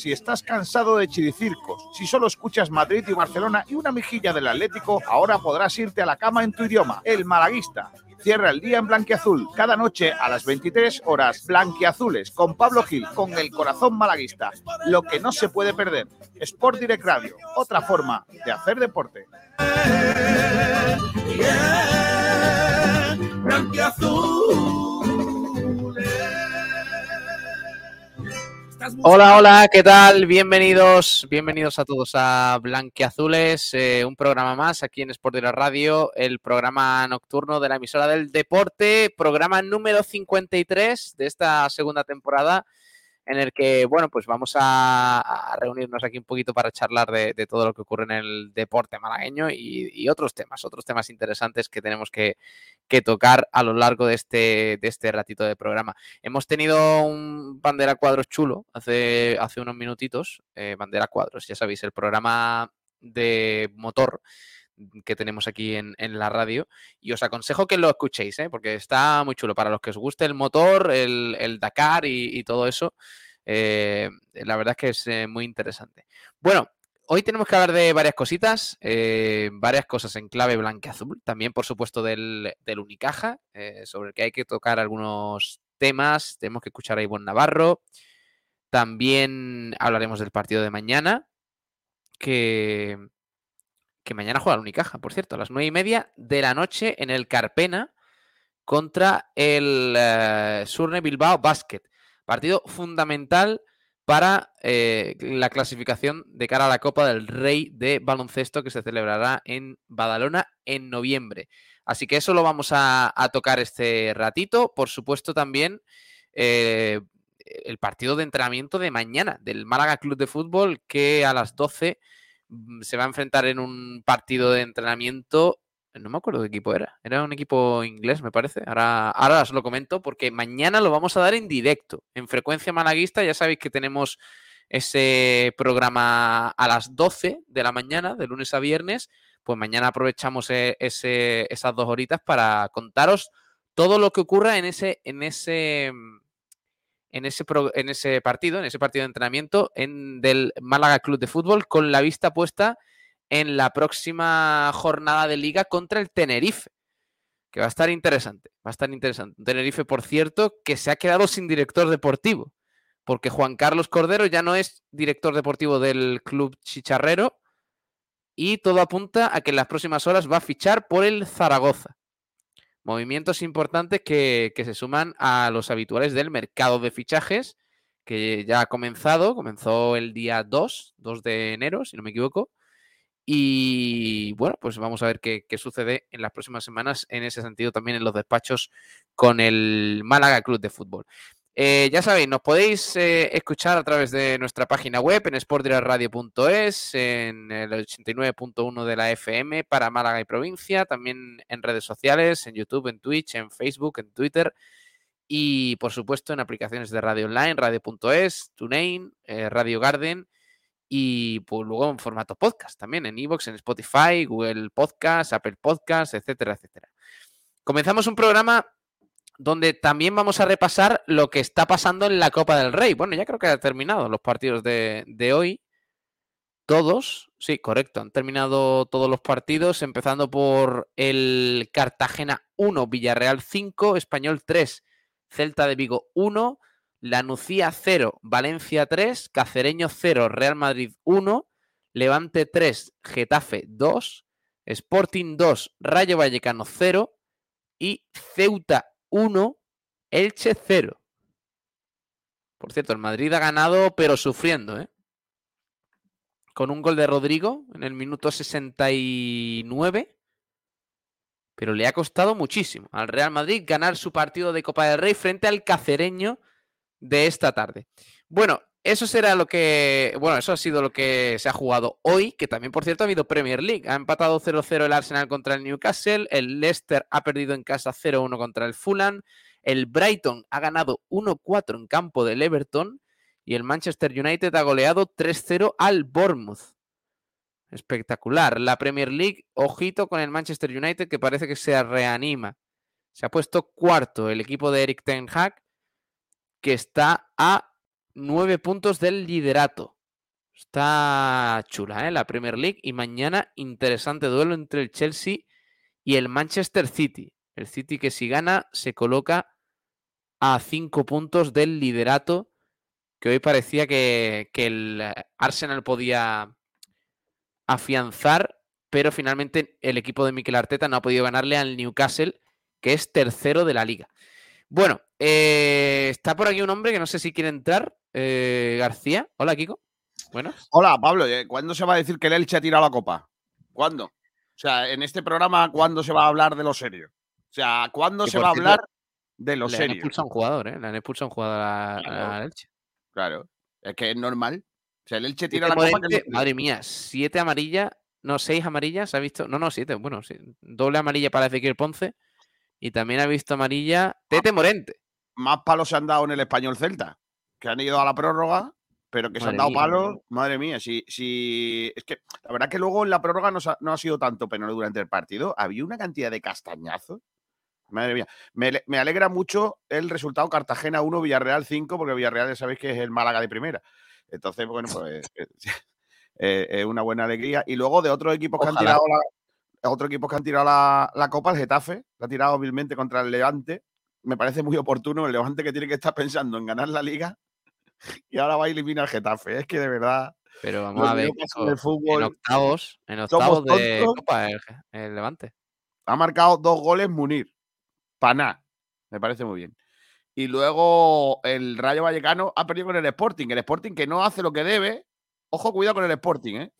Si estás cansado de chiricircos, si solo escuchas Madrid y Barcelona y una mejilla del Atlético, ahora podrás irte a la cama en tu idioma. El Malaguista. Cierra el día en Blanquiazul, cada noche a las 23 horas. Blanquiazules, con Pablo Gil, con el corazón malaguista. Lo que no se puede perder. Sport Direct Radio, otra forma de hacer deporte. Hola, hola, ¿qué tal? Bienvenidos, bienvenidos a todos a Blanquiazules, eh, un programa más aquí en Sport de la Radio, el programa nocturno de la emisora del deporte, programa número 53 de esta segunda temporada en el que, bueno, pues vamos a, reunirnos aquí un poquito para charlar de, todo lo que ocurre en el deporte malagueño y, otros temas, otros temas interesantes que tenemos que, tocar a lo largo de este, de este ratito de programa. Hemos tenido un bandera cuadros chulo hace, hace unos minutitos, eh, bandera cuadros, ya sabéis, el programa de motor que tenemos aquí en, la radio. Y os aconsejo que lo escuchéis, ¿eh? porque está muy chulo. Para los que os guste el motor, el, Dakar y, todo eso, eh, la verdad es que es eh, muy interesante. Bueno, hoy tenemos que hablar de varias cositas, varias cosas en clave blanca-azul. También, por supuesto, del, del Unicaja, sobre el que hay que tocar algunos temas. Tenemos que escuchar a Ivonne Navarro. También hablaremos del partido de mañana, que, que mañana juega el Unicaja, por cierto, a las nueve y media de la noche en el Carpena contra el eh, Surne Bilbao Basket. Partido fundamental para eh, la clasificación de cara a la Copa del Rey de Baloncesto que se celebrará en Badalona en noviembre. Así que eso lo vamos a, tocar este ratito. Por supuesto, también eh, el partido de entrenamiento de mañana del Málaga Club de Fútbol que a las 12 Mm, se va a enfrentar en un partido de entrenamiento. No me acuerdo qué equipo era. Era un equipo inglés, me parece. Ahora, ahora os lo comento porque mañana lo vamos a dar en directo. En frecuencia malaguista, ya sabéis que tenemos ese programa a las 12 de la mañana, de lunes a viernes. Pues mañana aprovechamos e, ese, esas dos horitas para contaros todo lo que ocurra en ese, en ese mm, en ese, en ese partido, en ese partido de entrenamiento en, del Málaga Club de Fútbol, con la vista puesta en la próxima jornada de liga contra el Tenerife, que va a estar interesante, va a estar interesante. Tenerife, por cierto, que se ha quedado sin director deportivo, porque Juan Carlos Cordero ya no es director deportivo del club chicharrero y todo apunta a que en las próximas horas va a fichar por el Zaragoza movimientos importantes que, se suman a los habituales del mercado de fichajes, que ya ha comenzado, comenzó el día 2, 2 de enero, si no me equivoco. Y bueno, pues vamos a ver qué, qué, sucede en las próximas semanas en ese sentido también en los despachos con el Málaga Club de Fútbol. Eh, ya sabéis, nos podéis eh, escuchar a través de nuestra página web en sportdirradio.es, en el 89.1 de la FM para Málaga y provincia, también en redes sociales, en YouTube, en Twitch, en Facebook, en Twitter y por supuesto en aplicaciones de radio online, radio.es, TuneIn, eh, Radio Garden y pues, luego en formato podcast también, en Evox, en Spotify, Google Podcast, Apple Podcast, etcétera, etcétera. Comenzamos un programa donde también vamos a repasar lo que está pasando en la Copa del Rey. Bueno, ya creo que han terminado los partidos de, hoy. Todos, sí, correcto, han terminado todos los partidos, empezando por el Cartagena 1, Villarreal 5, Español 3, Celta de Vigo 1, Lanucía 0, Valencia 3, Cacereño 0, Real Madrid 1, Levante 3, Getafe 2, Sporting 2, Rayo Vallecano 0 y Ceuta 1, Elche 0. Por cierto, el Madrid ha ganado, pero sufriendo, ¿eh? Con un gol de Rodrigo en el minuto 69. Pero le ha costado muchísimo al Real Madrid ganar su partido de Copa del Rey frente al cacereño de esta tarde. Bueno, eso será lo que. Bueno, eso ha sido lo que se ha jugado hoy, que también, por cierto, ha habido Premier League. Ha empatado 0-0 el Arsenal contra el Newcastle. El Leicester ha perdido en casa 0-1 contra el Fulham. El Brighton ha ganado 1-4 en campo del Everton. Y el Manchester United ha goleado 3-0 al Bournemouth. Espectacular. La Premier League, ojito con el Manchester United, que parece que se reanima. Se ha puesto cuarto el equipo de Eric Ten Hag, que está a nueve puntos del liderato. Está chula, ¿eh? La Premier League. Y mañana, interesante duelo entre el Chelsea y el Manchester City. El City que si gana se coloca a cinco puntos del liderato, que hoy parecía que, que el Arsenal podía afianzar, pero finalmente el equipo de Mikel Arteta no ha podido ganarle al Newcastle, que es tercero de la liga. Bueno, eh, está por aquí un hombre que no sé si quiere entrar, eh, García. Hola, Kiko. Bueno. Hola, Pablo. eh, ¿Cuándo se va a decir que el Elche ha tirado la copa? ¿Cuándo? O sea, en este programa, ¿cuándo se va a hablar de lo serio? O sea, ¿cuándo se va a hablar de lo Le han serio? expulsado un jugador, ¿eh? Le han expulsado un jugador a, a Claro. Elche. Claro. Es que es normal. O sea, el Elche tira la copa. que madre mía, siete amarillas, no, seis amarillas, ha visto, no, no, siete, bueno, sí, doble amarilla para Ezequiel Ponce y también ha visto amarilla Tete Morente. Más palos se han dado en el español Celta, que han ido a la prórroga, pero que se han dado mía. palos. Madre mía, si, si. Es que la verdad que luego en la prórroga no, se ha- no ha sido tanto, pero durante el partido había una cantidad de castañazos. Madre mía. Me, ale- me alegra mucho el resultado Cartagena 1, Villarreal 5, porque Villarreal ya sabéis que es el Málaga de primera. Entonces, bueno, pues eh, eh, es una buena alegría. Y luego de otros equipos que han tirado la, otros equipos que han tirado la, la copa, el Getafe, la ha tirado hábilmente contra el Levante. Me parece muy oportuno el Levante que tiene que estar pensando en ganar la liga y ahora va a eliminar al Getafe. Es que de verdad, Pero vamos a ver, en fútbol, octavos, en octavos de. Copa, el, el Levante. ha marcado dos goles Munir. Paná. Me parece muy bien. Y luego el Rayo Vallecano ha perdido con el Sporting. El Sporting que no hace lo que debe. Ojo, cuidado con el Sporting, ¿eh?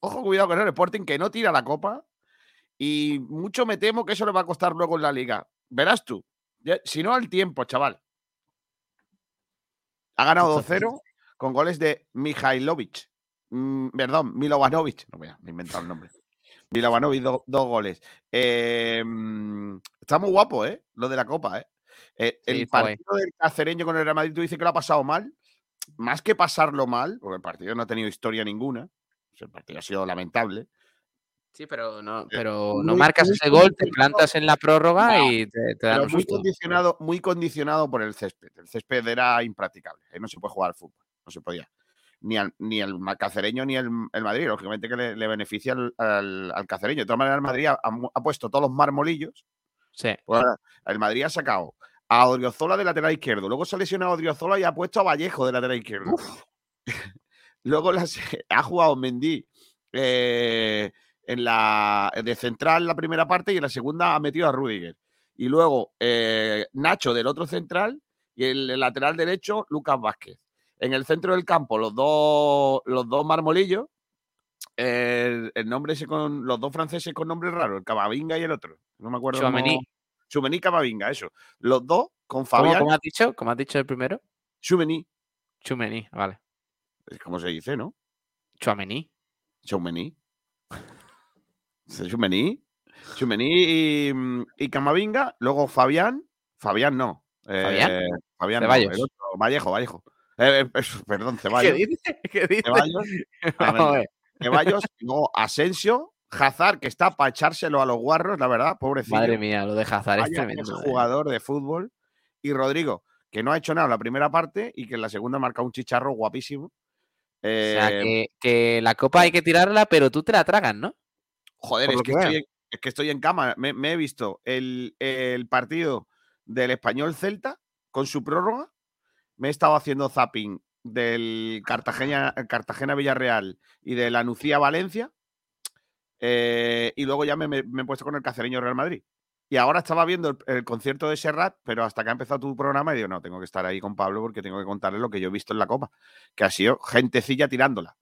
Ojo, cuidado con el Sporting que no tira la copa. Y mucho me temo que eso le va a costar luego en la liga. Verás tú. Si no, al tiempo, chaval. Ha ganado Entonces- 2-0 con goles de Mihailovic. Mm, perdón, Milovanovic. No, mira, me he inventado el nombre. Milovanovic, do- dos goles. Eh, mm, está muy guapo, ¿eh? Lo de la Copa, ¿eh? Eh, el partido del cacereño con el Real Madrid, tú dices que lo ha pasado mal. Más que pasarlo mal, porque el partido no ha tenido historia ninguna. el partido ha sido lamentable. Sí, pero no, pero no marcas ese gol, te plantas en la prórroga No, y te, te dan Pero muy condicionado, muy condicionado por el césped. El césped era impracticable. Ahí no se puede jugar al fútbol. No se podía. Ni, al, ni el cacereño ni el, el Madrid. Lógicamente que le, le beneficia al, al- al cacereño. De todas maneras, el Madrid ha, puesto todos los marmolillos. Sí. Pues el Madrid ha sacado a Odriozola de lateral izquierdo. Luego se ha lesionado a Odriozola y ha puesto a Vallejo de lateral izquierdo. Luego las- ha jugado Mendy eh, en la, de central la primera parte y en la segunda ha metido a Rudiger. Y luego eh, Nacho del otro central y el, el lateral derecho Lucas Vázquez. En el centro del campo los dos, los dos marmolillos. El, el nombre ese con los dos franceses con nombre raro, el Camavinga y el otro. No me acuerdo. cómo- Chouameni. Chumení Camavinga, eso. Los dos con ¿Cómo, Fabián cómo has dicho? ¿Cómo has dicho el primero? Chumení. Chumení, vale. Es como se dice, ¿no? Chouameni. Chumení. Chumení. Chumení y, mm, y Camavinga. Luego Fabián. Fabián no. ¿Fabián? Eh, Fabián no, Ceballos. el otro, Vallejo, Vallejo. Eh, eh, es- perdón, ¿Qué Ceballos. ¿Qué dices? Ceballos. Vamos a ver. Ceballos. luego Asensio. Hazard, que está para echárselo a los guarros, la verdad, pobrecito. Madre mía, lo de Hazard es Vaya tremendo. ese eh. jugador de fútbol. Y Rodrigo, que no ha hecho nada en la primera parte y que en la segunda marca un chicharro guapísimo. O sea, que, que la copa hay que tirarla, pero tú te la tragas, ¿no? Joder, es que, estoy en, es que estoy en cama. Me, me he visto el, el partido del español Celta con su prórroga. Me he estado haciendo zapping del Cartagena, Cartagena Villarreal y de la Nucía Valencia. Eh, y luego ya me, me- me he puesto con el cacereño Real Madrid. Y ahora estaba viendo el, el concierto de Serrat, pero hasta que ha empezado tu programa, y digo, no, tengo que estar ahí con Pablo porque tengo que contarle lo que yo he visto en la Copa, que ha sido gentecilla tirándola.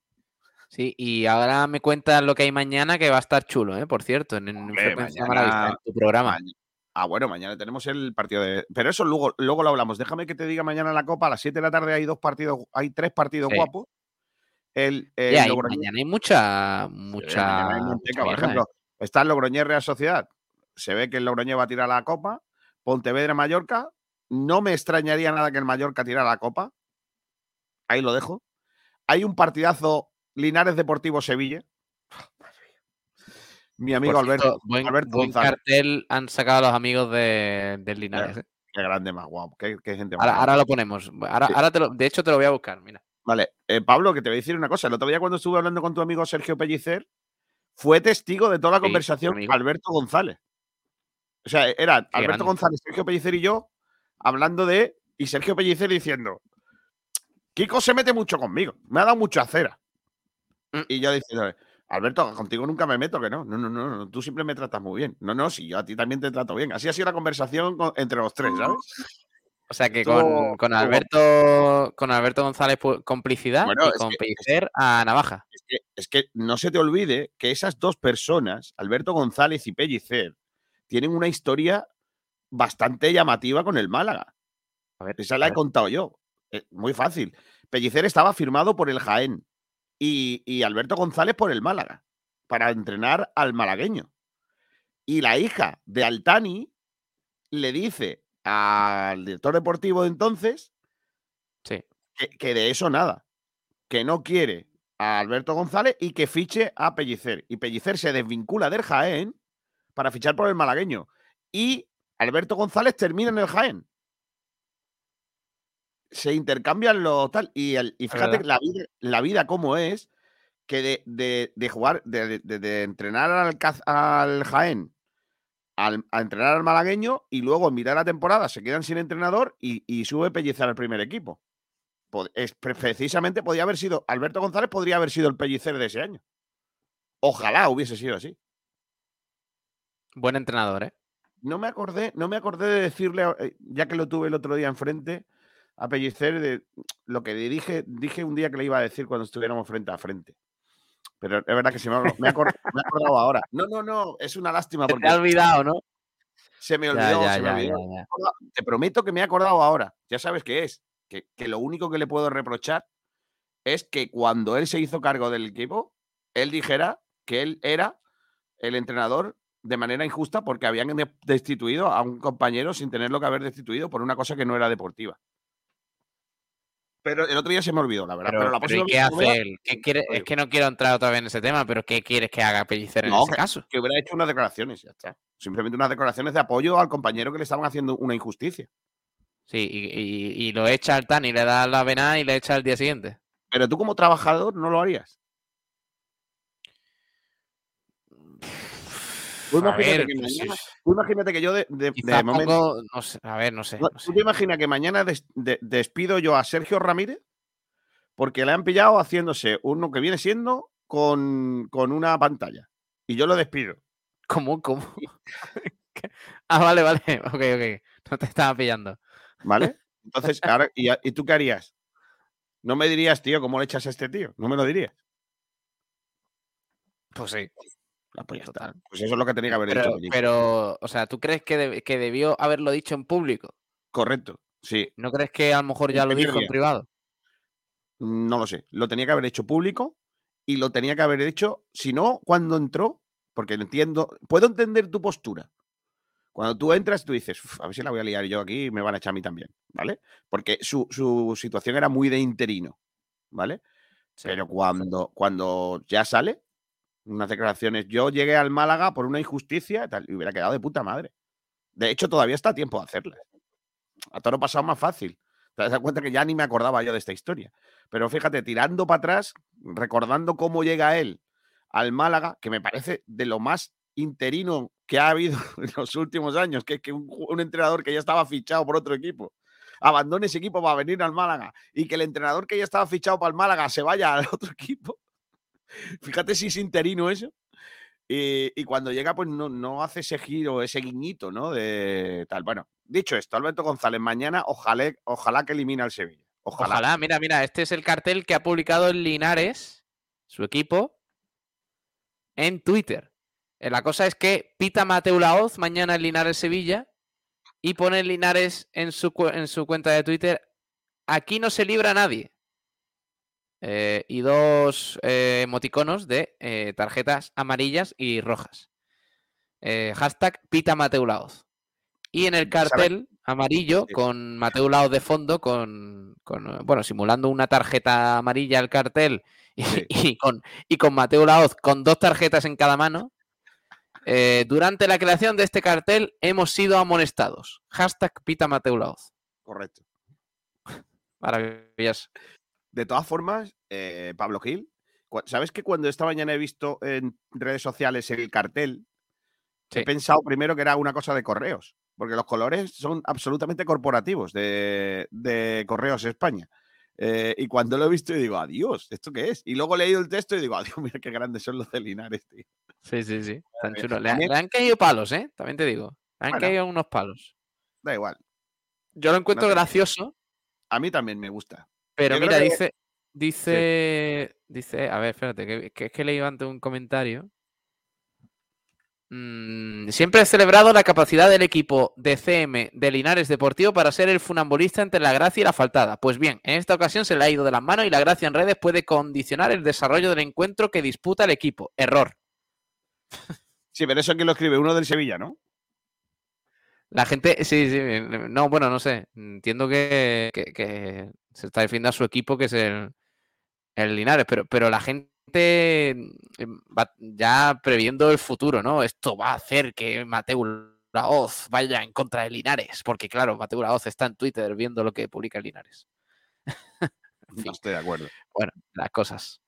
Sí, y ahora me cuentas lo que hay mañana, que va a estar chulo, ¿eh? Por cierto, en, Hombre, Frecuencia mañana- en tu programa. Ma- Ah, bueno, mañana tenemos el partido de. Pero eso luego, luego lo hablamos. Déjame que te diga mañana en la Copa, a las 7 de la tarde hay dos partidos, hay tres partidos Sí. guapos. El, el Y ahí Logroñés- mañana hay mucha, Sí, mucha. mañana hay manteca. Por mierda, ¿eh? ejemplo, está el Logroñés Real Sociedad. Se ve que el Logroñés va a tirar la Copa. Pontevedra Mallorca. No me extrañaría nada que el Mallorca tirara la Copa. Ahí lo dejo. Hay un partidazo Linares Deportivo Sevilla. Mi amigo Alberto. buen, Alberto buen cartel han sacado los amigos de, del Linares. ¿eh? Qué grande más guapo. Qué, qué gente más Ahora, lo ponemos. Ahora, Sí. ahora te lo, de hecho, te lo voy a buscar, mira. Vale, eh, Pablo, que te voy a decir una cosa. El otro día cuando estuve hablando con tu amigo Sergio Pellicer, fue testigo de toda la Sí, conversación amigo. Alberto González. O sea, era Alberto grande. González, Sergio Pellicer y yo hablando de. Y Sergio Pellicer diciendo: Kiko se mete mucho conmigo, me ha dado mucha cera. Mm. Y yo diciendo: Alberto, contigo nunca me meto, que no. No, no, no, no, tú siempre me tratas muy bien. No, no, si yo a ti también te trato bien. Así ha sido la conversación con- entre los tres, ¿sabes? O sea que con, con Alberto con Alberto González complicidad Bueno, y es con que- Pellicer a navaja. Es que, es que no se te olvide que esas dos personas, Alberto González y Pellicer, tienen una historia bastante llamativa con el Málaga. A ver, Esa la he contado yo. Eh, muy fácil. Pellicer estaba firmado por el Jaén y, y Alberto González por el Málaga para entrenar al malagueño. Y la hija de Altani le dice al director deportivo de entonces Sí. que, que de eso nada, que no quiere a Alberto González y que fiche a Pellicer. Y Pellicer se desvincula del Jaén para fichar por el malagueño. Y Alberto González termina en el Jaén. Se intercambian los tal. Y, el- y fíjate la vida, la vida cómo es que de, de- de jugar, de, de- entrenar al, al Jaén al, a entrenar al malagueño y luego en mitad de la temporada se quedan sin entrenador y, y sube Pellicer al primer equipo. Pod- es- pre- precisamente podía haber sido, Alberto González podría haber sido el Pellicer de ese año. Ojalá hubiese sido así. Buen entrenador, ¿eh? No me acordé, no me acordé de decirle, eh, ya que lo tuve el otro día enfrente, a Pellicer de lo que dije, dije un día que le iba a decir cuando estuviéramos frente a frente. Pero es verdad que se me, ha- me, he acor- me he acordado ahora. No, no, no, es una lástima porque te ha olvidado, ¿no? se me olvidó, ya, se me ya, olvidó. ya, ya. acordado- Te prometo que me he acordado ahora. Ya sabes qué es. Que, que lo único que le puedo reprochar es que cuando él se hizo cargo del equipo, él dijera que él era el entrenador de manera injusta porque habían de- destituido a un compañero sin tenerlo que haber destituido por una cosa que no era deportiva. Pero el otro día se me olvidó, la verdad. Pero, Pero, la ¿y próxima qué vez que lo vea, hace él? ¿Qué quiere? Oye. Es que no quiero entrar otra vez en ese tema, pero ¿qué quieres que haga Pellicer en No, ese caso? que hubiera hecho unas declaraciones, ya está. Simplemente unas declaraciones de apoyo al compañero que le estaban haciendo una injusticia. Sí, y, y- y lo echa al Tani, le da la vena y le echa al día siguiente. Pero tú como trabajador no lo harías. Tú A imagínate que pues, mañana- Tú imagínate que yo de, de- de momento. no sé, a ver, no sé. No, no sé. ¿Tú te imaginas que mañana des- de- despido yo a Sergio Ramírez? Porque le han pillado haciéndose uno que viene siendo con, con una pantalla. Y yo lo despido. ¿Cómo? ¿Cómo? Ah, vale, vale. Ok, ok. No te estaba pillando. ¿Vale? Entonces, ahora, ¿y, a- ¿y tú qué harías? No me dirías, tío, ¿cómo le echas a este tío? No me lo dirías. Pues sí. Está. Total. Pues eso es lo que tenía que haber Pero, dicho. oye. pero, o sea, ¿tú crees que, que debió haberlo dicho en público? Correcto. Sí, ¿No crees que a lo mejor ya lo dijo en privado? no lo sé. Lo tenía que haber hecho público y lo tenía que haber hecho, si no, cuando entró, porque entiendo, puedo entender tu postura. Cuando tú entras, tú dices, "Uf, a ver si la voy a liar yo aquí y me van a echar a mí también, ¿vale? Porque su, su situación era muy de interino, ¿vale? Sí. Pero cuando, cuando ya sale, unas declaraciones, yo llegué al Málaga por una injusticia tal, y hubiera quedado de puta madre. De hecho, todavía está a tiempo de hacerlas. A todo pasado más fácil. Te das cuenta que ya ni me acordaba yo de esta historia. Pero fíjate, tirando para atrás, recordando cómo llega él al Málaga, que me parece de lo más interino que ha habido en los últimos años, que es que un, un entrenador que ya estaba fichado por otro equipo abandone ese equipo para venir al Málaga y que el entrenador que ya estaba fichado para el Málaga se vaya al otro equipo. Fíjate si es interino eso. Y, y cuando llega, pues no, no hace ese giro, ese guiñito, ¿no? De tal. Bueno, dicho esto, Alberto González, mañana ojalá, ojalá que elimine al Sevilla. Ojalá. Mira, mira, este es el cartel que ha publicado el Linares, su equipo, en Twitter. Eh, La cosa es que pita Mateo Laoz mañana en Linares Sevilla y pone Linares en su, en su cuenta de Twitter. Aquí no se libra nadie. Eh, y dos eh, emoticonos de eh, tarjetas amarillas y rojas. Eh, hashtag pita Mateo Laoz. Y en el ¿Sabes? cartel amarillo, Sí. con Mateo Laoz de fondo, con, con, bueno, simulando una tarjeta amarilla al cartel y, Sí. y con, y con Mateo Laoz con dos tarjetas en cada mano, durante la creación de este cartel hemos sido amonestados. Hashtag Pita Mateu Laoz. Correcto. Maravilloso. De todas formas, eh, Pablo Gil, ¿sabes que cuando esta mañana he visto en redes sociales el cartel, he pensado primero que era una cosa de correos? Porque los colores son absolutamente corporativos de, de Correos España. Eh, y cuando lo he visto, digo, adiós, ¿esto qué es? Y luego he leído el texto y digo, adiós, mira qué grandes son los de Linares, tío. Sí, sí, sí. Tan chulo. Le, han- También- le han caído palos, ¿eh? También te digo. Le han Bueno. caído unos palos. Da igual. Yo lo encuentro gracioso, A mí también me gusta. Pero mira, que- dice, dice, dice, a ver, espérate, que, que es que leí antes un comentario. Mm, siempre he celebrado la capacidad del equipo de CM de Linares Deportivo para ser el funambulista entre la gracia y la faltada. Pues bien, en esta ocasión se le ha ido de las manos y la gracia en redes puede condicionar el desarrollo del encuentro que disputa el equipo. Error. Sí, pero eso aquí lo escribe uno del Sevilla, ¿no? La gente, sí, sí, no, bueno, no sé. Entiendo que, que- que se está defendiendo a su equipo, que es el, el Linares, pero, pero la gente mm, va ya previendo el futuro, ¿no? Esto va a hacer que Mateo Laoz vaya en contra de Linares, porque claro, Mateo Laoz está en Twitter viendo lo que publica Linares. En fin. No estoy de acuerdo. Bueno, las cosas.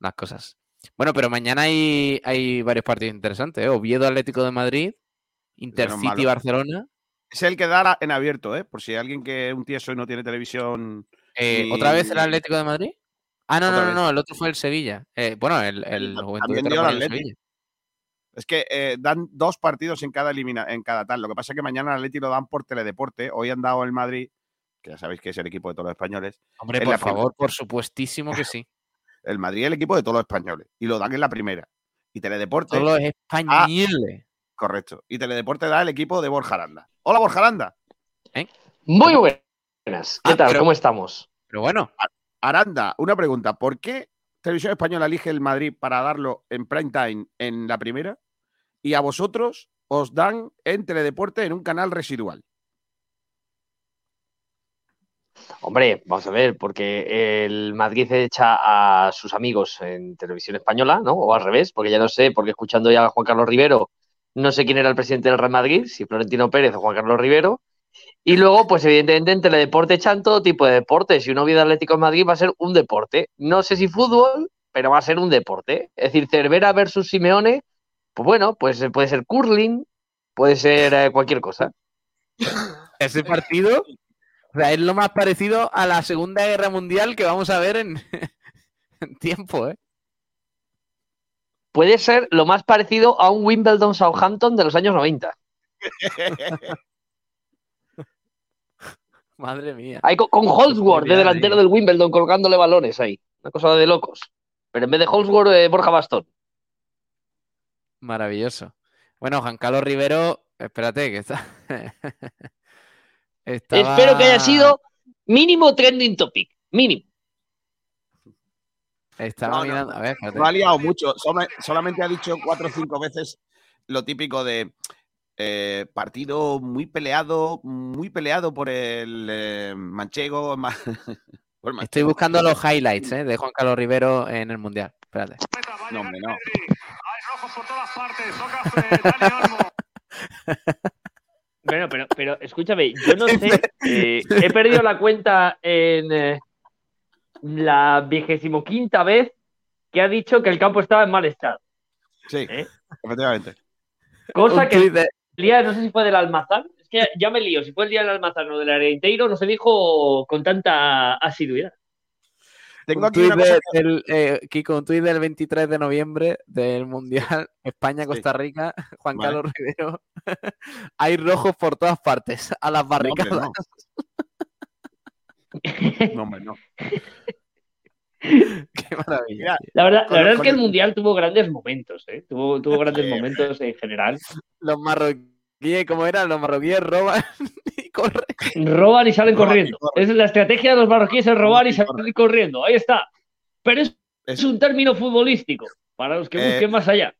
Las cosas. Bueno, pero mañana hay, hay varios partidos interesantes. ¿eh? Oviedo Atlético de Madrid, Intercity. Barcelona. Es el que da en abierto, ¿eh? Por si alguien que es un tieso y no tiene televisión. Eh, ¿Otra vez el Atlético de Madrid? Ah, no, no, no, no, el otro fue el Sevilla. Eh, bueno, el, el Juventud también dio el. Es que eh, dan dos partidos en cada elimina, en cada tal. Lo que pasa es que mañana el Atleti lo dan por teledeporte. Hoy han dado el Madrid, que ya sabéis que es el equipo de todos los españoles. Hombre, en por primera. favor, por supuestísimo que sí. El Madrid es el equipo de todos los españoles. Y lo dan en la primera. Y teledeporte. Todos los Ah. españoles. Correcto. Y teledeporte da el equipo de Borja Aranda. Hola, Borja Aranda. Muy buenas. ¿Qué Ah, tal? pero- ¿Cómo estamos? Pero bueno, Aranda, una pregunta. ¿Por qué Televisión Española elige el Madrid para darlo en prime time en la primera? Y a vosotros os dan en teledeporte en un canal residual. Hombre, vamos a ver, porque el Madrid echa a sus amigos en televisión española, ¿no? O al revés, porque ya no sé, porque escuchando ya a Juan Carlos Rivero, no sé quién era el presidente del Real Madrid, si Florentino Pérez o Juan Carlos Rivero. Y luego, pues evidentemente en teledeporte echan todo tipo de deportes. Si uno vive Atlético de Madrid va a ser un deporte. No sé si fútbol, pero va a ser un deporte. Es decir, Cervera versus Simeone, pues bueno, pues puede ser curling, puede ser eh, cualquier cosa. ese partido o sea, es lo más parecido a la Segunda Guerra Mundial que vamos a ver en, en tiempo, ¿eh? puede ser lo más parecido a un Wimbledon Southampton de los años 90. Madre mía. Ahí con, con Holdsworth de Podría delantero del Wimbledon colgándole balones ahí. Una cosa de locos. Pero en vez de Holdsworth, eh, Borja Bastón. Maravilloso. Bueno, Juan Carlos Rivero, espérate, que está. Estaba- Espero que haya sido mínimo trending topic. Mínimo. Estaba No, no, mirando. A ver, espérate. No ha liado mucho. solamente ha dicho cuatro o cinco veces lo típico de eh, partido muy peleado, muy peleado por el eh, manchego. ma- por el Estoy buscando los highlights ¿eh? de Juan Carlos Rivero en el Mundial. Espérate. No, hombre, no. Hay rojos por todas partes. Toca Dani Olmo. Bueno, pero, pero escúchame, yo no sé. eh, he perdido la cuenta en eh, la vigésimo quinta vez que ha dicho que el campo estaba en mal estado. Sí, ¿Eh? efectivamente. Cosa que de- el día, no sé si fue del Almazán, es que ya me lío, si fue el día del Almazán o del Arenteiro, no se dijo con tanta asiduidad. Tengo un aquí tuit una cosa de- que- del, eh, Kiko, un tuit del 23 de noviembre del Mundial España-Costa Rica. Juan Vale. Carlos Rivero. Hay rojos por todas partes, a las No, hombre, barricadas. no. No, hombre, no. Qué maravilla. Mira, La verdad, Con la verdad es que el el- Mundial tuvo grandes momentos, ¿eh? tuvo, tuvo grandes momentos en general. Los marroquíes, ¿cómo eran? Los marroquíes roban y corren. Roban y salen Roban y corriendo. corren. Es la estrategia de los marroquíes es robar y salir corriendo. Ahí está. Pero es, Es- un término futbolístico para los que Eh, busquen más allá.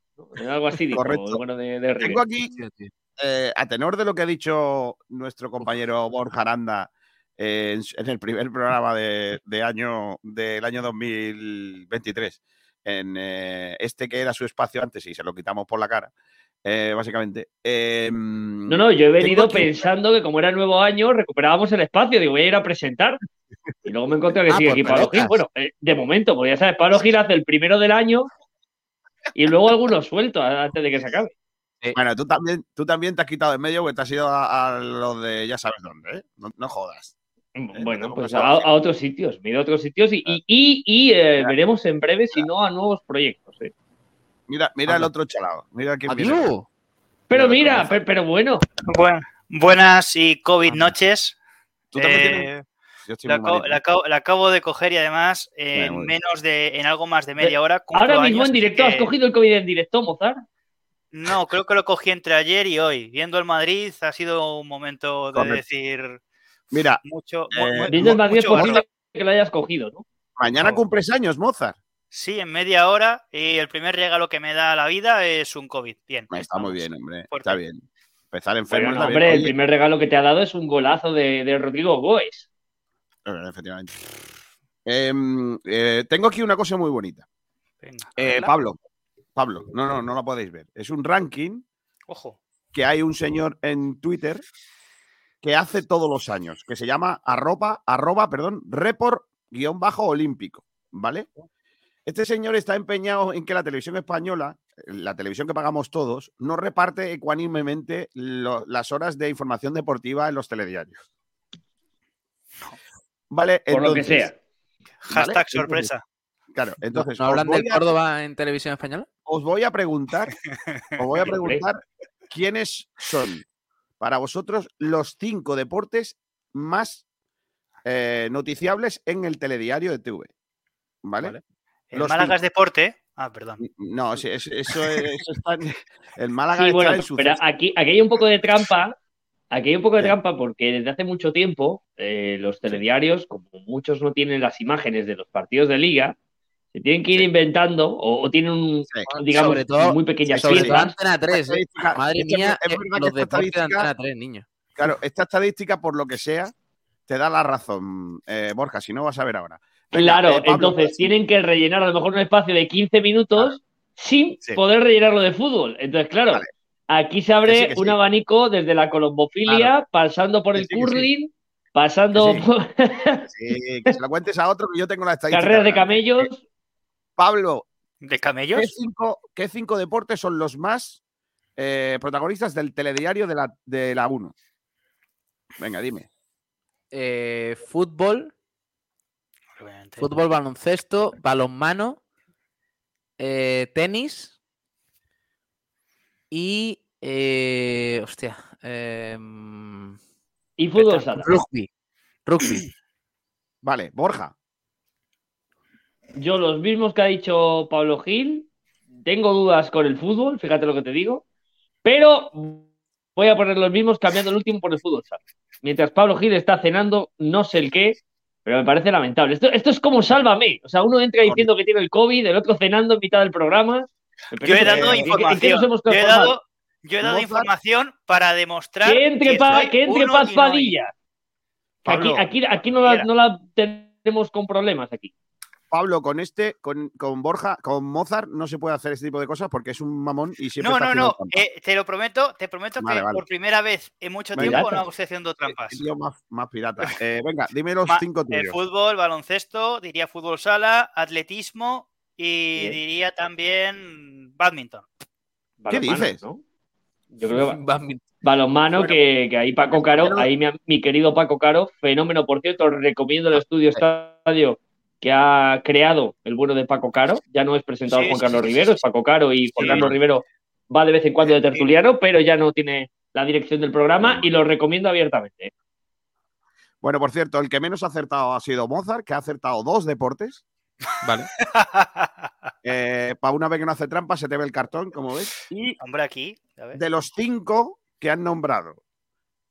Algo así, correcto. bueno de, de. Tengo aquí, eh, a tenor de lo que ha dicho nuestro compañero Borja Aranda en, su- en el primer programa de, de año, del año 2023, en eh, este que era su espacio antes y se lo quitamos por la cara, eh, básicamente. Eh, No, no, yo he venido pensando que como era nuevo año, recuperábamos el espacio. Digo, voy a ir a presentar. Y luego me encontré que Ah, sigue pues aquí Pablo. Gil. Bueno, eh, de momento, porque ya sabes, Pablo Gil hace el primero del año y luego algunos sueltos antes de que se acabe. Bueno, tú también, tú también te has quitado de en medio porque te has ido a, a lo de ya sabes dónde, ¿eh? No, no jodas. Bueno, pues que a, otros sitios, mira a otros sitios y, y, y- y, eh, veremos en breve si no a nuevos proyectos. eh. Mira, mira el otro chalado. Mira quién viene. Adiós. Pero Mira, pero, bueno, Buen- buenas y COVID noches. Tú también Eh, tienes- Yo estoy la, acabo, la acabo- la acabo de coger y además eh, Bueno, en bien. menos de, en algo más de media hora. cumplo ahora mismo en directo has cogido el COVID en directo, Mozart. No, creo que lo cogí entre ayer y hoy. Viendo el Madrid ha sido un momento de Correcto. decir Mira, mucho. Eh, mu- mu- Dice el Madrid es mucho posible valor. que lo hayas cogido, ¿no? mañana cumples años, Mozart. Sí, en media hora y el primer regalo que me da la vida es un COVID. Bien. Está muy bien, hombre. Fuerte. Está bien. Empezar enfermo Bueno, no, está bien. hombre, el primer regalo que te ha dado es un golazo de, de Rodrigo Goes. eh, efectivamente. Em, eh, tengo aquí una cosa muy bonita. Venga, Eh. Pablo, Pablo, no, no, no la podéis ver. Es un ranking Ojo. que hay un señor en Twitter que hace todos los años, que se llama arroba, arroba perdón, report guion bajo olímpico, ¿vale? Este señor está empeñado en que la televisión española, la televisión que pagamos todos, no reparte ecuánimemente lo- las horas de información deportiva en los telediarios. Vale, Por lo que sea. Hashtag sorpresa. Claro, entonces ¿No hablan del a- Córdoba en televisión española? os voy a preguntar, os voy a preguntar quiénes son para vosotros los cinco deportes más eh, noticiables en el telediario de TV. ¿Vale? Vale. El Los Málaga cinco. es deporte. Ah, perdón. No, eso, es- eso está en, el Málaga Sí, está en su pero aquí, aquí hay un poco de trampa. Aquí hay un poco de Sí. trampa porque desde hace mucho tiempo eh, los telediarios, como muchos no tienen las imágenes de los partidos de liga, se tienen que ir Sí. inventando o, o tienen un, Sí. digamos, Sobre todo- muy pequeñas Sobre todo. Antena 3, ¿eh? Madre mía, es eh, que los esta de Antena 3, niño. Claro, esta estadística, por lo que sea, te da la razón, eh, Borja, si no vas a ver ahora. Venga, Claro, eh, Pablo, entonces tienen que rellenar a lo mejor un espacio de 15 minutos sin Sí. poder rellenarlo de fútbol. Entonces, claro, Vale. aquí se abre Que sí, que sí. un abanico desde la colombofilia, pasando por Que el sí, que sí. curling, pasando Que sí. por Sí, que se lo cuentes a otro que yo tengo la estadística. carreras de camellos. Pablo, ¿De ¿qué camellos? cinco, qué cinco deportes son los más eh, protagonistas del telediario de la, de la 1? Venga, dime. Eh, fútbol, Obviamente. fútbol, baloncesto, balonmano, eh, tenis y. eh, hostia. em, Y fútbol sala. rugby. Rugby. Vale, Borja. Yo los mismos que ha dicho Pablo Gil, tengo dudas con el fútbol, fíjate lo que te digo, pero voy a poner los mismos cambiando el último por el fútbol. Mientras Pablo Gil está cenando, no sé el qué, pero me parece lamentable. Esto, esto es como sálvame. O sea, uno entra diciendo que tiene el COVID, el otro cenando en mitad del programa. Yo he dado ¿en qué- en qué nos información. Yo he dado, yo he dado Mozart- información para demostrar Que entre, pa- soy que entre Paz no. Que Aquí, aquí, aquí no, la, no la tenemos con problemas aquí. Pablo, con este, con, con Borja, con Mozart, no se puede hacer este tipo de cosas porque es un mamón y siempre No, está no, no. eh, te lo prometo, te prometo Vale, que vale. por primera vez en mucho tiempo no estoy haciendo trampas. Qué tío más, más pirata. Eh, venga, dime los cinco El tuyos. fútbol, baloncesto, diría fútbol sala, atletismo y Bien. diría también badminton. Balonmano, dices? ¿no? Yo creo que balonmano, Bueno, que, que ahí Paco Caro, pero- ahí mi, mi querido Paco Caro, fenómeno, por cierto, recomiendo el estudio estadio que ha creado el bueno de Paco Caro. Ya no es presentado Sí, Juan Carlos Rivero, sí, es Paco Caro y Juan Sí. Carlos Rivero va de vez en cuando de tertuliano, pero ya no tiene la dirección del programa y lo recomiendo abiertamente. Bueno, por cierto, el que menos ha acertado ha sido Mozart, que ha acertado dos deportes. Vale. para una vez que no hace trampa, se te ve el cartón, como ves. Y Hombre, aquí. a ver. de los cinco que han nombrado,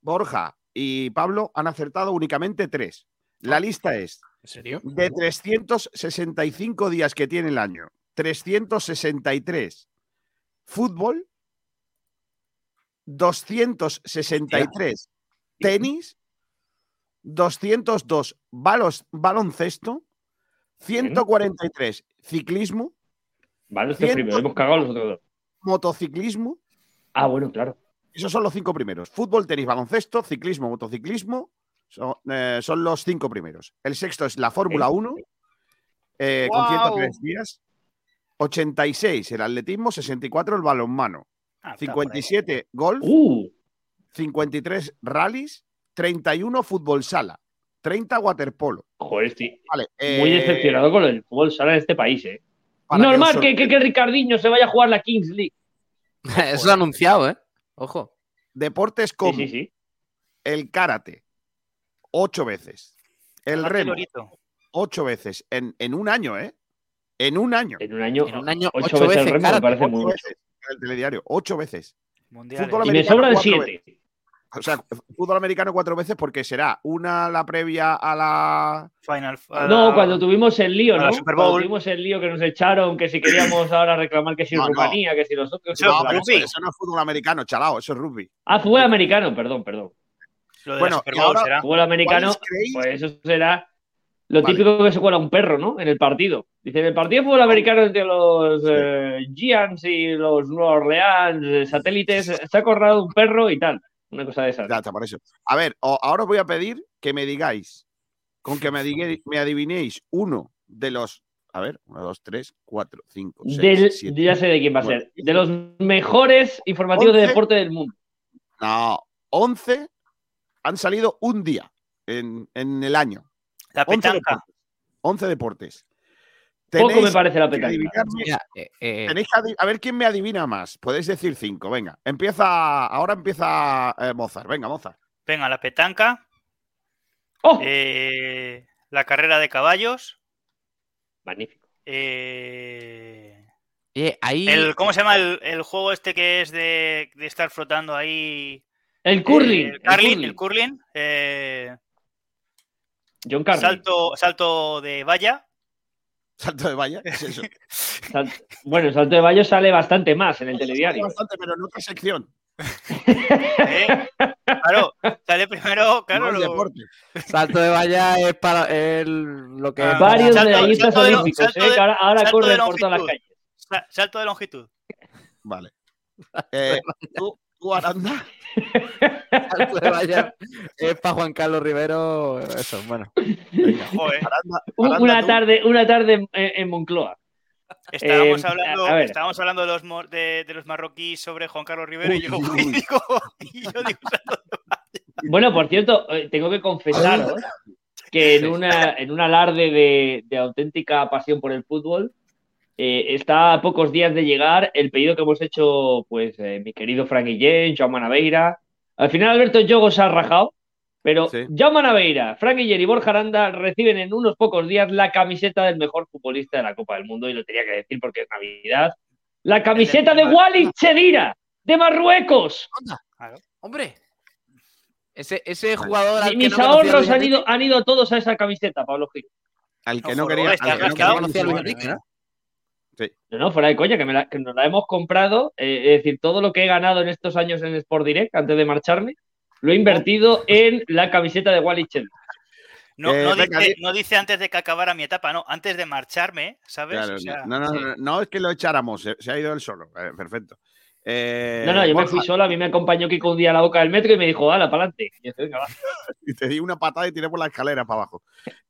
Borja y Pablo han acertado únicamente tres. La lista es ¿En serio? de 365 días que tiene el año, 363 fútbol, 263 tenis, 202 balos, baloncesto, 143 ciclismo, Ciento- primero, hemos cagado los otros dos. motociclismo Ah, bueno, claro. Esos son los cinco primeros. Fútbol, tenis, baloncesto, ciclismo, motociclismo. Son, eh, son los cinco primeros. El sexto es la Fórmula 1, eh, con ¡Guau! 103 días. 86 el atletismo, 64 el balonmano, Ah, está por ahí. 57 golf, Uh, 53 rallies, 31 fútbol sala, 30 waterpolo. joder, estoy Vale, muy eh, decepcionado con el fútbol sala de este país, ¿eh? Normal que, que, que Ricardinho se vaya a jugar la Kings League. Eso lo ha anunciado, ¿eh? Ojo. Deportes Sí, como sí, sí. el karate, ocho veces. El remo, Lorito. ocho veces. En, en un año, ¿eh? En un año. En un año, En un año, ocho, ocho veces el veces, remo me parece Ocho mucho. veces. en El telediario, ocho veces. Mundiales. Fútbol Y me americano sobran cuatro siete. O sea, fútbol americano cuatro veces porque será una la previa a la. Final. a No, la- cuando tuvimos el lío, ¿no? Super Cuando Bowl. tuvimos el lío que nos echaron, que si queríamos ahora reclamar que si No, no. Rumanía, que si nosotros. No, pero eso no es fútbol americano, chalao, eso es rugby. Ah, fútbol americano, perdón, perdón. Lo de Bueno, la Super y Bowl ahora- será. Fútbol americano, pues eso será lo Vale. típico que se cuela un perro, ¿no? En el partido. Dice, en el partido de fútbol americano entre los eh, Giants y los Nueva Orleans, eh, satélites, se ha corrado un perro y tal. Una cosa de esas. Ya está, por eso. A ver, o- ahora os voy a pedir que me digáis, con que me, me adivinéis uno de los. A ver, uno, dos, tres, cuatro, cinco, seis, Del- siete. ya sé de quién va a ser. De los mejores informativos de deporte del mundo. No, 11 han salido un día en, en el año. La 11 petanca. deportes. 11 deportes. Poco Tenéis me parece la petanca. Mira, eh, eh, tenéis que a ver quién me adivina más. Podéis decir cinco, venga. Empieza, ahora empieza eh, Mozart. Venga, Mozart. Venga, la petanca. ¡Oh! eh, la carrera de caballos. Magnífico. eh, ahí. el, ¿Cómo se llama el, el juego este que es de, de estar flotando ahí? El curling. Eh, el curling, curling. el curling. eh, John Carlin. salto, salto de valla. Salto de valla. ¿qué es eso? Sal- Bueno, el salto de Bayo sale bastante más en el telediario. Bastante, pero en otra sección. ¿eh? Claro, sale primero. Claro, no lo-. Salto de valla es para el, lo que. Ah, Varios Salto- medallistas salto de olímpicos, salto ¿eh? de- que ahora, ahora salto de corren por todas las longitud. calles. sa- salto de longitud. Vale. Eh, ¿tú, tú, Aranda? Es para Juan Carlos Rivero. Eso, bueno. Venga, Joder. Aranda, Un- Aranda, Una tú. tarde, una tarde en, en Moncloa. Estábamos, Eh, hablando, estábamos hablando de los, de, de los marroquíes sobre Juan Carlos Rivero y yo, uy, y uy. digo, y yo digo, salto de- Bueno, por cierto, eh, tengo que confesaros que en, una, en un alarde de, de auténtica pasión por el fútbol, eh, está a pocos días de llegar el pedido que hemos hecho, pues, eh, mi querido Frank Guillén, Jaume Naveira. Al final Alberto Yogo se ha rajado, pero Sí. Jaume Naveira, Frank Guillén y Borja Aranda reciben en unos pocos días la camiseta del mejor futbolista de la Copa del Mundo, y lo tenía que decir porque es Navidad. La camiseta de Walid Chedira, de Marruecos. Claro. Hombre. Ese, ese jugador. al Mi- que Mis no conocía ahorros han ido, han ido todos a esa camiseta, Pablo Gil. Al que No, no quería. al que no ¿no? Fuera de coña, que, me la- que nos la hemos comprado. eh, es decir, todo lo que he ganado en estos años en Sport Direct, antes de marcharme, lo he invertido en la camiseta de Wally Chel. No, Eh, no dice, di- no dice antes de que acabara mi etapa, no, antes de marcharme, ¿sabes? Claro, O sea, no, no, no, no es que lo echáramos, se, se ha ido él solo. Eh, perfecto. Eh, No, no, yo me fui solo, a mí me acompañó Kiko un día a la boca del metro y me dijo, hala, para adelante. Y te di una patada y tiré por la escalera para abajo.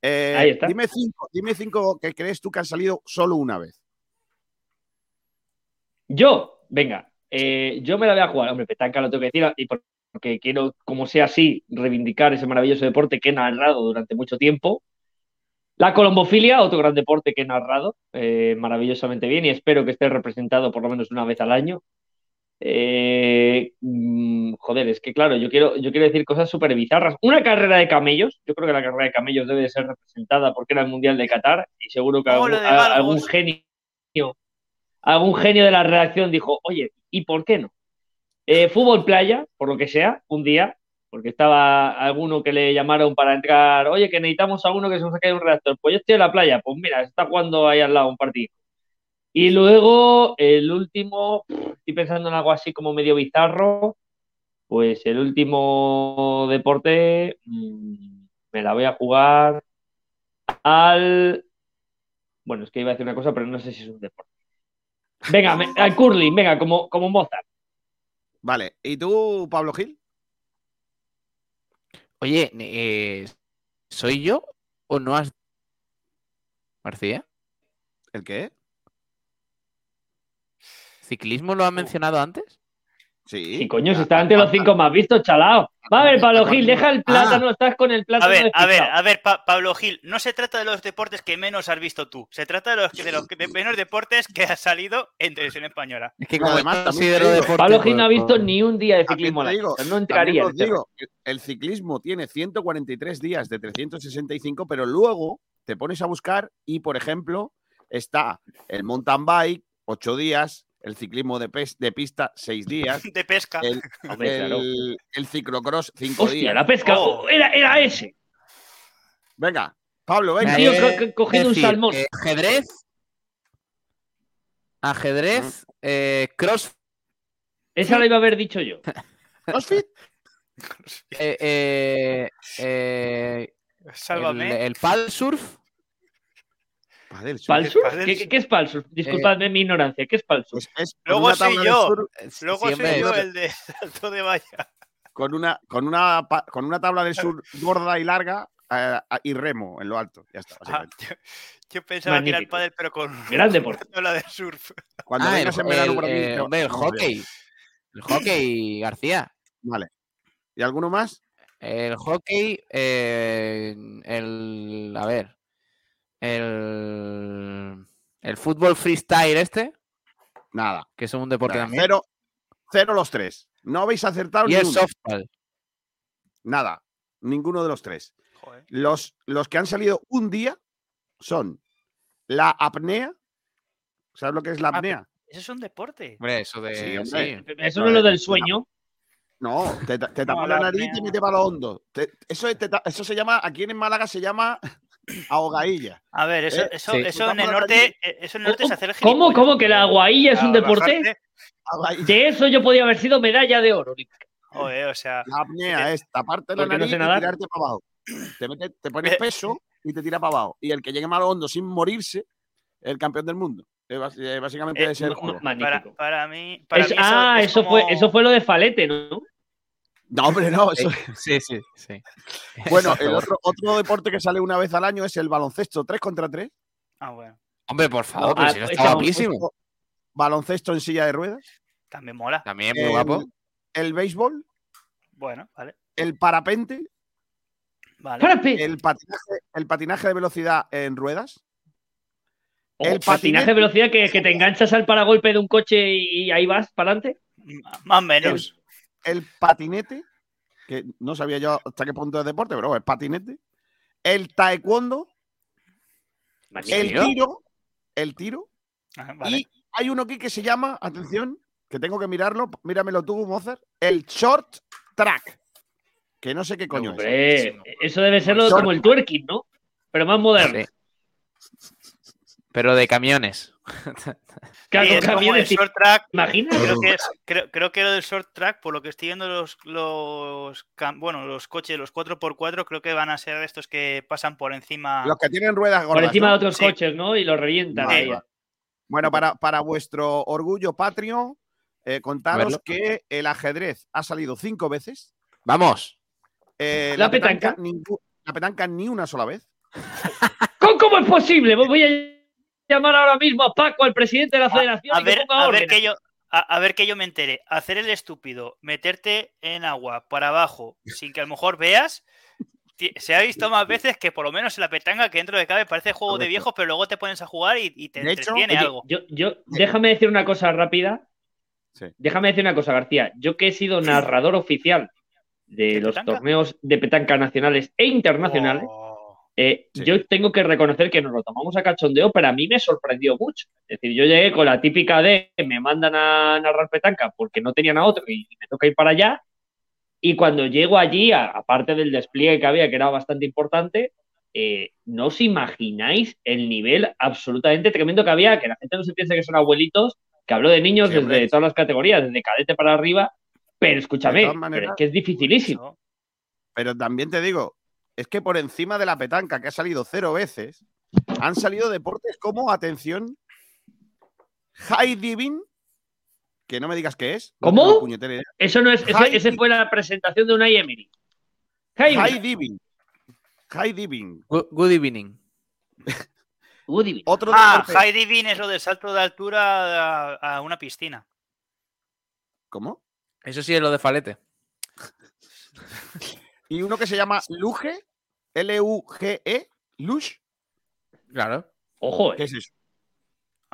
Eh, Ahí está. Dime cinco, dime cinco que crees tú que han salido solo una vez. Yo, venga, eh, yo me la voy a jugar. Hombre, petanca lo tengo que decir, y por- porque quiero, como sea así, reivindicar ese maravilloso deporte que he narrado durante mucho tiempo. La colombofilia, otro gran deporte que he narrado eh, maravillosamente bien y espero que esté representado por lo menos una vez al año. Eh, mm, joder, es que claro, yo quiero, yo quiero decir cosas súper bizarras. Una carrera de camellos, yo creo que la carrera de camellos debe de ser representada porque era el Mundial de Qatar y seguro que a- algún genio algún genio de la redacción dijo, oye, ¿y por qué no? Eh, fútbol playa, por lo que sea, un día, porque estaba alguno que le llamaron para entrar, oye, que necesitamos a uno que se nos caído un redactor. Pues yo estoy en la playa, pues mira, está jugando ahí al lado un partido. Y luego el último, estoy pensando en algo así como medio bizarro, pues el último deporte mm, me la voy a jugar al... Bueno, es que iba a decir una cosa, pero no sé si es un deporte. Venga, me- al curling, venga, como, como Mozart. Vale, ¿y tú, Pablo Gil? Oye, eh, ¿soy yo o no has. García? ¿El qué? ¿Ciclismo lo has mencionado antes? Sí. Y coño, si está ante los cinco más vistos, chalao. Va a ver, Pablo Gil, deja el Ah. plátano, estás con el A plátano. ver, a ver, a ver, Pa- Pablo Gil, no se trata de los deportes que menos has visto tú, se trata de los, de los de menos deportes que has salido en televisión española. Es que como además también Pablo Gil no ha pues, visto ni un día de ciclismo. digo, no entraría. en digo, el- el ciclismo tiene 143 días de 365, pero luego te pones a buscar y, por ejemplo, está el mountain bike, 8 días, el ciclismo de, pes- de pista, 6 días, De pesca. el, Hombre, claro. el, el ciclocross, 5 Hostia, días. la pesca. Oh. oh, era, era ese. Venga, Pablo, venga. Tío Eh, co- co- cogiendo un salmón. eh, ajedrez. Ajedrez, eh, cross, Esa la iba a haber dicho yo. ¿Crossfit? eh, eh, eh, el, Sálvame. el pal surf, Padel, padel? ¿Qué, es Palsur? Disculpadme mi ignorancia. ¿Qué es Palsur? Pues es Luego una soy tabla yo. Luego soy yo el de salto de valla. con una, con una, con una tabla de sur gorda y larga eh, y remo en lo alto. Ya está, Ah, básicamente. yo, yo pensaba que era el Magnífico. pádel, pero con Gran deporte. con la de surf. Cuando Ah, el, vengas en verano el- por aquí. eh, hombre, el hockey. El hockey, García. Vale. ¿Y alguno más? El hockey, eh, el. A ver. El. El fútbol freestyle este, Nada. que es un deporte nada. también. Cero, cero los tres. No habéis acertado Y ni el uno. softball. Nada. Ninguno de los tres. Joder. Los, los que han salido un día son la apnea. ¿Sabes lo que es la Ah, apnea? Eso es un deporte. Hombre, eso de. Sí, Sí, hombre. Eso no es lo del sueño. No, te, te tapa No, la la nariz y apnea. te mete para lo hondo. Te- eso, te eso se llama, aquí en Málaga se llama ahogadilla. A ver, eso, Eh, eso, sí. eso en el norte, eh, eso en el norte es hacer el ¿Cómo, cómo que la aguailla es un deporte? De eso yo podía haber sido medalla de oro. Joder, o sea, La apnea es taparte la no nariz sé y nadar. tirarte para abajo. Te, mete- te pones Eh. peso y te tira para abajo. Y el que llegue más hondo sin morirse es el campeón del mundo. Básicamente Eh, es el juego. para, para mí. Para Es- mí eso ah, es eso, como- fue, eso fue lo de Falete, ¿no? No, hombre, no. eso- sí, sí. sí. Bueno, el otro, otro deporte que sale una vez al año es el baloncesto 3 contra 3. Ah, bueno. Hombre, por favor, Ah, pero si no pues está guapísimo. Baloncesto en silla de ruedas. También mola. También muy el, guapo. el béisbol. Bueno, vale. El parapente. Vale. El patinaje, el patinaje de velocidad en ruedas. O el patinaje de velocidad que, que te enganchas al paragolpe de un coche y ahí vas para adelante. M- Más o menos. El patinete, que no sabía yo hasta qué punto es deporte, pero es patinete. El taekwondo, el tiro, el tiro. Ah, Vale. Y hay uno aquí que se llama, atención, que tengo que mirarlo, míramelo tú, Mozart, el short track. Que no sé qué coño es. Eso debe ser como el twerking, ¿no? Pero más moderno. Sí. Pero de camiones. Claro, Y con es como el camiones, ¿te short track. imaginas? Creo que, es, creo, creo que lo del short track, por lo que estoy viendo los, los bueno, los coches, los 4x4, creo que van a ser estos que pasan por encima. Los que tienen ruedas gordas. Por encima ¿no? de otros Sí. coches, ¿no? Y los revientan. Vale, ahí. vale. Bueno, para, para vuestro orgullo patrio, eh, contaros que el ajedrez ha salido cinco veces. Vamos. eh, La petanca. la petanca ni una sola vez. ¿Cómo, cómo es posible? Voy a llamar ahora mismo a Paco, al presidente de la federación, a ver, a que yo. A, a ver que yo me entere. Hacer el estúpido, meterte en agua para abajo sin que a lo mejor veas. Se ha visto más veces que por lo menos en la petanga que dentro de cabe parece juego de viejos, pero luego te pones a jugar y, y te De entretiene algo. Yo, yo, déjame decir una cosa rápida. Sí. Déjame decir una cosa, García. Yo que he sido narrador oficial de ¿De los petanca? torneos de petanca nacionales e internacionales, Oh. Eh, Sí. yo tengo que reconocer que nos lo tomamos a cachondeo, pero a mí me sorprendió mucho. Es decir, yo llegué con la típica de me mandan a narrar petanca porque no tenían a otro y me toca ir para allá. Y cuando llego allí, aparte del despliegue que había, que era bastante importante, eh, no os imagináis el nivel absolutamente tremendo que había, que la gente no se piense que son abuelitos, que hablo de niños desde todas las categorías, desde cadete para arriba, pero escúchame, pero es que es dificilísimo. Pero también te digo, es que por encima de la petanca, que ha salido cero veces, han salido deportes como, atención, high diving, Que no me digas qué es. ¿Cómo? Eso no es, ese, High ese fue la presentación de una Emery. Jaime. High diving. High diving. Good, good evening. Otro Ah, deporte- high diving es lo del salto de altura a, a una piscina. ¿Cómo? Eso sí es lo de Falete. Y uno que se llama Luge. L-U-G-E. Lush. Claro. Ojo, ¿Qué eh. es eso?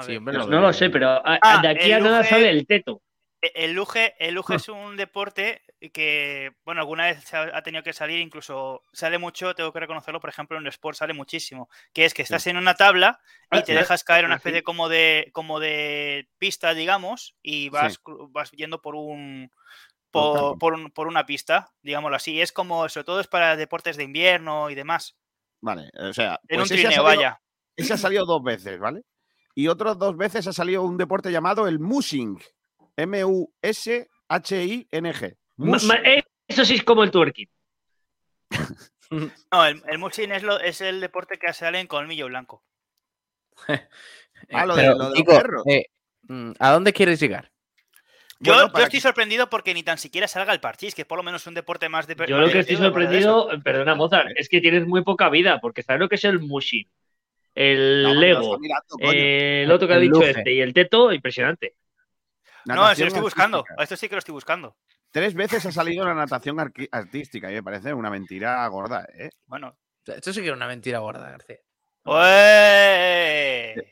Sí, hombre, No, lo no de- lo sé, pero a- Ah, de aquí a el nada Luge- sale el teto. E- El luge, el luge Ah. es un deporte que, bueno, alguna vez ha ha tenido que salir, incluso sale mucho, tengo que reconocerlo, por ejemplo, en el sport sale muchísimo, que es que estás en una tabla y Ah, te ah, dejas caer una ah, especie como de, como de pista, digamos, y vas, vas yendo por un Por por, un- una pista, digámoslo así. Es como, sobre todo es para deportes de invierno y demás. Vale, o sea. En pues un trineo, salido- vaya. Ese ha salido dos veces, ¿vale? Y otras dos veces ha salido un deporte llamado el mushing. M-U-S-H-I-N-G. Eso sí es como el twerking. No, el, el mushing es, lo, es el deporte que sale en colmillo blanco. Ah, lo de- lo de los perros. eh, mm, ¿a dónde quieres llegar? Yo, Bueno, yo para estoy sorprendido porque ni tan siquiera salga el parchís, que es por lo menos un deporte más de Yo lo que estoy sorprendido, perdona Mozart, es que tienes muy poca vida, porque sabes lo que es el mushin, el No, Lego, mirando, eh, el otro que ha dicho este y el teto, impresionante. No, eso lo estoy buscando. artística. Esto sí que lo estoy buscando. Tres veces ha salido la natación artística y me parece una mentira gorda, ¿eh? Bueno. Esto sí que es una mentira gorda, García.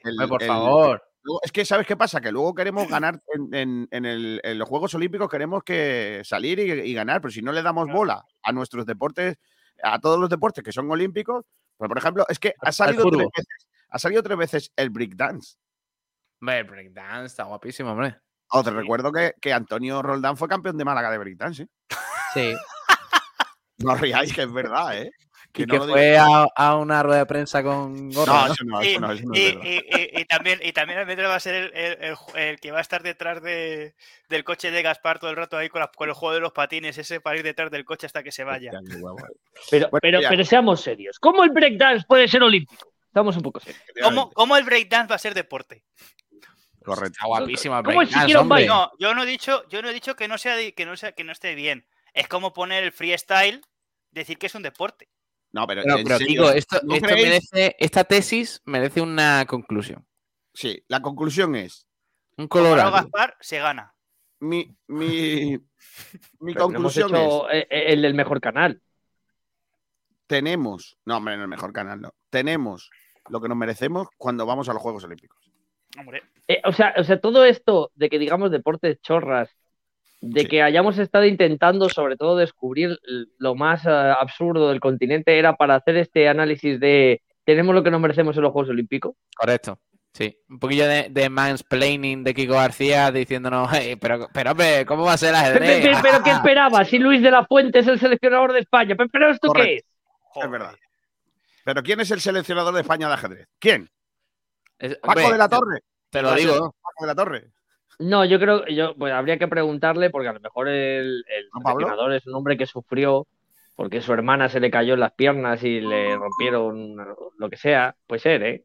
El- por el- favor. Es que, ¿sabes qué pasa? Que luego queremos ganar en, en- en el- en los Juegos Olímpicos, queremos que salir y, y ganar, pero si no le damos bola a nuestros deportes, a todos los deportes que son olímpicos, pues por ejemplo, es que ha Al salido tres veces, ha salido tres veces el breakdance. Hombre, el breakdance está guapísimo, hombre. Oh, te Sí. recuerdo que, que Antonio Roldán fue campeón de Málaga de breakdance. ¿eh? Sí. No ríais, que es verdad, ¿eh? Y no que lo digo- fue a, a una rueda de prensa con gorra, No, ¿no? eso no, Y, y- y- y- y también, y también Almendra va a ser el, el- el el que va a estar detrás de, del coche de Gaspar todo el rato ahí con, la- con el juego de los patines, ese para ir detrás del coche hasta que se vaya. Eh. Pero, Bueno, pero, seamos serios. ¿Cómo el breakdance puede ser olímpico? Estamos un poco serios. ¿Cómo, cómo el breakdance va a ser deporte? Correcto. Está el ¿Cómo es breakdance? No, yo no he dicho, yo no he dicho que no sea que no sea que no esté bien. Es como poner el freestyle, decir que es un deporte. No, pero, Pero, en pero, serio, Kiko, esto, ¿no esto creéis? merece, esta tesis merece una conclusión. Sí, la conclusión es, Un colorado. Gaspar, se gana. mi, mi, mi hemos conclusión es, eh, eh, el del mejor canal. tenemos, no, hombre, en el mejor canal no, tenemos lo que nos merecemos cuando vamos a los Juegos Olímpicos. Hombre, Eh, o, sea, o sea, todo esto de que digamos deportes chorras, de Sí. que hayamos estado intentando sobre todo descubrir lo más eh, absurdo del continente era para hacer este análisis de tenemos lo que nos merecemos en los Juegos Olímpicos. Correcto. Sí. Un poquillo de, de mansplaining de Kiko García diciéndonos, "Hey, pero, pero hombre, ¿cómo va a ser ajedrez? pe- Pero, ¿qué esperaba? Si Luis de la Fuente es el seleccionador de España. Pe- ¿Pero esto qué es? joder. Es verdad. Pero ¿quién es el seleccionador de España de ajedrez? ¿Quién? Es- Paco hombre, de la Torre. Te lo digo. Paco de la Torre. No, yo creo que yo, pues habría que preguntarle, porque a lo mejor el, el es un hombre que sufrió porque su hermana se le cayó en las piernas y le rompieron lo que sea. Puede ser, ¿eh?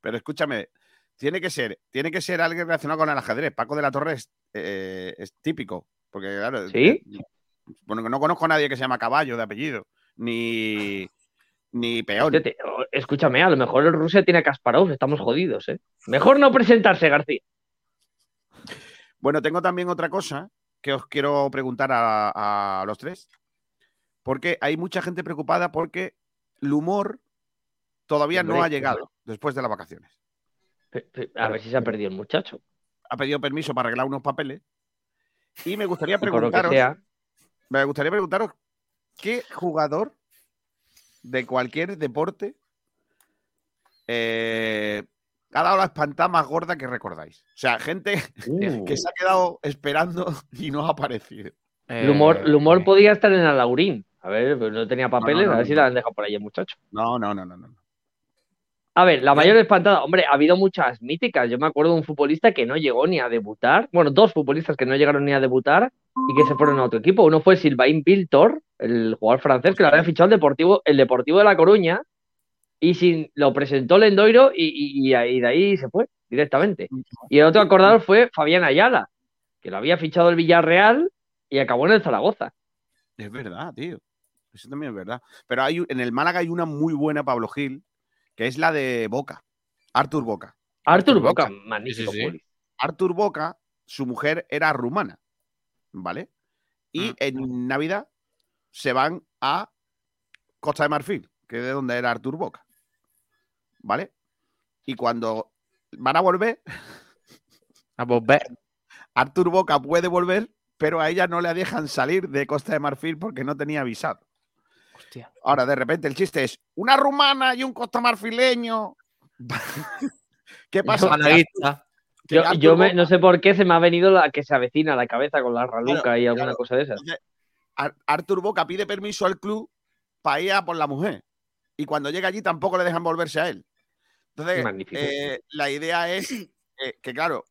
Pero escúchame, tiene que ser, tiene que ser alguien relacionado con el ajedrez. Paco de la Torre es, eh, es típico. Porque, claro, ¿Sí? eh, bueno, no conozco a nadie que se llama Caballo de apellido. Ni, ni o- Escúchame, a lo mejor el Rusia tiene a Kasparov, estamos jodidos, ¿eh? Mejor no presentarse, García. Bueno, tengo también otra cosa que os quiero preguntar a, a los tres. Porque hay mucha gente preocupada porque el humor todavía no ha llegado después de las vacaciones. A ver si se ha perdido el muchacho. Ha pedido permiso para arreglar unos papeles. Y me gustaría preguntaros, me gustaría preguntaros qué jugador de cualquier deporte eh, ha dado la espantada más gorda que recordáis. O sea, gente Uh, que se ha quedado esperando y no ha aparecido. el humor, el humor Eh, podía estar en Alaurín. A ver, pues no tenía papeles, no, a ver si no. la han dejado por ahí el muchacho. No, no, no, no, no. A ver, la mayor espantada, hombre, ha habido muchas míticas. Yo me acuerdo de un futbolista que no llegó ni a debutar. Bueno, dos futbolistas que no llegaron ni a debutar y que se fueron a otro equipo. Uno fue Sylvain Piltor, el jugador francés que lo había fichado el Deportivo, el Deportivo de La Coruña, y sin, lo presentó Lendoiro y, y, y ahí- de ahí se fue directamente. Y el otro acordado fue Fabián Ayala, que lo había fichado el Villarreal y acabó en el Zaragoza. Es verdad, tío. Eso también es verdad. Pero hay, un- en el Málaga hay una muy buena, Pablo Gil, que es la de Boca. Artur Boca. Artur Artur Boca, Boca. magnífico Sí, sí, sí. futbolista. Artur Boca, su mujer era rumana, ¿vale? Y Mm. en Navidad se van a Costa de Marfil, que es de donde era Artur Boca, ¿vale? Y cuando van a volver, A volver. Artur Boca puede volver, pero a ella no le dejan salir de Costa de Marfil porque no tenía visado. Hostia. Ahora, de repente, el chiste es una rumana y un costamarfileño. ¿Qué pasa? Yo, yo me- no sé por qué se me ha venido la que se avecina a la cabeza con la raluca Claro, y alguna claro. cosa de esas. Artur Boca pide permiso al club para ir a por la mujer. Y cuando llega allí tampoco le dejan volverse a él. Entonces, Magnífico. eh, la idea es eh, que, claro,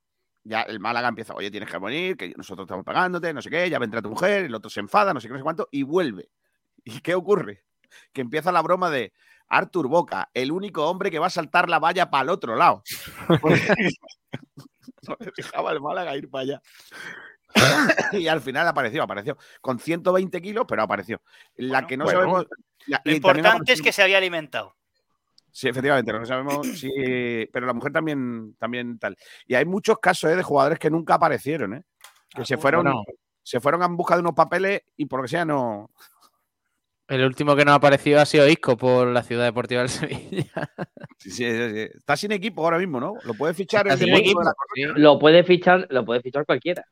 ya el Málaga empieza, oye, tienes que venir, que nosotros estamos pagándote, no sé qué, ya vendrá tu mujer, el otro se enfada, no sé qué, no sé cuánto, y vuelve. ¿Y qué ocurre? Que empieza la broma de Artur Boca, el único hombre que va a saltar la valla para el otro lado. No le dejaba el Málaga ir para allá. y al final apareció, apareció. Con 120 kilos, pero apareció. La Bueno, que no bueno. sabemos. la- Lo importante es que se había alimentado. Sí, efectivamente, no sabemos si. Pero la mujer también, también tal. Y hay muchos casos ¿eh? de jugadores que nunca aparecieron, ¿eh? Que Ah, se bueno. fueron, Bueno. se fueron en busca de unos papeles y por lo que sea no. El último que nos ha aparecido ha sido Isco por la Ciudad Deportiva del Sevilla. Sí, sí, sí, sí. Está sin equipo ahora mismo, ¿no? Lo puede fichar el equipo. de la. Lo puede fichar, lo puede fichar cualquiera.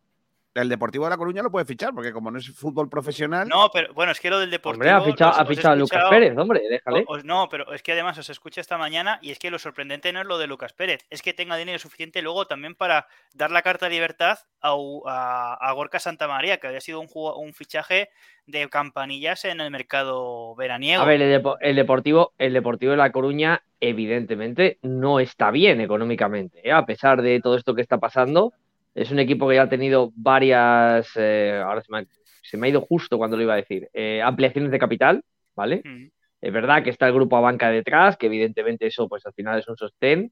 El Deportivo de la Coruña lo puede fichar, porque como no es fútbol profesional. No, pero bueno, es que lo del Deportivo. Hombre, ha fichado, os- ha fichado a Lucas Pérez, hombre, déjale. os- no, pero es que además os escuché esta mañana y es que lo sorprendente no es lo de Lucas Pérez, es que tenga dinero suficiente luego también para dar la carta de libertad a, a- a Gorka Santamaría, que había sido un, un fichaje de campanillas en el mercado veraniego. A ver, el, Depo- el Deportivo, el Deportivo de La Coruña, evidentemente, no está bien económicamente. ¿eh? A pesar de todo esto que está pasando, es un equipo que ya ha tenido varias. eh, ahora se me, ha, se me ha ido justo cuando lo iba a decir. eh, ampliaciones de capital, ¿vale? Mm. Es verdad que está el grupo a banca detrás, que evidentemente eso, pues al final es un sostén.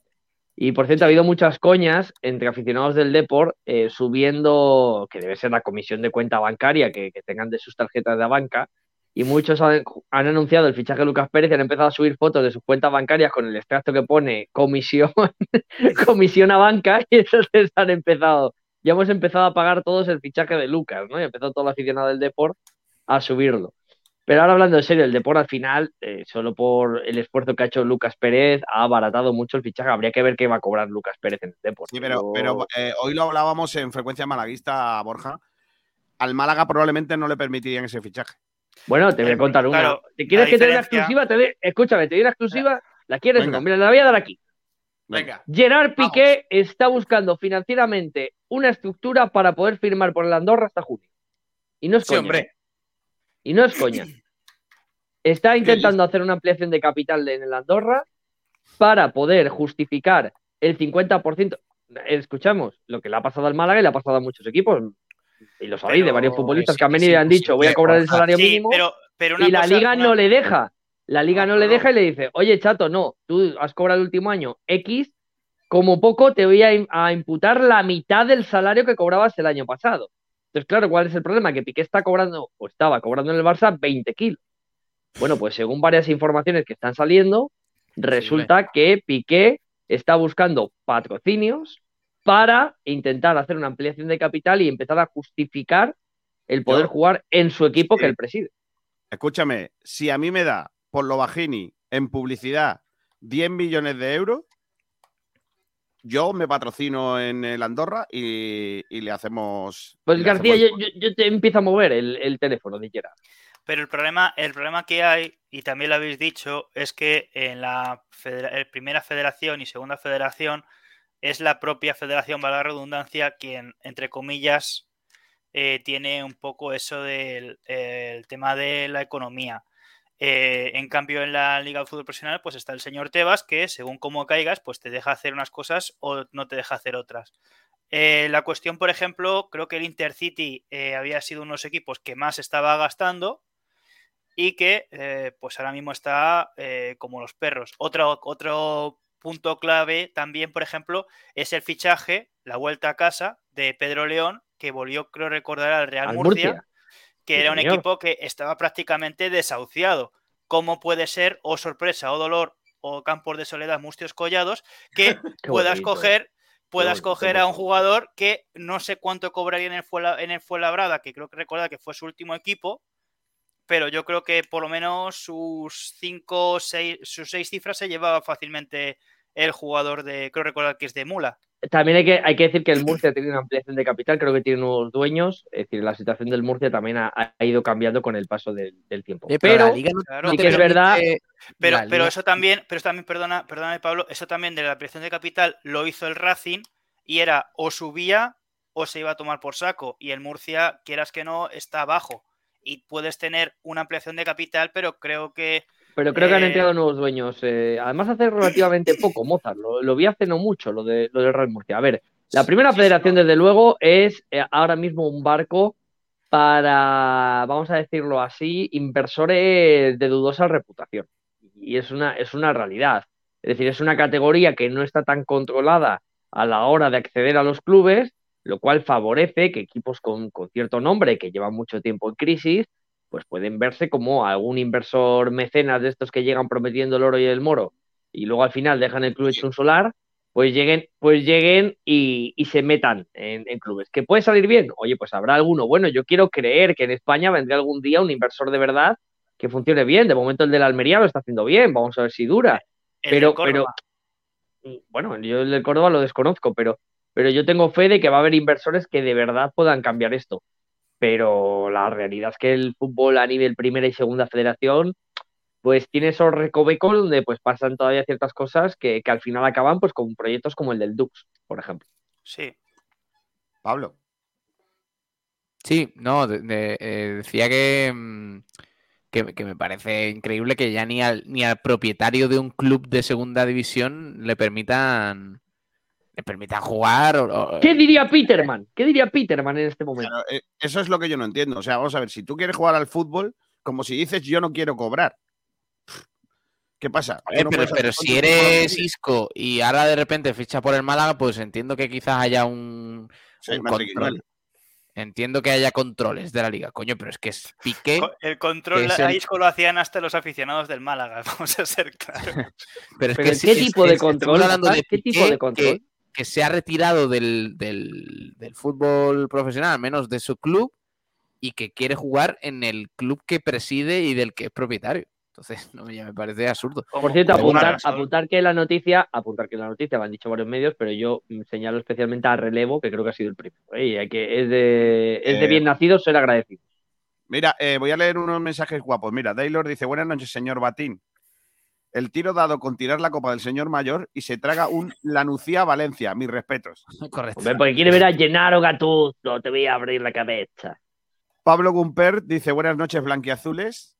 Y por cierto, ha habido muchas coñas entre aficionados del Deport eh, subiendo, que debe ser la comisión de cuenta bancaria que, que tengan de sus tarjetas de banca. Y muchos han, han anunciado el fichaje de Lucas Pérez y han empezado a subir fotos de sus cuentas bancarias con el extracto que pone comisión, comisión a banca. Y esos les han empezado. Ya hemos empezado a pagar todos el fichaje de Lucas, ¿no? Y ha empezado todo el aficionado del Deport a subirlo. Pero ahora hablando en serio, el Deport al final, eh, solo por el esfuerzo que ha hecho Lucas Pérez, ha abaratado mucho el fichaje. Habría que ver qué va a cobrar Lucas Pérez en el Deport. Sí, pero, pero eh, hoy lo hablábamos en frecuencia malaguista, Borja. Al Málaga probablemente no le permitirían ese fichaje. Bueno, te voy a contar una. Claro, ¿Te quieres la que te dé una diferencia- exclusiva? Te Escúchame, te doy una exclusiva. ¿La quieres o no? Mira, la voy a dar aquí. Venga. Gerard Piqué está buscando financieramente una estructura para poder firmar por el Andorra hasta junio. Y no es Sí, coña. hombre. ¿eh? Y no es coña. Está intentando hacer una ampliación de capital en el Andorra para poder justificar el 50%. Escuchamos lo que le ha pasado al Málaga y le ha pasado a muchos equipos. Y lo sabéis, de varios futbolistas que han venido y han dicho, voy a cobrar el salario Sí, mínimo. pero, pero una y la cosa- liga una- no le deja. La liga No, no, le deja y le dice, oye, chato, no, tú has cobrado el último año X, como poco te voy a imputar la mitad del salario que cobrabas el año pasado. Entonces, claro, ¿cuál es el problema? Que Piqué está cobrando, o estaba cobrando en el Barça 20 kilos. Bueno, pues según varias informaciones que están saliendo, resulta que Piqué está buscando patrocinios para intentar hacer una ampliación de capital y empezar a justificar el poder Yo- jugar en su equipo Sí. que él preside. Escúchame, si a mí me da por lo bajini en publicidad 10 millones de euros, yo me patrocino en el Andorra y, y le hacemos. Pues le García, hacemos- yo, yo- yo te empiezo a mover el, el teléfono de Gerard. Pero el problema, el problema que hay, y también lo habéis dicho, es que en la federa- eh, primera federación y segunda federación es la propia federación, valga la redundancia, quien, entre comillas, eh, tiene un poco eso del el tema de la economía. Eh, en cambio, en la Liga de Fútbol Profesional, pues está el señor Tebas, que según cómo caigas, pues te deja hacer unas cosas o no te deja hacer otras. Eh, la cuestión, por ejemplo, creo que el Intercity había sido uno de los equipos que más estaba gastando y que pues ahora mismo está como los perros. Otro, otro punto clave también, por ejemplo, es el fichaje, la vuelta a casa de Pedro León, que volvió, creo recordar, al Real Al Murcia, Murcia. que Sí, era un señor. equipo que estaba prácticamente desahuciado. ¿Cómo puede ser, o sorpresa, o dolor, o campos de soledad, mustios collados, que puedas bonito, eh. coger, puedas coger a un jugador que no sé cuánto cobraría en el, Fuenla- en el Fuenlabrada, que creo que recuerda que fue su último equipo, pero yo creo que por lo menos sus cinco, seis, sus seis cifras se llevaba fácilmente el jugador de, creo recordar que es de Mula. También hay que, hay que decir que el Murcia tiene una ampliación de capital, creo que tiene nuevos dueños, es decir, la situación del Murcia también ha, ha ido cambiando con el paso del, del tiempo. Oye, pero la liga no- Claro, sí que es verdad- Pero, pero eso también, pero eso también, perdona, perdóname Pablo, eso también de la ampliación de capital lo hizo el Racing y era o subía o se iba a tomar por saco. Y el Murcia, quieras que no, está abajo. Y puedes tener una ampliación de capital, pero creo que Pero creo que han Eh, entrado nuevos dueños. eh, además, hace relativamente poco, Mozart. Lo, lo vi hace no mucho, lo, de, lo del Real Murcia. A ver, la primera federación, desde luego, es eh, ahora mismo un barco para, vamos a decirlo así, inversores de dudosa reputación. Y es una, es una realidad. Es decir, es una categoría que no está tan controlada a la hora de acceder a los clubes, lo cual favorece que equipos con, con cierto nombre, que llevan mucho tiempo en crisis, pues pueden verse como algún inversor mecenas de estos que llegan prometiendo el oro y el moro y luego al final dejan el club hecho un solar, pues lleguen, pues lleguen y, y se metan en, en clubes. ¿Que puede salir bien? Oye, pues habrá alguno. Bueno, yo quiero creer que en España vendrá algún día un inversor de verdad que funcione bien. De momento el de la Almería lo está haciendo bien, vamos a ver si dura. el Pero, de bueno, yo el del Córdoba lo desconozco, pero, pero yo tengo fe de que va a haber inversores que de verdad puedan cambiar esto. Pero la realidad es que el fútbol a nivel primera y segunda federación, pues tiene esos recovecos donde pues pasan todavía ciertas cosas que, que al final acaban pues con proyectos como el del Dux, por ejemplo. sí. Pablo. Sí, no, de- de- eh, decía que, mm, que, que me parece increíble que ya ni al, ni al propietario de un club de segunda división le permitan le permitan jugar. o- o- ¿Qué diría Peterman? ¿Qué diría Peterman en este momento? Claro, eh, eso es lo que yo no entiendo. O sea, vamos a ver, si tú quieres jugar al fútbol, como si dices yo no quiero cobrar. ¿Qué pasa? No pero, pero si eres. Isco y ahora de repente ficha por el Málaga, pues entiendo que quizás haya un, Sí, un Manrique, control. Entiendo que haya controles de la liga, coño, pero es que es Piqué. El control a el- Isco lo hacían hasta los aficionados del Málaga, vamos a ser claros. Pero es ¿Pero que en sí, qué es tipo de estamos control, hablando de ¿Qué tipo de control? Que, se ha retirado del, del- del fútbol profesional, al menos de su club, y que quiere jugar en el club que preside y del que es propietario. Entonces, no, ya me parece absurdo. Por cierto, apuntar, apuntar que la noticia, apuntar que la noticia, me han dicho varios medios, pero yo mm, señalo especialmente a Relevo, que creo que ha sido el primero. ¿eh? Y hay que es de, es de Eh, bien nacido ser agradecido. Mira, eh, voy a leer unos mensajes guapos. Mira, Taylor dice: Buenas noches, señor Batín. El tiro dado con tirar la copa del señor mayor y se traga un Lanucía Valencia. Mis respetos. Correcto. Hombre, porque quiere ver a Gennaro Gattuso, te voy a abrir la cabeza. Pablo Gumper dice: Buenas noches, blanquiazules.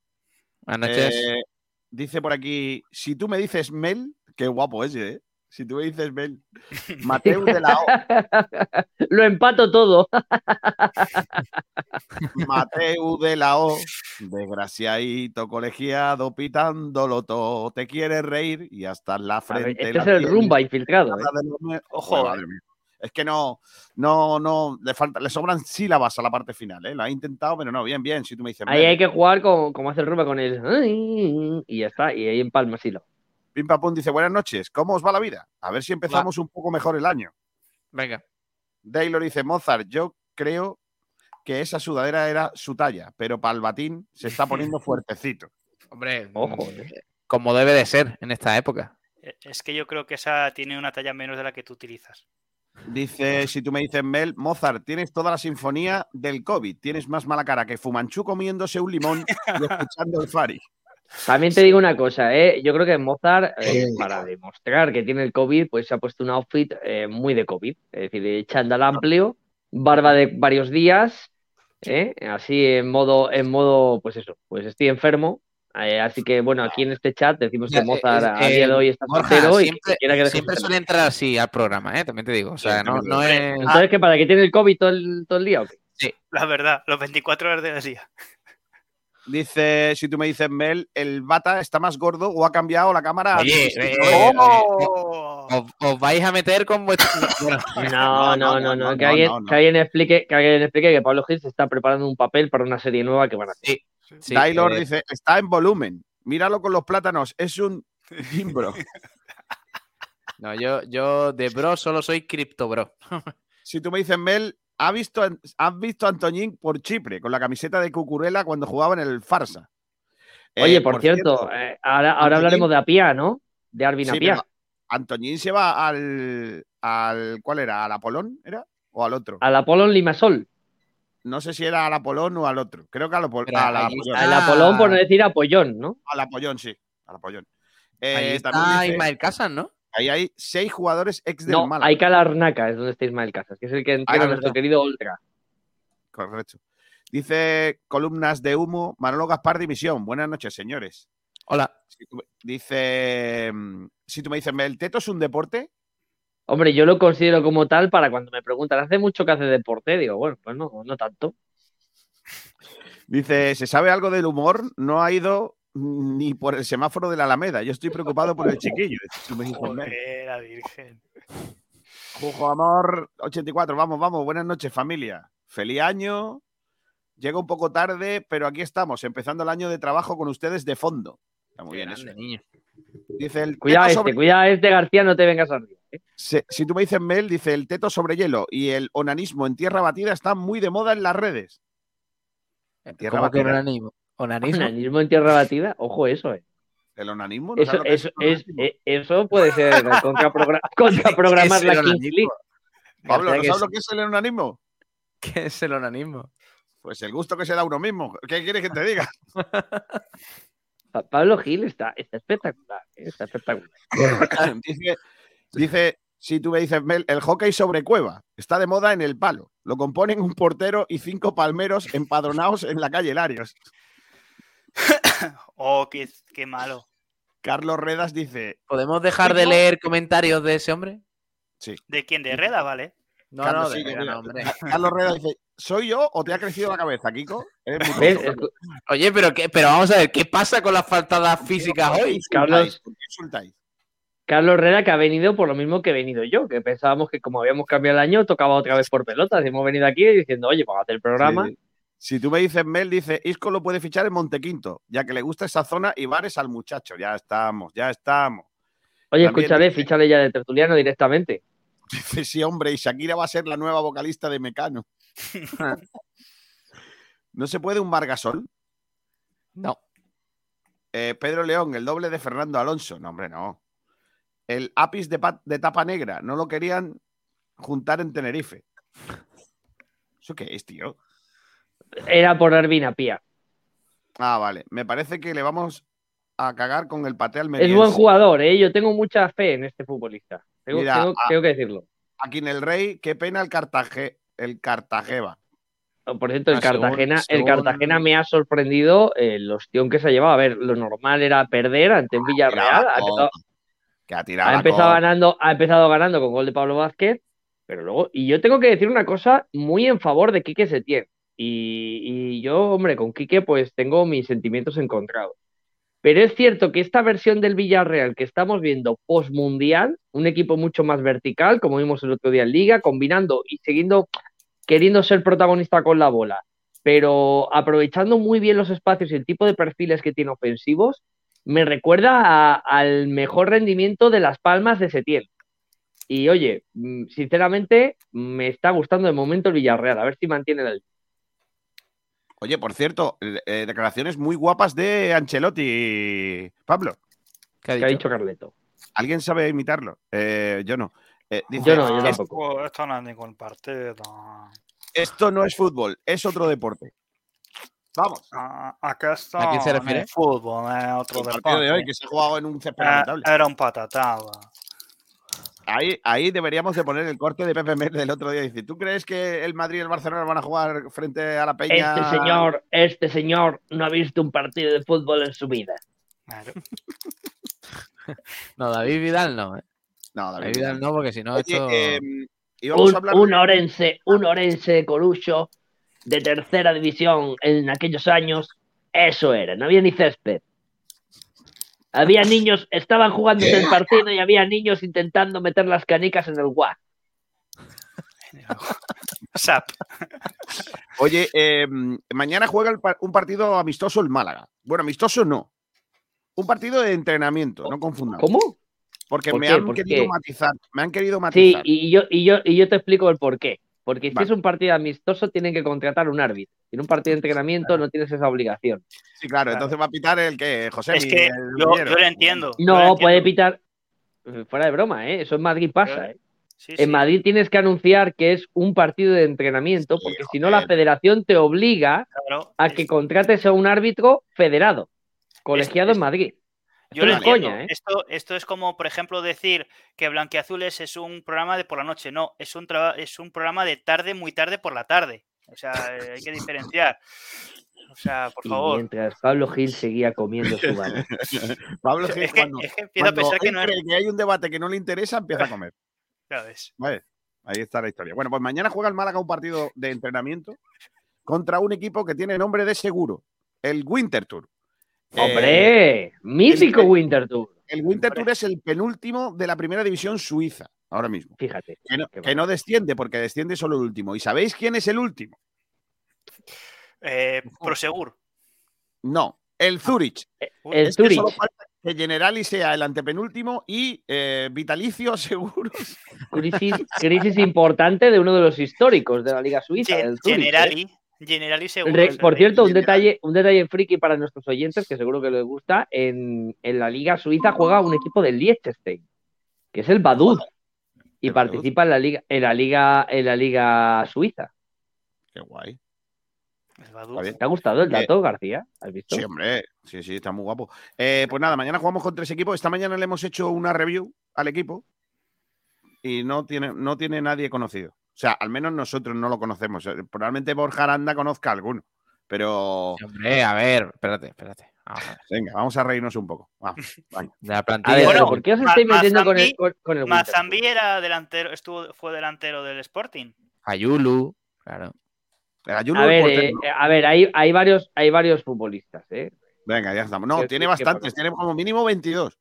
Buenas noches. Eh, dice por aquí: Si tú me dices Mel, qué guapo ese, ¿eh? Si tú me dices Mel. Mateo de la O. Lo empato todo. Mateu de la O, desgraciadito colegiado, pitándolo todo, te quieres reír y hasta en la ver, frente. este la es el rumba infiltrado. ¿eh? Ojo, eh. madre mía. Es que no, no, no, le falta, le sobran sílabas a la parte final, ¿eh? Lo ha intentado, pero no, bien, bien, si tú me dices. Ahí hay que jugar con, como hace el rumba con el. Y ya está, y ahí empalma asilo. Pim Pam Pum dice, buenas noches, ¿cómo os va la vida? A ver si empezamos un poco mejor el año. Venga. Taylor dice, Mozart, yo creo que esa sudadera era su talla, pero para el batín se está poniendo fuertecito. Hombre, Ojo, mm, eh. como debe de ser en esta época. Eh, Es que yo creo que esa tiene una talla menos de la que tú utilizas. Dice, si tú me dices, Mel, Mozart, tienes toda la sinfonía del COVID. Tienes más mala cara que Fumanchu comiéndose un limón y escuchando el Fari. También te digo una cosa, ¿eh? yo creo que Mozart, eh, para demostrar que tiene el COVID, pues se ha puesto un outfit eh, muy de COVID. Es decir, de chándal amplio, barba de varios días, ¿eh? así en modo, en modo, pues eso, pues estoy enfermo. eh, así que bueno, aquí en este chat decimos que Mozart eh, a día de hoy está soltero y siempre, que siempre suele entrar así al programa, ¿eh? También te digo. O sea, Sí, no, no es... Entonces, que para que tiene el COVID todo el, todo el día? ¿o qué? La verdad, los 24 horas del día. Dice, si tú me dices, Mel, el bata está más gordo o ha cambiado la cámara. Oye, artística". eh, eh, ¡Oh! os, os vais a meter con vuestro. Bueno, No, no, no, no, que, alguien, no, no. que alguien explique, que alguien explique que Pablo Gil se está preparando un papel para una serie nueva que van a hacer. sí, sí, Taylor eh, dice, está en volumen. Míralo con los plátanos, es un gimbro. No, yo, yo de bro solo soy cripto bro. si tú me dices, Mel, ¿has visto, has visto a Antoñín por Chipre con la camiseta de Cucurella cuando jugaba en el Farsa? Oye, Eh, por, cierto, eh, ahora, ahora Antoñín- hablaremos de Apia, ¿no? De Arvin sí, Apia. Antoñín se va al, al. ¿Cuál era? ¿Al Apolón? ¿Era? ¿O al otro? Al Apolón Limasol. No sé si era al Apolón o al otro. Creo que al, Apo- Pero al ahí está. Ah. Apolón, por no decir Apollón, ¿no? Al Apollón, sí. Al Apollón. Ahí Eh, está también dice- Ismael Casas, ¿no? Ahí hay seis jugadores ex del No, Málaga. hay Calarnaca, es donde está Ismael Casas, que es el que entrena Ah, a nuestro querido Oltra. Correcto. Dice columnas de humo, Manolo Gaspar Dimisión. Buenas noches, señores. Hola. Si tú- Dice, mm, si tú me dices, ¿el teto es un deporte? Hombre, yo lo considero como tal para cuando me preguntan, ¿hace mucho que hace deporte? Digo, bueno, pues no, no tanto. Dice, ¿se sabe algo del humor? No ha ido ni por el semáforo de la Alameda. Yo estoy preocupado por el chiquillo. Si tú me dices, Mel. Joder, la virgen. Jujo Amor 84, vamos, vamos, buenas noches familia. Feliz año. Llega un poco tarde, pero aquí estamos, empezando el año de trabajo con ustedes de fondo. Está muy bien eso. Grande, niño. Dice el Cuidado teto este, sobre- cuidado este, García, no te vengas arriba. ¿eh? si tú me dices Mel, dice el teto sobre hielo y el onanismo en tierra batida están muy de moda en las redes. En tierra ¿Cómo que batida. onanismo? ¿Onanismo? Onanismo en tierra batida, ojo eso, eh. ¿El onanismo? ¿No Eso, eso, el es, onanismo? eh, eso puede ser contraprogra- contraprogramar ¿Qué es la el Kings? League. Pablo, ¿no García, ¿qué sabes es- lo que es el onanismo? ¿Qué es el onanismo? Pues el gusto que se da a uno mismo. ¿Qué quieres que te diga? Pa- Pablo Gil está, está espectacular, eh, está espectacular. dice, dice, si tú me dices, Mel, el hockey sobre cueva está de moda en el palo. Lo componen un portero y cinco palmeros empadronados en la calle Larios. Oh, qué, qué malo. Carlos Redas dice, ¿Podemos dejar de leer comentarios de ese hombre? ¿De quién? ¿De Reda, vale? No, Carlos, no, de sí, no, hombre. Carlos Redas dice, ¿soy yo o te ha crecido la cabeza, Kiko? Eres muy Oye, pero, qué, pero vamos a ver, ¿qué pasa con las faltadas físicas ¿Por qué hoy? Carlos- ¿Por qué insultáis? Carlos Herrera que ha venido por lo mismo que he venido yo, que pensábamos que como habíamos cambiado el año, tocaba otra vez por pelotas. Y hemos venido aquí diciendo, oye, vamos a hacer el programa. Sí. Si tú me dices Mel, dice, Isco lo puede fichar en Montequinto, ya que le gusta esa zona y bares al muchacho. Ya estamos, ya estamos. Oye, También escúchale, dice- fíchale ya de tertuliano directamente. Dice, sí, hombre, y Shakira va a ser la nueva vocalista de Mecano. ¿No se puede un Margasol? No. Eh, Pedro León, el doble de Fernando Alonso. No, hombre, no. El Apis de, de tapa negra. No lo querían juntar en Tenerife. ¿Eso qué es, tío? Era por Arvin Pía. Ah, vale. Me parece que le vamos a cagar con el paté al Es buen jugador, ¿eh? Yo tengo mucha fe en este futbolista. Tengo, Mira, tengo- a- tengo que decirlo. Aquí en el Rey, qué pena el Cartaje, el Cartageva. Por cierto, el Ah, según- Cartagena, el Cartagena me ha sorprendido eh, el ostión que se ha llevado. A ver, lo normal era perder ante un Villarreal. Ha empezado, Que ha tirado. ha la empezado copa. ganando, ha empezado ganando con gol de Pablo Vázquez, pero luego, y yo tengo que decir una cosa muy en favor de Quique Setién. Y, yo, hombre, con Quique, pues tengo mis sentimientos encontrados. Pero es cierto que esta versión del Villarreal que estamos viendo post-mundial, un equipo mucho más vertical, como vimos el otro día en Liga, combinando y siguiendo queriendo ser protagonista con la bola, pero aprovechando muy bien los espacios y el tipo de perfiles que tiene ofensivos, me recuerda al mejor rendimiento de las palmas de Setién. Y oye, mm, sinceramente, me está gustando de momento el Villarreal, a ver si mantiene el. Oye, por cierto, eh, eh, declaraciones muy guapas de Ancelotti, Pablo. ¿Qué ha que ha dicho? Carleto. ¿Alguien sabe imitarlo? Eh, yo no. Eh, dice, Yo no, yo "Es- tampoco. Esto, no es ningún partido. Esto no es fútbol, es otro deporte. Vamos. Ah, Acá está. ¿A quién se no refiere? es fútbol, es otro El partido de deporte. hoy que se ha jugado en un césped Ah, lamentable. era un patatado. Ahí, ahí deberíamos de poner el corte de Pepe Mel del otro día. Dice, ¿tú crees que el Madrid y el Barcelona van a jugar frente a la Peña? Este señor, este señor no ha visto un partido de fútbol en su vida. Claro. No, David Vidal no. ¿eh? No, David. David Vidal no, porque si no, esto... eh, íbamos Un, a hablar... un orense, un orense de Corucho de tercera división en aquellos años, eso era, no había ni césped. Había niños, estaban jugándose el partido y había niños intentando meter las canicas en el guas. Sap. Oye, eh, mañana juega un partido amistoso el Málaga. Bueno, amistoso no. Un partido de entrenamiento, no confundamos. ¿Cómo? Porque ¿Por me qué? han ¿Por querido qué? matizar. Me han querido Sí, matizar. y yo, y yo, y yo te explico el por qué. Porque si es un partido amistoso, tienen que contratar un árbitro. En un partido de entrenamiento no tienes esa obligación. Sí, claro, entonces va a pitar el que José. Es que yo, yo lo entiendo. lo No, entiendo. puede pitar. Fuera de broma, ¿eh? Eso en Madrid pasa, ¿eh? Sí, sí. En Madrid tienes que anunciar que es un partido de entrenamiento, porque si no la federación te obliga Claro, a es- que contrates a un árbitro federado, colegiado es- en Madrid. Yo Esto lo no es entiendo. coña, ¿eh? Esto, esto es como, por ejemplo, decir que Blanquiazules es un programa de por la noche. No, es un, es un programa de tarde, muy tarde por la tarde. O sea, eh, hay que diferenciar. O sea, por Y favor. mientras Pablo Gil seguía comiendo su balón. Pablo Es Gil, que, cuando, es que empiezo a pensar que no es. que hay un debate que no le interesa, empieza a comer. Ya ves. Vale, ahí está la historia. Bueno, pues mañana juega el Málaga un partido de entrenamiento contra un equipo que tiene nombre de seguro, el Winter Tour. Eh, ¡Hombre! ¡Mítico el- Winter Tour! el Winter. Tour es el penúltimo de la primera división suiza, ahora mismo. Fíjate. Que no, Qué que no desciende, porque desciende solo el último. ¿Y sabéis quién es el último? Eh, Prosegur. No, el Zurich. Uy, El Es que solo Zurich. falta que Generali sea el antepenúltimo y eh, Vitalicio Seguros. Crisis, crisis importante de uno de los históricos de la Liga Suiza, Gen- el Zurich. ¿eh? Generali. Seguro. Re- por cierto, un detalle, un detalle friki para nuestros oyentes que seguro que les gusta. En, en la Liga Suiza juega un equipo del Liechtenstein, que es el Badud, y participa en la liga, en la liga, en la liga suiza. Qué guay. ¿Te ha gustado el Eh, dato, García? ¿Has visto? Sí, hombre. Sí, sí, está muy guapo. Eh, pues nada, mañana jugamos con tres equipos. Esta mañana le hemos hecho una review al equipo y no tiene, no tiene nadie conocido. O sea, al menos nosotros no lo conocemos. Eh, Probablemente Borja Aranda conozca a alguno. Pero Sí, Hombre, a ver, espérate, espérate. Vamos a ver. venga, vamos a reírnos un poco. Vamos, la plantilla. ver, Bueno, ¿por qué os Ma- estáis metiendo con el, Mazambi- con, el? Mazambi era delantero, estuvo, fue delantero del Sporting. Ayulu, claro. Ayuno A ver, eh, eh, a ver, hay, hay varios, hay varios futbolistas, ¿eh? Venga, ya estamos. No, ¿qué- tiene bastantes. Tiene como mínimo 22.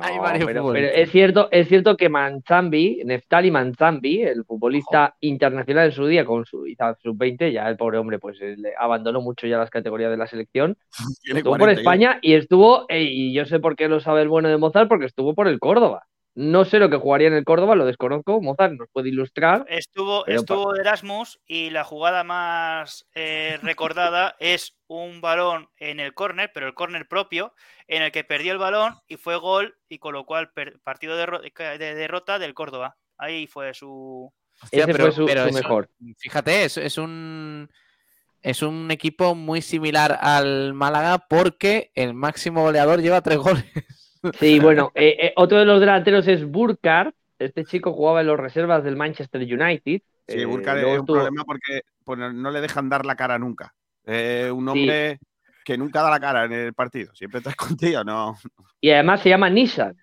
Hay No, varios pero, es cierto, es cierto que Manzambi, Neftali Manzambi, el futbolista internacional en su día con su sub-20, ya el pobre hombre pues le abandonó mucho ya las categorías de la selección. Estuvo por 40 y- España y estuvo, eh, y yo sé por qué lo sabe el bueno de Mozart, porque estuvo por el Córdoba. No sé lo que jugaría en el Córdoba, lo desconozco. Mozart nos puede ilustrar. Estuvo, Pero estuvo de Erasmus y la jugada más eh, recordada es un balón en el córner, pero el córner propio, en el que perdió el balón y fue gol y con lo cual per- partido de, ro- de derrota del Córdoba. Ahí fue su... Hostia, Ese fue su, pero su eso- mejor. Fíjate, es, es un es un equipo muy similar al Málaga porque el máximo goleador lleva tres goles. Sí, bueno, eh, eh, otro de los delanteros es Burkhardt. Este chico jugaba en los reservas del Manchester United. Sí, Eh, Burkhardt es un problema porque pues, no le dejan dar la cara nunca. Eh, un hombre que nunca da la cara en el partido. Siempre está escondido, ¿no? Y además se llama Nissan.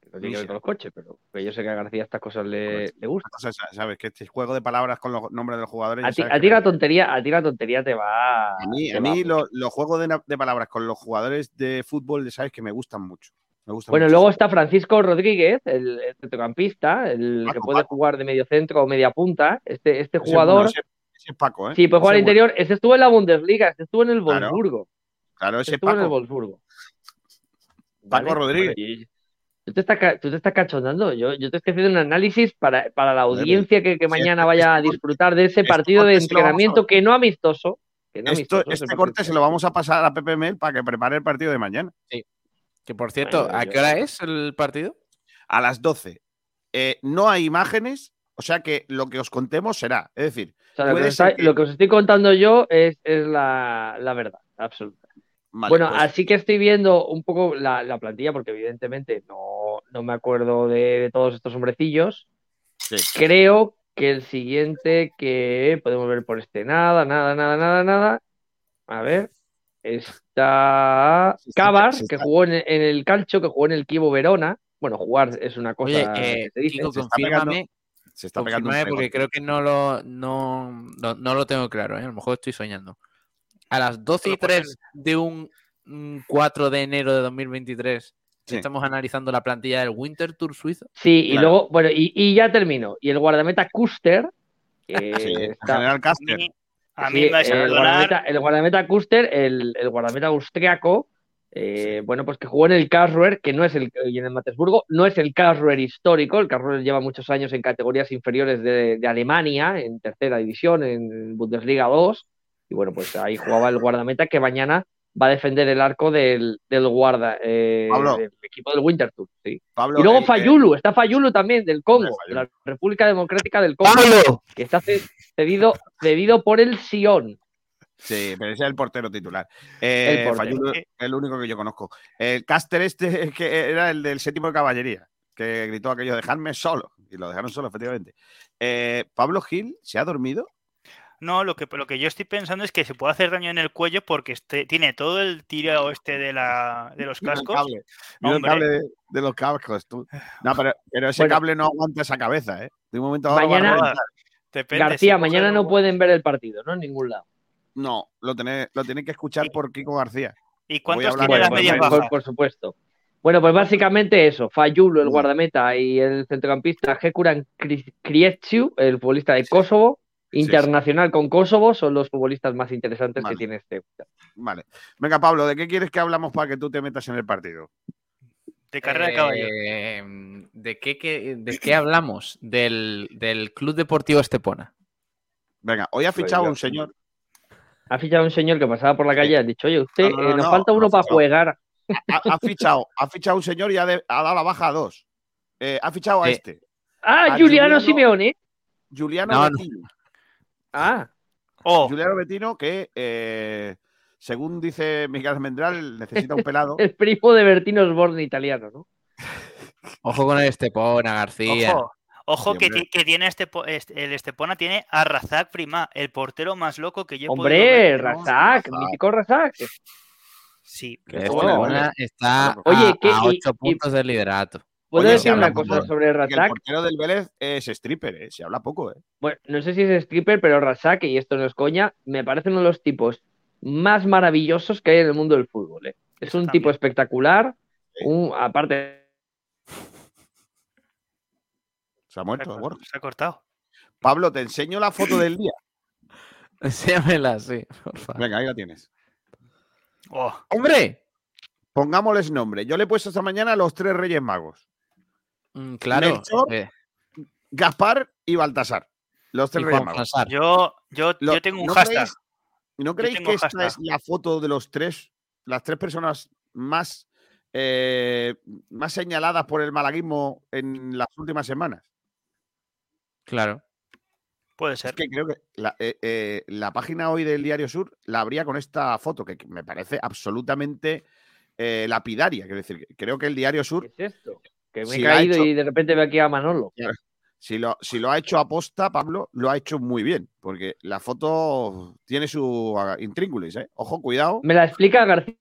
Que No tiene que ver con los coches, pero yo sé que a García estas cosas le, le gustan. Sabes que este juego de palabras con los nombres de los jugadores. A ti, a la tontería, a ti la tontería te va. a mí, a mí lo- los juegos de, palabras con los jugadores de fútbol, sabes que me gustan mucho. Me Bueno, mucho. luego está Francisco Rodríguez, el, el centrocampista, el que Paco, puede Paco. jugar de medio centro o media punta. Este, este Ese- jugador, ese, ese es Paco, ¿eh? sí, puede jugar al Ese bueno. interior. Este estuvo en la Bundesliga, este estuvo en el Claro, Wolfsburgo. Claro, Este ese estuvo en el Paco. Wolfsburgo. Paco Rodríguez. Bueno, Tú te, estás, tú te estás cachondando. Yo, yo te estoy haciendo un análisis para, para la audiencia que, que mañana este- vaya a este disfrutar de ese este partido de entrenamiento que no amistoso. Que no Esto, amistoso, ese este corte se lo vamos a pasar a Pepe Mel para que prepare el partido de mañana. Que por cierto, Bueno, ¿a qué hora es el partido? A las 12. Eh, no hay imágenes, o sea que lo que os contemos será. Es decir, O sea, lo, que os ser está- que- lo que os estoy contando yo es, es la, la verdad, absoluta. vale, bueno, pues, así que estoy viendo un poco la, la plantilla, porque evidentemente no, no me acuerdo de, de todos estos hombrecillos. sí. Creo que el siguiente que podemos ver por este nada, nada, nada, nada, nada. A ver. Está Cabar, que jugó en, en el Calcio, que jugó en el Kivo Verona. Bueno, jugar es una cosa Oye, que eh, se dice. Kiko, se confírmame, Se está pegando porque creo que no lo, no, no, no lo tengo claro, ¿eh? a lo mejor estoy soñando. A las 12 y Pero, pues, 3 de un mm, 4 de enero de 2023 Sí. estamos analizando la plantilla del Winter Tour suizo. Sí, y Claro. luego, bueno, y, y ya termino. Y el guardameta Custer, que Sí, está- General A mí, sí, me vais a el, guardameta, el guardameta Custer, el, el guardameta austriaco, eh, bueno, pues que jugó en el Karlsruher, que no es el, y en el Matesburgo, no es el Karlsruher histórico, el Karlsruher lleva muchos años en categorías inferiores de, de Alemania, en tercera división, en Bundesliga 2, y bueno, pues ahí jugaba el guardameta que mañana va a defender el arco del, del guarda, eh, Pablo. del equipo del Winter Tour, sí. Pablo, Y luego el- eh, Fayulu, está Fayulu también del Congo, de la República Democrática del Congo, ¡Pablo! que está ce- cedido, cedido por el Sion. Sí, pero ese es el portero titular. Eh, El portero. Fayulu el único que yo conozco. El caster este es que era el del séptimo de caballería, que gritó aquello, dejadme solo. Y lo dejaron solo, efectivamente. Eh, Pablo Gil se ha dormido. No, lo que, lo que yo estoy pensando es que se puede hacer daño en el cuello porque este, tiene todo el tiro este de, la, de los Mira el cascos. cable, mira el cable de, de los cascos, tú. No, pero, pero ese Bueno. cable no aguanta esa cabeza, ¿eh? De un momento a otro. Depende, García, mañana no pueden ver el partido, ¿no? En ningún lado. No, lo tenéis lo que escuchar por Kiko García. ¿Y cuántos tiene Bueno, medias pues, por, bajas? por supuesto. Bueno, pues básicamente eso. Fayulo, el Mm. guardameta, y el centrocampista Hekuran Kri- Krievciu, el futbolista de Kosovo, sí. internacional con Kosovo, son los futbolistas más interesantes Vale. que tiene este. Vale. Venga, Pablo, ¿de qué quieres que hablamos para que tú te metas en el partido? De carrera de caballo. Eh, ¿de, qué, qué- ¿De qué hablamos? Del, del Club Deportivo Estepona. Venga, hoy ha Pues fichado un señor. Ha fichado un señor que pasaba por la calle y ha dicho, oye, usted, No, no, no, eh, nos no, falta no uno para fichado. jugar. Ha, ha fichado, ha fichado un señor y ha, de- ha dado la baja a dos. Eh, ha fichado a este, Ah, Ah, Juliano Juliano- Simeone. Juliano No, no. Bettino. Ah, Oh, Juliano Bettino, que eh, según dice Miguel Almendral, necesita un pelado. el primo de Bertino Osborne italiano, ¿no? Ojo con el Estepona, García. ojo. Ojo Sí, que, tiene este, este- el Estepona tiene a Razak Prima, el portero más loco que yo he podido Hombre. Razak, mítico Razak. Sí. Estepona bueno. está Oye, a, ¿qué- a y- ocho y- puntos del liderato. ¿Puedo Oye, decir una cosa poco, sobre Que el Razak? portero del Vélez es stripper, eh, se habla poco. Eh. Bueno, no sé si es stripper, pero Razak, y esto no es coña, me parece uno de los tipos más maravillosos que hay en el mundo del fútbol. ¿eh? Es un también. tipo espectacular, Sí. un, aparte, Se ha Se ha, muerto, cor- gordo. se ha cortado. Pablo, te enseño la foto del día. Enséñamela, sí, por favor. Venga, ahí la tienes. Oh, ¡Hombre! Pongámosles nombre. Yo le he puesto esta mañana a los tres Reyes Magos. Mm, Claro. Melchor, eh, Gaspar y Baltasar. Los tres Reyes Magos. Yo, yo, Lo- yo tengo un ¿no hashtag. creéis- ¿No creéis que esta hashtag. es la foto de los tres, las tres personas más, eh, más señaladas por el malaguismo en las últimas semanas? Claro. Puede Es ser. que creo que la, eh, eh, la página hoy del Diario Sur la abría con esta foto, que que me parece absolutamente eh, lapidaria. Quiero decir, creo que el Diario Sur, ¿qué es esto? Que me Si he caído hecho- y de repente veo aquí a Manolo. si lo, si lo ha hecho aposta, Pablo, lo ha hecho muy bien, porque la foto tiene su ah, intríngulis, ¿eh? Ojo, cuidado. Me la explica García,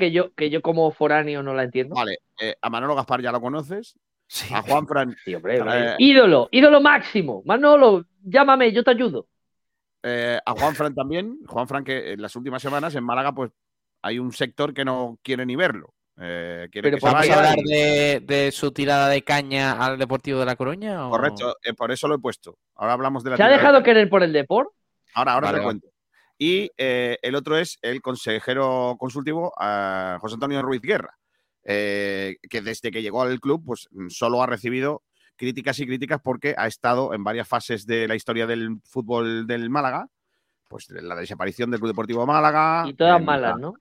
que yo, que yo como foráneo no la entiendo. Vale, eh, a Manolo Gaspar ya lo conoces, Sí. a Juan Fran Sí, hombre, Eh, ídolo, ídolo máximo. Manolo, llámame, yo te ayudo. Eh, a Juan Fran también. Juan Fran, que en las últimas semanas en Málaga, pues hay un sector que no quiere ni verlo. Eh, Pero que se por ¿Vamos qué a vaya hablar de, de su tirada de caña al Deportivo de La Coruña? o- Correcto, eh, por eso lo he puesto. Ahora hablamos de la ¿Se ha de dejado querer por el deporte? Ahora, ahora Vale, te cuento. Y eh, el otro es el consejero consultivo a José Antonio Ruiz Guerra, eh, que desde que llegó al club, pues solo ha recibido críticas y críticas porque ha estado en varias fases de la historia del fútbol del Málaga, pues la desaparición del Club Deportivo Málaga, Y todas malas, la- ¿no?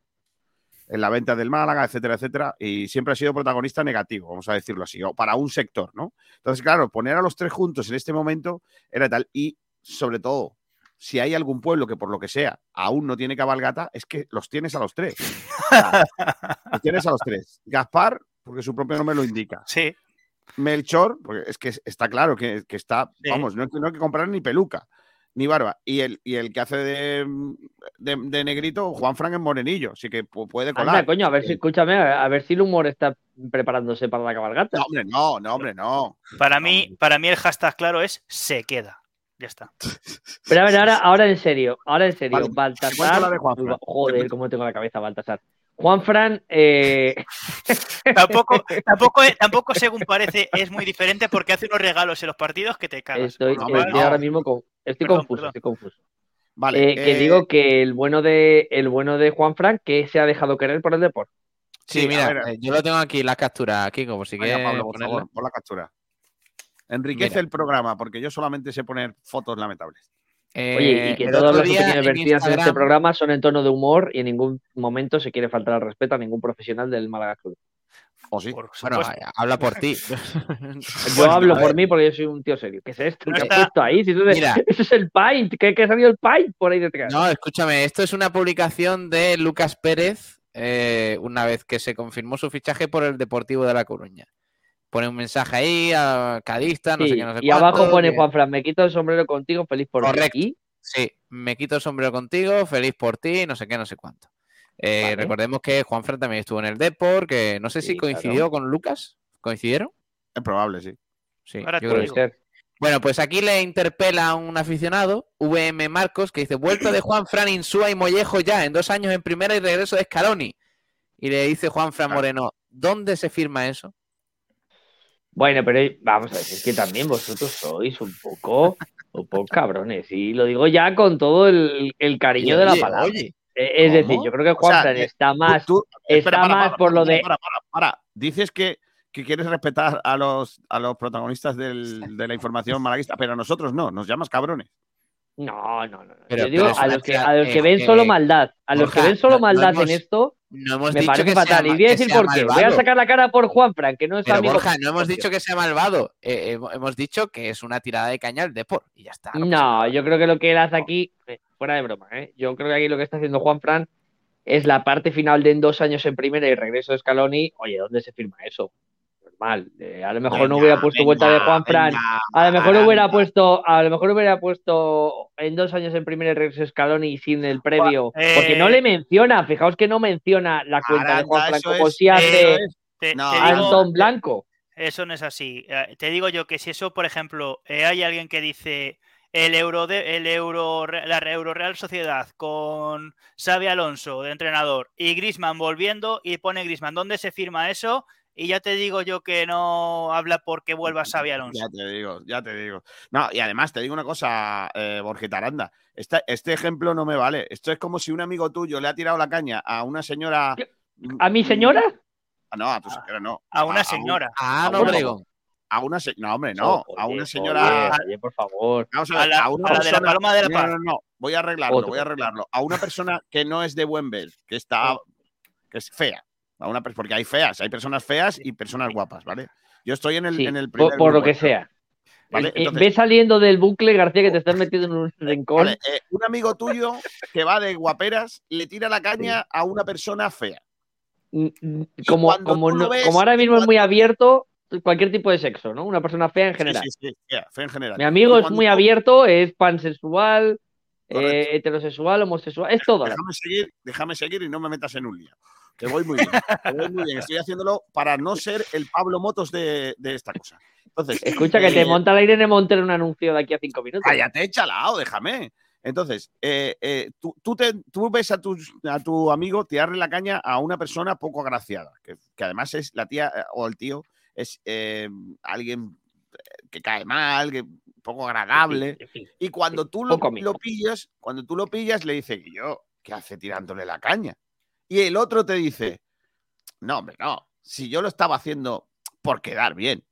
En la venta del Málaga, etcétera, etcétera, y siempre ha sido protagonista negativo, vamos a decirlo así, o para un sector, ¿no? Entonces, claro, poner a los tres juntos en este momento era tal, y sobre todo, si hay algún pueblo que por lo que sea aún no tiene cabalgata, es que los tienes a los tres. Los tienes a los tres. Gaspar, porque su propio nombre lo indica. Sí. Melchor, porque es que está claro que, que está, Sí. vamos, no, no hay que comprar ni peluca, ni barba. Y el, y el que hace de, de, de negrito, Juan Frank en morenillo, así que pu- puede colar. Anda, coño, a ver si, escúchame, a ver si el humor está preparándose para la cabalgata. No, hombre, no, no, hombre, no. Para mí, para mí el hashtag claro es se queda. Ya está. Pero a ver, ahora, ahora en serio, ahora en serio, Vale, Baltasar. la de Juan Fran. Joder, cómo tengo la cabeza, Baltasar. Juan Fran, eh, Tampoco, tampoco, tampoco, según parece, es muy diferente porque hace unos regalos en los partidos que te cagas. estoy, estoy ahora mismo con- estoy Perdón, confuso, perdón. estoy confuso. Vale. Eh, que eh, digo que el bueno de el bueno de Juan Fran que se ha dejado querer por el deporte. Sí, mira, ver. eh, yo lo tengo aquí, las capturas, Kiko, por si venga, quieres Pablo, por favor, pon la captura. Enriquece Mira. el programa, porque yo solamente sé poner fotos lamentables. Oye, y que todas las opiniones en vertidas en este programa son en tono de humor y en ningún momento se quiere faltar al respeto a ningún profesional del Málaga Club. ¿O sí? por Bueno, supuesto. eh, habla por ti. Yo Bueno, hablo por mí porque yo soy un tío serio. ¿Qué es esto? No ¿Qué ha está- puesto ahí? Si eso, es- Mira. eso es el Paint. ¿Qué, qué ha salido el Paint por ahí detrás? No, escúchame, esto es una publicación de Lucas Pérez eh, una vez que se confirmó su fichaje por el Deportivo de La Coruña. Pone un mensaje ahí a Cadista, no Sí, sé qué, no sé y abajo pone que- Juan Fran, me quito el sombrero contigo, feliz por ti. Sí, me quito el sombrero contigo, feliz por ti, no sé qué, no sé cuánto. Eh, Vale. Recordemos que Juanfran también estuvo en el Depor, que no sé si claro. coincidió con Lucas. ¿Coincidieron? Es probable, sí. Sí, Ahora yo creo que. Bueno, pues aquí le interpela a un aficionado, VM Marcos, que dice, vuelta de Juan Fran Insúa y Mollejo ya, en dos años en primera y regreso de Scaloni. Y le dice Juan Fran Claro. Moreno, ¿dónde se firma eso? Bueno, pero vamos a decir que también vosotros sois un poco, un poco cabrones. Y lo digo ya con todo el, el cariño de la palabra. oye, Eh, Es ¿cómo? decir, yo creo que O Juan sea, Fran eh, está más. Tú- tú- está espera, para, más para, por lo de- Para, para, para. Dices que, que quieres respetar a los, a los protagonistas del- de la información malaguista, pero a nosotros no, nos llamas cabrones. No, no, no. no. Pero- Yo digo pero es a los que, a los que eh, ven eh, solo maldad. A los que ven solo no- no maldad hemos- en esto, no hemos me dicho parece que sea fatal. Y voy a decir por qué. Voy a sacar la cara por Juan Fran, que no es Pero amigo. Borja, no hemos dicho que sea malvado. Eh, hemos- dicho que es una tirada de caña al Depor. Y ya está. No, nada. yo creo que lo que él hace aquí, eh, fuera de broma, ¿eh? yo creo que aquí lo que está haciendo Juan Fran es la parte final de en dos años en primera y regreso de Scaloni. Oye, ¿dónde se firma eso? Normal. Eh, a lo mejor no hubiera puesto venga, vuelta de Juan Fran. venga, A lo mejor hubiera puesto, a lo mejor hubiera puesto en dos años en primera y regreso de Scaloni sin el previo. Eh, Porque no le menciona, fijaos que no menciona la cuenta de Aranda, Juan Fran eso como es- si hace Anton Blanco. eso no es así. Eh, Te digo yo que si eso, por ejemplo, eh, hay alguien que dice el euro de el euro la Euro Real Sociedad con Xavi Alonso de entrenador y Grisman volviendo y pone Grisman dónde se firma eso y ya te digo yo que no habla porque vuelva Xavi Alonso. Ya te digo, ya te digo. No, y además te digo una cosa, eh, Borjita Aranda. Esta- este ejemplo no me vale. Esto es como si un amigo tuyo le ha tirado la caña a una señora. ¿A mi señora? No, a tu señora no. A una un- señora. Ah, Ah, no, bueno. A una se- No, hombre, no. Oye, a una señora. Oye, por favor. Vamos a A ver, la, a una a la de la persona- Paloma de la No, Paz. no, no. Voy a arreglarlo, Otro. voy a arreglarlo. A una persona que no es de buen ver, que está. que es fea. A una, porque hay feas, hay personas feas y personas guapas, ¿vale? Yo estoy en el, Sí, en el por, primer por lo que sea. ¿vale? Eh, Entonces- Ve saliendo del bucle, García, que te estás metiendo en un rincón. Vale, eh, un amigo tuyo que va de guaperas le tira la caña a una persona fea. Como, como, no- ves, como ahora mismo es muy abierto, cualquier tipo de sexo, ¿no? Una persona fea en general. Sí, sí, sí, fea, fea en general. Mi amigo es muy abierto, es pansexual, eh, heterosexual, homosexual, es todo. Déjame seguir, déjame seguir y no me metas en un lío. Que voy muy bien. que voy muy bien. Estoy haciéndolo para no ser el Pablo Motos de, de esta cosa. Entonces, Escucha que te eh, monta la Irene Montero un anuncio de aquí a cinco minutos. Cállate, chalao, déjame. Entonces, eh, eh, tú, tú te- tú ves a tu, a tu amigo tirarle la caña a una persona poco agraciada, que, que además es la tía eh, o el tío, es eh, alguien que cae mal, que poco agradable. Y cuando tú lo, lo pillas, cuando tú lo pillas, le dice, "¿Y yo, ¿qué hace tirándole la caña? Y el otro te dice, no, hombre, no, si yo lo estaba haciendo por quedar bien,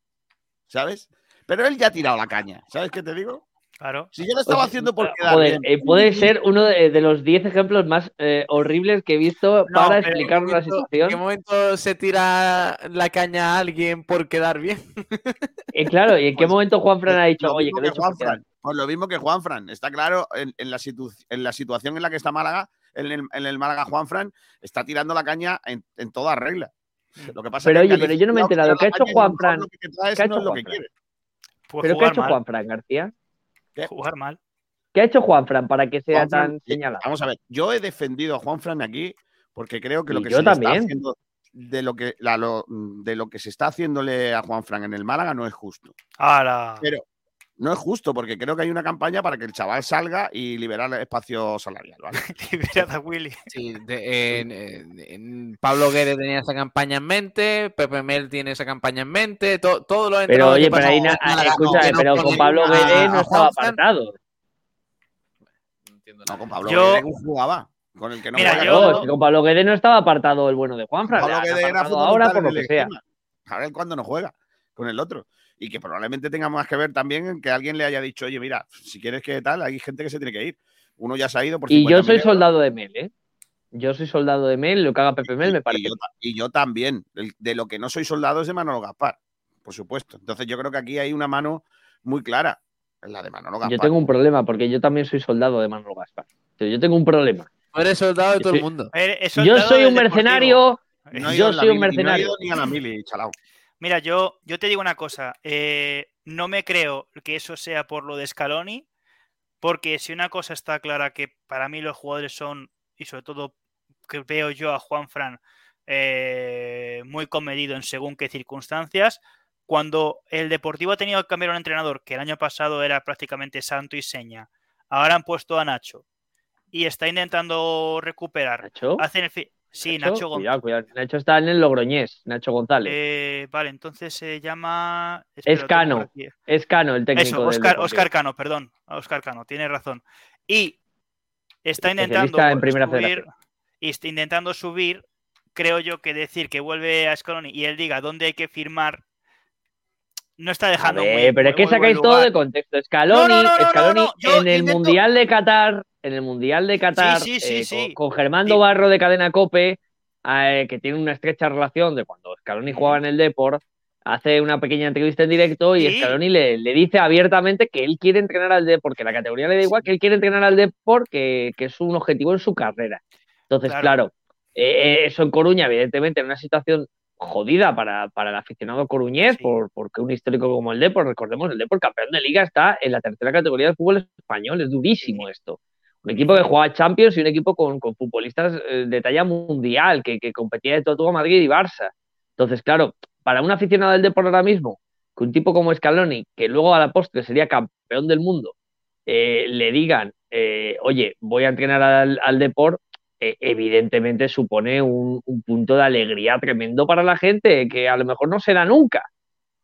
¿sabes? Pero él ya ha tirado la caña, ¿sabes qué te digo? Claro. Si yo lo estaba Pues, haciendo por quedar Joder, bien. eh, puede ser uno de, de los 10 ejemplos más eh, horribles que he visto No, para explicar ¿En qué una momento- situación. ¿En qué momento se tira la caña a alguien por quedar bien? Eh, claro, y en qué Pues, momento Juan Fran ha dicho, oye, que lo he que hecho por quedar Juanfran. Pues lo mismo que Juanfran. Está claro, en, en la, situ- en la situación en la que está Málaga, en el, en el Málaga Juanfran, está tirando la caña en, en toda regla. Lo que pasa Pero es que oye, pero yo no me he enterado. ¿Qué ha hecho la Juanfran? Que ¿Qué ha hecho que Juanfran? Pues ¿Pero qué ha jugar hecho mal. Juan Fran, García? ¿Qué? Jugar mal. ¿Qué ha hecho Juan Fran para que sea Juanfran, tan eh, señalado? Vamos a ver, yo he defendido a Juanfran aquí porque creo que lo Y que yo se le está también. haciendo de lo que la- lo- de lo que se está haciéndole a Juanfran en el Málaga no es justo. Ala. Pero no es justo, porque creo que hay una campaña para que el chaval salga y liberar espacio salarial, ¿vale? Liberad a Willy. Sí, de- en- en- en Pablo Guedes tenía esa campaña en mente, Pepe Mel tiene esa campaña en mente, to- todos los Pero oye, pero ahí, na- escucha, no pero con Pablo Guedes no estaba apartado. no entiendo No, con Pablo Yo- Guedes jugaba. Con el que no Mira, juega, yo- no. No, es que con Pablo Guedes no estaba apartado el bueno de Juanfran. Pablo Guedes era ahora por lo el que sea. A ver cuándo no juega con el otro. Y que probablemente tenga más que ver también en que alguien le haya dicho, oye, mira, si quieres que tal, hay gente que se tiene que ir. Uno ya se ha ido por Y yo 50.000 soy soldado de Mel, ¿eh? Yo soy soldado de Mel, lo que haga Pepe Mel me Y parece. yo, y yo también. De lo que no soy soldado es de Manolo Gaspar, por supuesto. Entonces yo creo que aquí hay una mano muy clara, la de Manolo Gaspar. Yo tengo un problema, porque yo también soy soldado de Manolo Gaspar. Pero Yo tengo un problema. Eres soldado de todo el mundo. Yo soy un Deportivo. mercenario. No yo soy un no mercenario. ido ni a la mili, chalao. Mira, yo, yo te digo una cosa. eh, no me creo que eso sea por lo de Scaloni, porque si una cosa está clara que para mí los jugadores son, y sobre todo que veo yo a Juan Fran eh, muy comedido en según qué circunstancias, cuando el Deportivo ha tenido que cambiar un entrenador que el año pasado era prácticamente santo y seña, ahora han puesto a Nacho y está intentando recuperar. Nacho. Hacen el Sí, Nacho, Gon- Cuidado, cuidado. Nacho está en el Logroñés, Nacho González. eh, vale, entonces se llama. Es lo tengo Cano. es Cano, el técnico. Eso, del Oscar. Oscar Cano, perdón. Oscar Cano, tiene razón. Y está intentando en Primera subir. Federación. Y está intentando subir. Creo yo que decir que vuelve a Scaloni y él diga dónde hay que firmar. No está dejando ver, muy- pero es que muy sacáis todo de contexto. Scaloni, No, Scaloni en el intento- Mundial de Qatar, en el Mundial de Qatar, Sí, sí, sí, eh, sí. Con, con Germando. Barro de Cadena Cope, eh, que tiene una estrecha relación de cuando Scaloni jugaba en el Deport, hace una pequeña entrevista en directo y. Scaloni le, le dice abiertamente que él quiere entrenar al Deport, que la categoría le da igual, que él quiere entrenar al Deport, que, que es un objetivo en su carrera. Entonces, Claro. claro, eh, eso en Coruña, evidentemente, en una situación jodida para, para el aficionado coruñés, Sí. por, porque un histórico como el Depor, recordemos, el Depor campeón de liga está en la tercera categoría del fútbol español, es durísimo esto. Un equipo que juega Champions y un equipo con, con futbolistas eh, de talla mundial, que, que competía de todo, todo Madrid y Barça. Entonces, claro, para un aficionado del Depor ahora mismo, que un tipo como Scaloni, que luego a la postre sería campeón del mundo, eh, le digan, eh, oye, voy a entrenar al, al Depor, eh, evidentemente supone un, un punto de alegría tremendo para la gente, que a lo mejor no será nunca,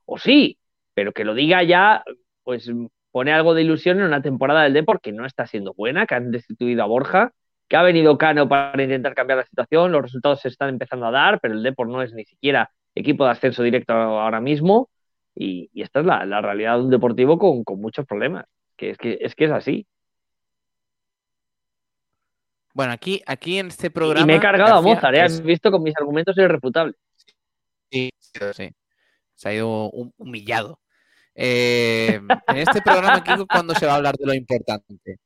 o sí, pero que lo diga ya, pues pone algo de ilusión en una temporada del Depor que no está siendo buena, que han destituido a Borja, que ha venido Cano para intentar cambiar la situación, los resultados se están empezando a dar, pero el Depor no es ni siquiera equipo de ascenso directo ahora mismo, y, esta es la, la realidad de un deportivo con, con muchos problemas, que es que es, que es así. Bueno, aquí, aquí en este programa. y me he cargado a García, Mozart, ¿eh? que has es- visto con mis argumentos irrefutables. Sí, sí. Se ha ido hum- humillado. Eh, en este programa aquí, ¿cuándo se va a hablar de lo importante?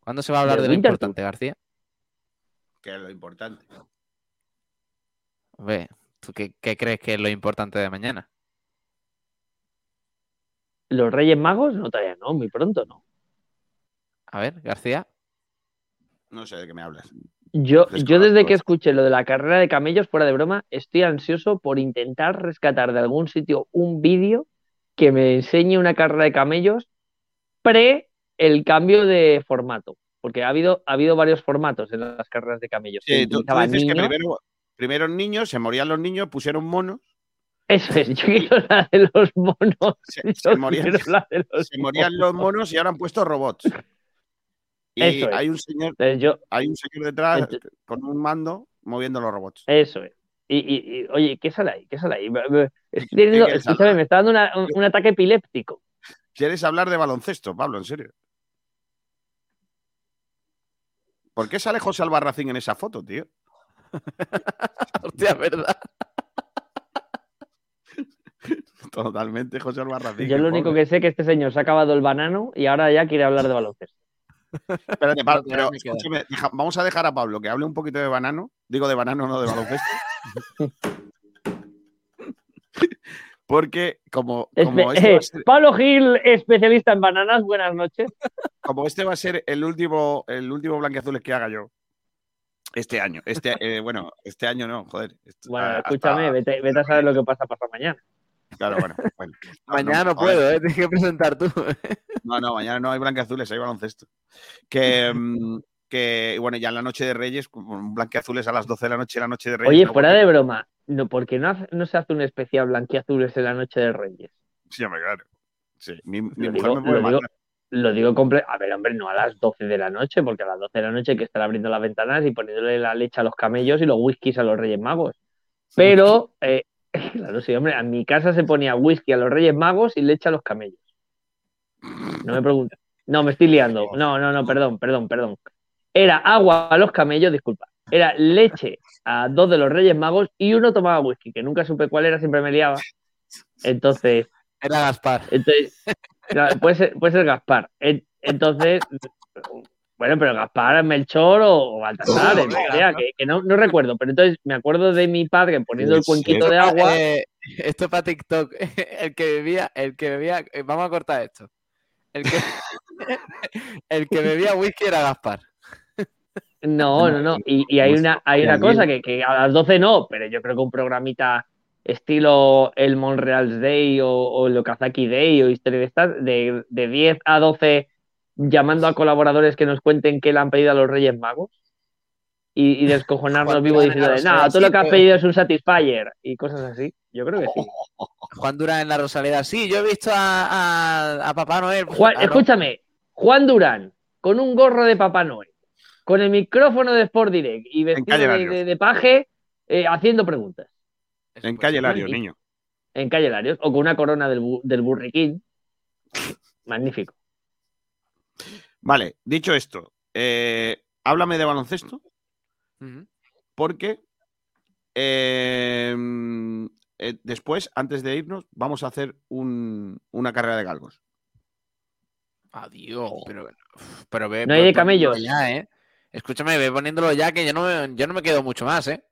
¿Cuándo se va a hablar de lo importante, García? Que es lo importante. Ve, ¿tú qué, qué crees que es lo importante de mañana? Los Reyes Magos, no todavía no, muy pronto no. A ver, García. No sé de qué me hablas. Yo, yo desde que escuché lo de la carrera de camellos, fuera de broma, estoy ansioso por intentar rescatar de algún sitio un vídeo que me enseñe una carrera de camellos pre el cambio de formato. Porque ha habido, ha habido varios formatos en las carreras de camellos. Sí, tú, dices que primero, primero niños, se morían los niños, pusieron monos, Eso es, yo quiero la de los monos. se, morían, quiero la de los se morían los monos y ahora han puesto robots. Y Eso es. hay un señor, yo, hay un señor detrás con un mando moviendo los robots. Eso es. Y, y- y, oye, ¿qué sale ahí? ¿Qué sale ahí? Estoy teniendo- escúchame, me está dando una- un, un ataque epiléptico. ¿Quieres hablar de baloncesto, Pablo? En serio. ¿Por qué sale José Albarracín en esa foto, tío? Hostia, ¿verdad? Totalmente José Albarracín. Yo lo único que sé es que este señor se ha acabado el banano y ahora ya quiere hablar de baloncesto. Espérate, Pablo, Ya pero me queda. escúchame, deja- vamos a dejar a Pablo que hable un poquito de banano. Digo de banano, no de baloncesto. Porque como, como, Espe- este eh, ser, Pablo Gil, especialista en bananas, buenas noches. como este va a ser el último, el último blanqueazules que haga yo este año. Este, eh, bueno, este año no, joder. Bueno, hasta- escúchame, vete, vete a saber lo que pasa pasado mañana. Claro, bueno. bueno. Mañana no puedo, ¿eh? Tienes que presentar tú. No, no, mañana no hay blanqueazules, hay baloncesto. Que, mm, que bueno, ya en la noche de Reyes, blanqueazules a las 12 de la noche, la noche de Reyes. Oye, ¿no? fuera Porque- de broma, no, ¿por qué no, no se hace un especial blanquiazules en la noche de Reyes? Sí, hombre, claro. Sí, mi, mi Lo mujer digo- me puede lo digo- matar. Lo digo comple A ver, hombre, no a las 12 de la noche, porque a las 12 de la noche hay que estar abriendo las ventanas y poniéndole la leche a los camellos y los whiskies a los Reyes Magos. Pero, eh, claro, sí, hombre, en mi casa se ponía whisky a los Reyes Magos y leche a los camellos. No me preguntes. No, me estoy liando. No, no, no, perdón, perdón, perdón. Era agua a los camellos, disculpa. Era leche a dos de los Reyes Magos y uno tomaba whisky, que nunca supe cuál era, siempre me liaba. Entonces, Era Gaspar. entonces, claro, puede ser, puede ser Gaspar. En- Entonces, bueno, pero Gaspar, Melchor o, Baltasar, Oh, ¿no? que, que no, no recuerdo. Pero entonces me acuerdo de mi padre poniendo el cuenquito de agua. Eh, esto es para TikTok. El que bebía, el que bebía, eh, vamos a cortar esto. El que, el que bebía whisky era Gaspar. No, no, no. Y, y hay una, hay una cosa que, que a las 12 no, pero yo creo que un programita estilo el Monreal's Day o, o el Okazaki Day o historia de estas, de, de 10 a 12 llamando a colaboradores que nos cuenten qué le han pedido a los Reyes Magos y, y descojonarnos vivo diciendo, no, tú lo que has pedido es un Satisfyer y cosas así. Yo creo que sí. Juan Durán en la Rosaleda. Sí, yo he visto a, a- a Papá Noel. Juan, Ah, escúchame, Juan Durán, con un gorro de Papá Noel, con el micrófono de Sport Direct y vestido de, de- de paje, eh, haciendo preguntas. Eso En calle. Larios, magnífico. niño. En calle Larios, o con una corona del, bu- del burriquín. Magnífico. Vale, dicho esto, eh, háblame de baloncesto, Porque eh, eh, después, antes de irnos, vamos a hacer un- una carrera de galgos. Adiós. Pero, pero ve, No hay de camellos. Ya, ¿eh? Escúchame, ve poniéndolo ya que yo no, me- yo no me quedo mucho más, ¿eh?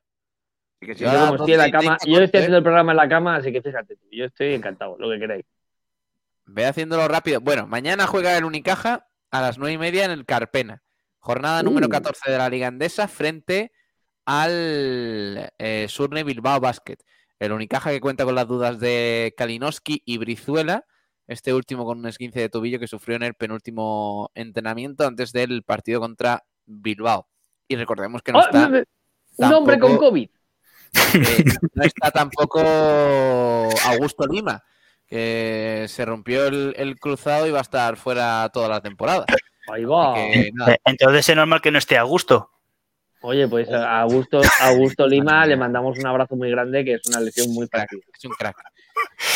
Que si Yo como estoy en la entonces, cama, tengo yo estoy haciendo el programa en la cama, así que fíjate, tú, yo estoy encantado, lo que queráis. Ve haciéndolo rápido. Bueno, mañana juega el Unicaja a las nueve y media en el Carpena. Jornada número Uh. 14 de la Liga Andesa frente al eh, Surne Bilbao Basket. El Unicaja que cuenta con las dudas de Kalinowski y Brizuela. Este último con un esguince de tobillo que sufrió en el penúltimo entrenamiento antes del partido contra Bilbao. Y recordemos que no ¡Oh! está, un hombre con COVID. eh, no está tampoco Augusto Lima, que se rompió el, el cruzado y va a estar fuera toda la temporada. Ahí va. Que, Entonces es normal que no esté a gusto. Oye, pues a Augusto, a Augusto Lima le mandamos un abrazo muy grande, que es una lesión muy crack, fácil. es un crack.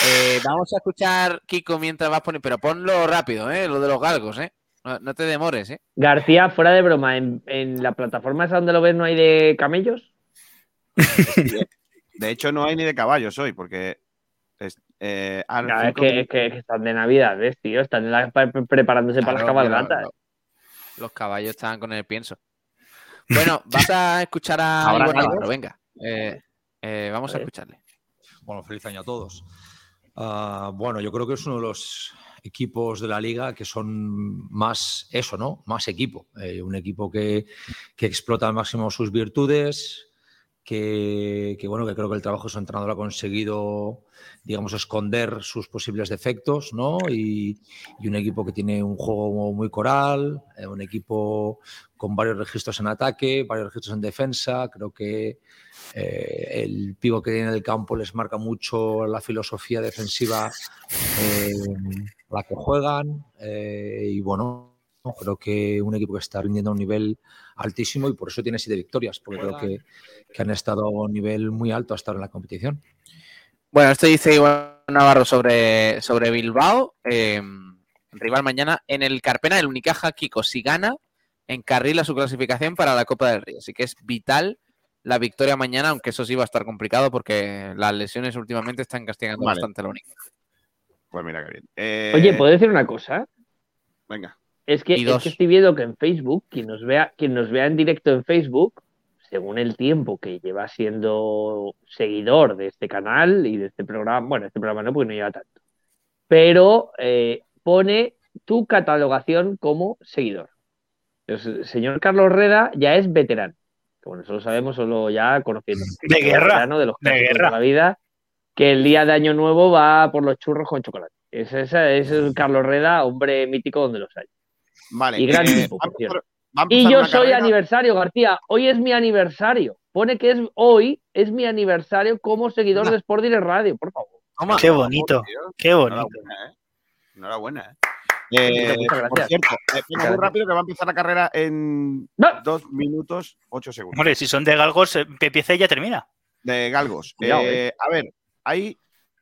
Eh, vamos a escuchar, Kiko, mientras vas poniendo, pero ponlo rápido, ¿eh? lo de los galgos, ¿eh? No, no te demores, ¿eh? García, fuera de broma, ¿en, en la plataforma esa donde lo ves no hay de camellos? De hecho, no hay ni de caballos hoy, porque es- eh, Claro, es, que, minu- es que- que están de Navidad, ¿ves, tío? Están la- preparándose para las cabalgatas. Lo- Los caballos estaban con el pienso. Bueno, vas a escuchar a venga. Eh, eh, vamos a A ver. escucharle. Bueno, feliz año a todos. Ah, bueno, yo creo que es uno de los equipos de la liga que son más eso, ¿no? Más equipo. Eh, un equipo que, que explota al máximo sus virtudes, que, bueno, que creo que el trabajo de su entrenador ha conseguido, digamos, esconder sus posibles defectos, ¿no? Y, un equipo que tiene un juego muy coral, eh, un equipo con varios registros en ataque, varios registros en defensa. Creo que eh, el pivo que tiene en el campo les marca mucho la filosofía defensiva eh, la que juegan. y bueno, creo que un equipo que está rindiendo a un nivel altísimo y por eso tiene siete victorias, porque creo que, que han estado a un nivel muy alto hasta ahora en la competición. Bueno, esto dice Iván Navarro sobre, sobre Bilbao. eh, rival mañana en el Carpena, el Unicaja Kiko. Si gana, encarrila su clasificación para la Copa del Rey. Así que es vital la victoria mañana, aunque eso sí va a estar complicado porque las lesiones últimamente están castigando Vale. bastante al Unicaja. Pues mira qué bien. Eh, Oye, ¿puedo decir una cosa? Venga. Es que, es que estoy viendo que en Facebook, quien nos vea, quien nos vea en directo en Facebook, según el tiempo que lleva siendo seguidor de este canal y de este programa, bueno, este programa no, porque no lleva tanto, pero eh, pone tu catalogación como seguidor. Entonces, el señor Carlos Reda ya es veterano. Eso lo sabemos solo ya conociendo. De guerra, de los de guerra. la vida. que el día de Año Nuevo va por los churros con chocolate. Es, ese es el Carlos Reda, hombre mítico donde los hay. Vale. Y gran eh, tipo, por cierto. Y yo soy carrera- aniversario, García. Hoy es mi aniversario. Pone que es hoy, es mi aniversario como seguidor de Sport Direct Radio, por favor. Toma. Qué bonito, qué bonito. Enhorabuena, ¿eh? Enhorabuena, ¿eh? Eh, por gracias. cierto, eh, venga, muy gracias. rápido que va a empezar la carrera en No. dos minutos, ocho segundos. Hombre, si son de galgos, eh, que empiece y ya termina. de galgos. Cuidado, Eh, A ver, hay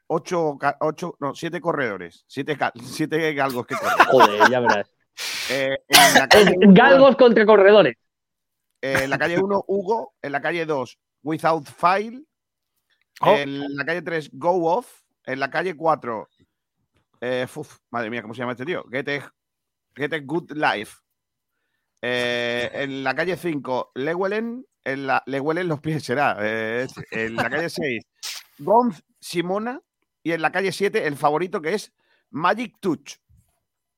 ocho, ocho, no, siete corredores, siete, siete galgos que corren. Joder, ya verás. Eh, en, la calle uno, Galgos contra corredores. eh, en la calle 1, Hugo. En la calle 2, Without File. Oh. En la calle 3, Go Off. En la calle 4, eh, uf, madre mía, ¿cómo se llama este tío? Get a, Get a Good Life. Eh, en la calle 5, Lewelen. En la, Lewelen los pies será. eh, en la calle 6, Gonz Simona. Y en la calle 7, el favorito que es Magic Touch.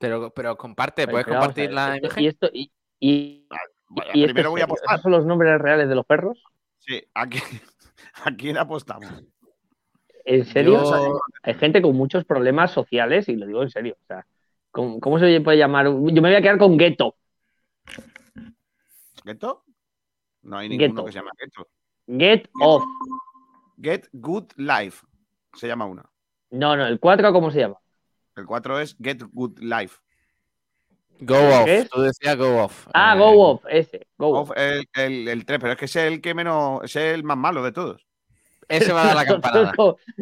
Pero, pero comparte, ¿puedes pero compartir ver, la esto- imagen? Y esto, y, y, Vaya, y esto primero voy a apostar. ¿Esos son los nombres reales de los perros? Sí, aquí, ¿a quién apostamos? ¿En serio? Yo- Hay gente con muchos problemas sociales y lo digo en serio. O sea, ¿cómo, cómo se puede llamar? Yo me voy a quedar con gueto. ¿Geto? No hay ninguno Ghetto. que se llama Geto. Get off. Get Good Life. Se llama una. No, no, el 4, ¿cómo se llama? El 4 es Get Good Life. Go off. Tú decías go off. Ah, Eh, go off, ese. Go off. Off, el, el, el 3, pero es que ese es el que menos. ese Es el más malo de todos. Ese va a dar la campanada.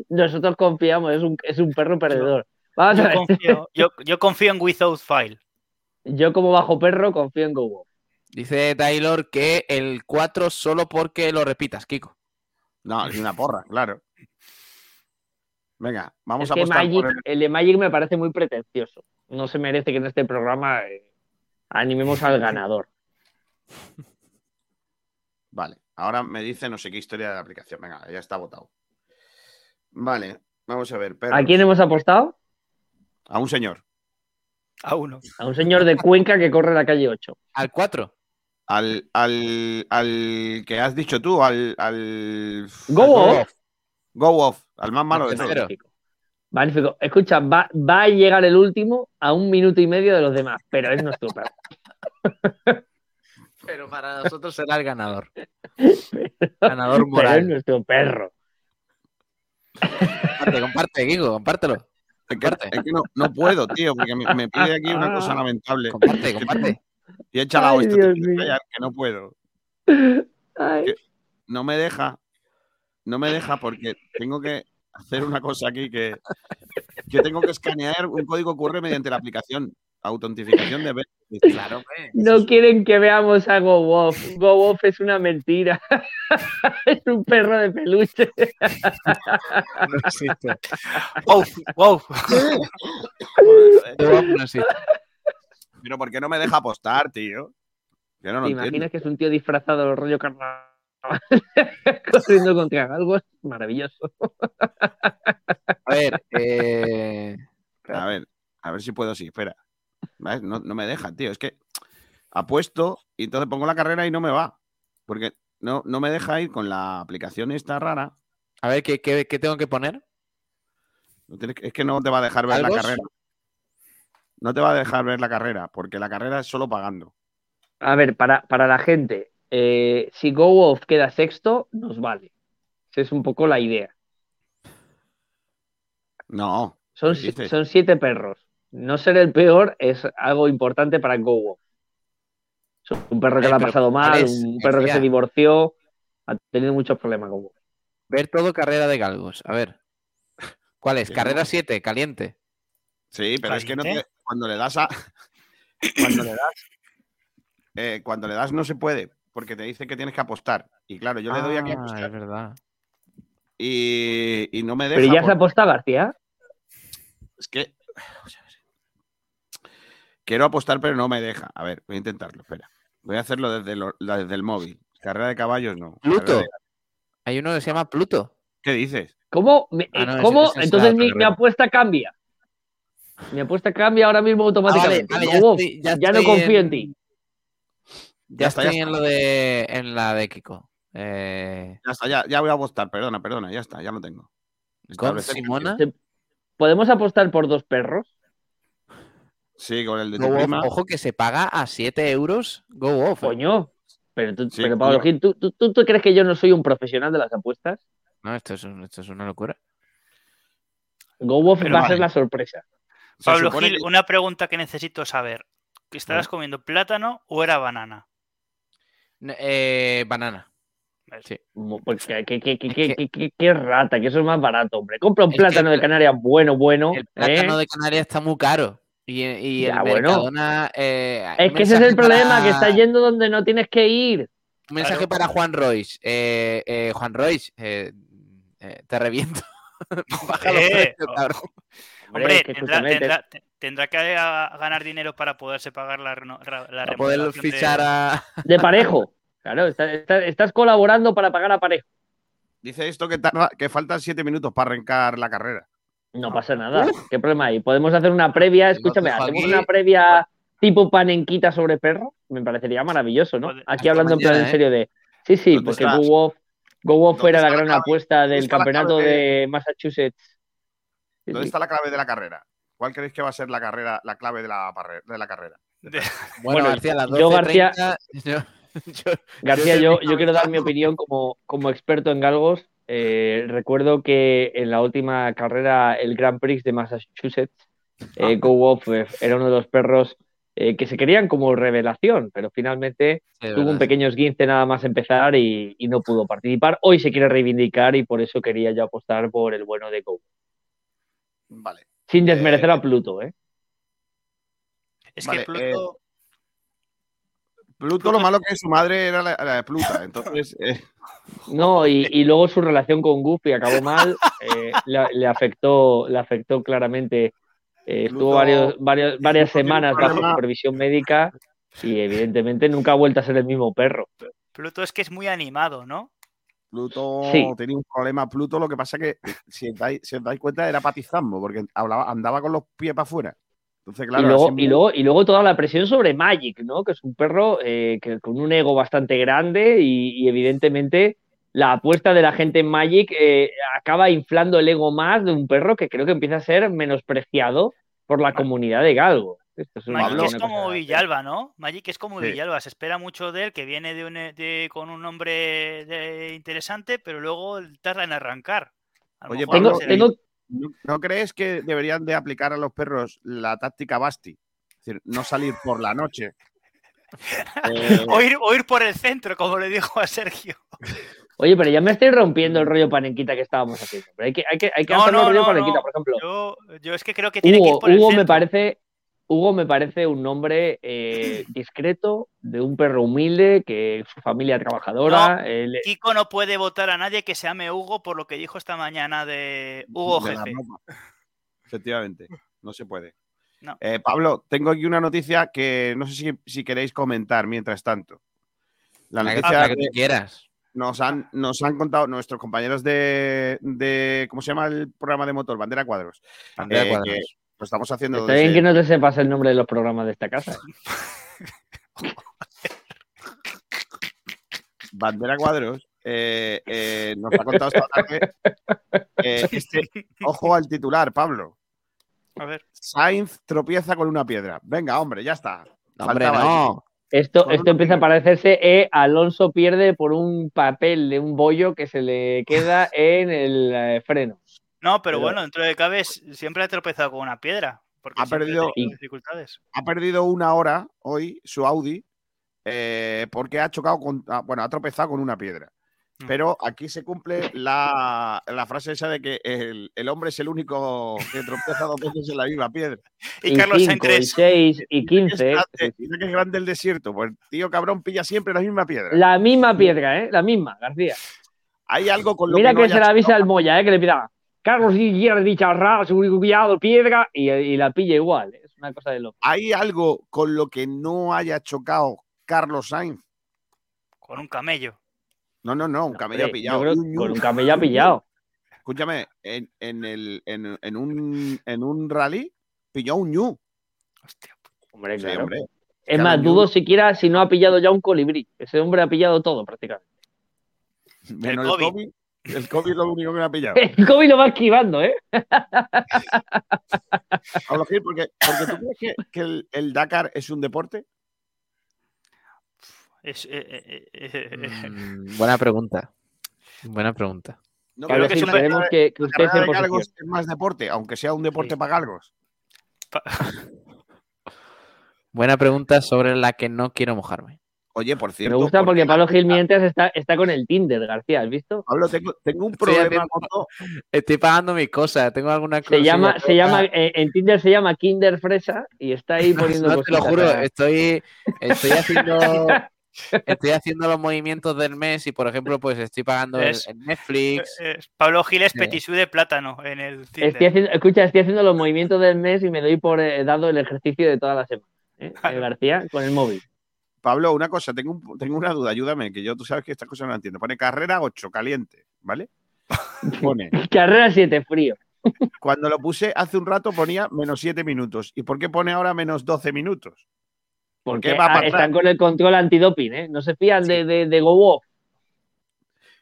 nosotros confiamos, es un, es un perro perdedor. Vamos a Yo ver. confío, yo, yo confío en Without File. Yo como bajo perro confío en Go off. Dice Taylor que el 4 solo porque lo repitas, Kiko. No, es una porra, claro. Venga, vamos Es a apostar Magic, por el- el de Magic me parece muy pretencioso. No se merece que en este programa eh, animemos al ganador. Vale, ahora me dice no sé qué historia de la aplicación. Venga, ya está votado. Vale, vamos a ver. ¿A quién hemos apostado? A un señor. A uno. A un señor de Cuenca que corre la calle 8. Al 4. Al, al, al que has dicho tú, al. al Go al off. Go off, al más malo de todos. Magnífico. Escucha, va, va a llegar el último a un minuto y medio de los demás, pero es nuestro perro. Pero para nosotros será el ganador. Ganador Pero es moral. nuestro perro. Comparte, comparte, Kiko, compártelo. Es que, Comparte. es que no, no puedo, tío, porque me, me pide aquí una cosa lamentable. Comparte, comparte. Y he echado Ay, esto, tío, que no puedo. No me deja. No me deja porque tengo que hacer una cosa aquí que. Yo tengo que escanear un código QR mediante la aplicación. Autentificación de Claro, no quieren que veamos a Go Off. Go Off es una mentira. es un perro de peluche. No existe. Wow, wow. No existe. Pero ¿por qué no me deja apostar, tío? Yo no lo ¿Te entiendo. imaginas que es un tío disfrazado rollo carnaval? Corriendo contra algo es maravilloso. A ver, eh, A ver, a ver si puedo así, espera. ¿Ves? No, no me deja, tío. Es que apuesto y entonces pongo la carrera y no me va. Porque no, no me deja ir con la aplicación esta rara. a ver, ¿qué, qué, qué tengo que poner? No tienes que- Es que no te va a dejar ver la carrera. No te va a dejar ver la carrera, porque la carrera es solo pagando. A ver, para, para la gente, eh, si Go Off queda sexto, nos vale. Esa es un poco la idea. No. Son, siete perros. No ser el peor es algo importante para Go. Es un perro que Eh, le ha pasado ¿cuál mal, es, un perro que se divorció, ha tenido muchos problemas Go Off. Ver todo carrera de galgos. A ver. ¿Cuál es? Carrera no. 7, caliente. Sí, pero es que no te- cuando le das a. Cuando le das. eh, cuando le das no se puede, porque te dice que tienes que apostar. Y claro, yo le doy aquí a Ah, apostar. es verdad. Y, y no me deja. Pero ya se por- ha apostado García. Es que. Quiero apostar, pero no me deja. A ver, voy a intentarlo, espera. Voy a hacerlo desde, lo- la- desde el móvil. Carrera de caballos, no. Pluto. De- Hay uno que se llama Pluto. ¿Qué dices? ¿Cómo? Me- Ah, no, ¿cómo? es Entonces mi, apuesta cambia. Mi apuesta cambia ahora mismo automáticamente. Ah, vale, Go ya Off, estoy- ya ya no confío en en- ti. Ya, Ya está, ya estoy en está. lo de en la de Kiko. Eh, Ya está, ya, ya voy a apostar, perdona, perdona, ya está, ya lo tengo. Con Simona. ¿Podemos apostar por dos perros? Sí, con el de Go tu Off, prima. ojo que se paga a 7 euros Go Off. ¿eh? Coño. Pero, tú, Sí, pero Pablo. Gil, ¿tú, tú, tú- tú crees que yo no soy un profesional de las apuestas? No, esto es, un- esto es una locura. GoWoff Pero va a ser la sorpresa. Pablo Gil, que- una pregunta que necesito saber. ¿Que ¿Estabas comiendo plátano o era banana? Eh, banana. Sí. Pues qué, qué- qué- qué- Es qué- que- qué- qué- qué rata, que eso es más barato, hombre. Compra un Es plátano el de Canarias bueno, bueno. El plátano ¿eh? de Canarias está muy caro. Y, y el Ya, bueno. Mercadona. eh, Es que ese es el problema, que está yendo donde no tienes que ir. Un mensaje Claro. para Juan Royce. Eh, eh, Juan Royce, eh, eh, te reviento. Baja los precios, oh. cabrón. Hombre, Hombre, es que tendrá, que ganar dinero para poderse pagar la, la Para poder remodelación de- fichar a. de parejo. Claro, está- está- estás colaborando para pagar a parejo. Dice esto que, tarda- que faltan siete minutos para arrancar la carrera. No pasa nada. ¿Qué problema hay? Podemos hacer una previa. Escúchame, hacemos una previa tipo panenquita sobre perro. Me parecería maravilloso, ¿no? Aquí hablando en plan en ¿eh? serio de. Sí, sí, ¿Dónde porque? Go Off, Go Off ¿Dónde fuera la gran apuesta del campeonato de Massachusetts. Sí, ¿Dónde sí. está la clave de la carrera? ¿Cuál creéis que va a ser la carrera, la clave de la, de la carrera? Bueno, García, las yo, García- 12:30, yo- yo- García, Yo quiero dar mi opinión como, como experto en galgos. Eh, recuerdo que en la última carrera, el Grand Prix de Massachusetts, eh, Go Off eh, era uno de los perros eh, que se querían como revelación, pero finalmente Sí, tuvo un pequeño esguince nada más empezar y, y no pudo participar. Hoy se quiere reivindicar y por eso quería yo apostar por el bueno de Go. Vale. Sin desmerecer Eh, a Pluto, ¿eh? Es Vale, que Pluto. Pluto, lo malo que su madre era la, la de Pluta. Entonces, eh, No, y, y luego su relación con Goofy acabó mal, eh, le, le afectó, le afectó claramente. Eh, estuvo Pluto- varios, varios- varias semanas bajo supervisión médica y evidentemente nunca ha vuelto a ser el mismo perro. Pluto es que es muy animado, ¿no? Pluto Sí. tenía un problema. Pluto, lo que pasa que, si os dais, si os dais cuenta, era patizambo, porque hablaba, andaba con los pies para afuera. Entonces, claro, y, luego, así y, luego, y luego toda la presión sobre Magic, ¿no? Que es un perro eh, que, con un ego bastante grande y, y evidentemente la apuesta de la gente en Magic eh, acaba inflando el ego más de un perro que creo que empieza a ser menospreciado por la comunidad de Galgo. Esto es una- Magic es como Villalba, ¿no? Magic es como Sí. Villalba, se espera mucho de él, que viene de un, de- con un nombre de- interesante, pero luego tarda en arrancar. Oye, Pablo, tengo, ¿No, crees que deberían de aplicar a los perros la táctica Basti? Es decir, no salir por la noche. Eh, o, ir, o ir por el centro, como le dijo a Sergio. Oye, pero ya me estoy rompiendo el rollo panenquita que estábamos haciendo. Pero hay que, hay que, hay que No, hacerlo no, rollo no, panenquita, no. por ejemplo. Yo, yo es que creo que tiene que ir Hugo, por el Hugo me parece, Hugo me parece un nombre eh, discreto, de un perro humilde, que su familia trabajadora. Kiko no puede votar a nadie que se llame Hugo por lo que dijo esta mañana de Hugo de Jefe. Efectivamente, no se puede. No. Eh, Pablo, tengo aquí una noticia que no sé si, si queréis comentar mientras tanto. La noticia la que que tú quieras. nos han, nos han contado nuestros compañeros de, de- ¿Cómo se llama el programa de motor? Bandera Cuadros. Andrea Eh, Cuadros. Lo estamos haciendo Está bien desde- que no te sepas el nombre de los programas de esta casa. Bandera Cuadros eh, eh, nos ha contado esta tarde. eh, este- ojo al titular, Pablo. A ver. Sainz tropieza con una piedra. Venga, hombre, ya está. Hombre, no. Esto, esto empieza a parecerse eh, Alonso pierde por un papel de un bollo que se le queda en el eh, freno. No, pero, Pero- bueno, dentro de cabe s- siempre ha tropezado con una piedra. Porque Ha perdido- dificultades. ha perdido una hora hoy su Audi eh, porque ha chocado con, bueno, ha tropezado con una piedra. Mm. Pero aquí se cumple la, la frase esa de que el, el hombre es el único que tropieza dos veces en la misma piedra. Y, Carlos Sainz 5, y 3. 6, y Dice que es 15. grande, dice que es grande el desierto. Pues tío cabrón pilla siempre la misma piedra. La misma piedra, ¿eh? La misma, García. Hay algo con lo Mira que, que, no se la avisa al Moya, ¿eh? Que le pida Carlos Guillermo Dicharra, su cuidado, piedra, y, y la pilla igual. ¿eh? Es una cosa de loco. Hay algo con lo que no haya chocado Carlos Sainz. Con un camello. No, no, no, un camello ha Hombre, pillado. con un camello ha pillado. Escúchame, en, en el, en, en un, en un rally pilló un ñu. Hostia. Hombre, Sí, claro. hombre. Es Claro, más, yo- dudo siquiera si no ha pillado ya un colibrí. Ese hombre ha pillado todo prácticamente. Menos el COVID. COVID. El COVID es lo único que me ha pillado. El COVID lo va esquivando, ¿eh? Pablo Gil, porque, porque tú crees que, que el, el Dakar es un deporte. Es, eh, eh, eh, Mm, buena pregunta. Buena pregunta. No creo que una- que, que usted de galgos es más deporte, aunque sea un deporte Sí. para galgos. pa- Buena pregunta sobre la que no quiero mojarme. Oye, por Me cierto. gusta ¿por porque Pablo Gil mientras está, está con el Tinder, García, ¿has visto? Pablo, tengo, tengo un problema Estoy pagando mis cosas, tengo alguna Se cosilla llama, se llama, eh, en Tinder se llama Kinder Fresa y está ahí poniendo No, te lo juro, estoy, estoy haciendo estoy haciendo los movimientos del mes y por ejemplo pues estoy pagando Es- el Netflix. eh, Pablo Gil es Sí. Petisú de plátano en el Estoy Tinder. haciendo, escucha, estoy haciendo los movimientos del mes y me doy por eh, dado el ejercicio de toda la semana. ¿eh? Claro. Eh, García, con el móvil. Pablo, una cosa, tengo, un- tengo una duda, ayúdame, que yo tú sabes que estas cosas no las entiendo. Pone carrera 8, caliente, ¿vale? Pone. Carrera 7, frío. Cuando lo puse hace un rato ponía menos 7 minutos. ¿Y por qué pone ahora menos 12 minutos? ¿Por qué Porque va ah, están con el control antidoping, ¿eh? No se fían de, de, de Go Off.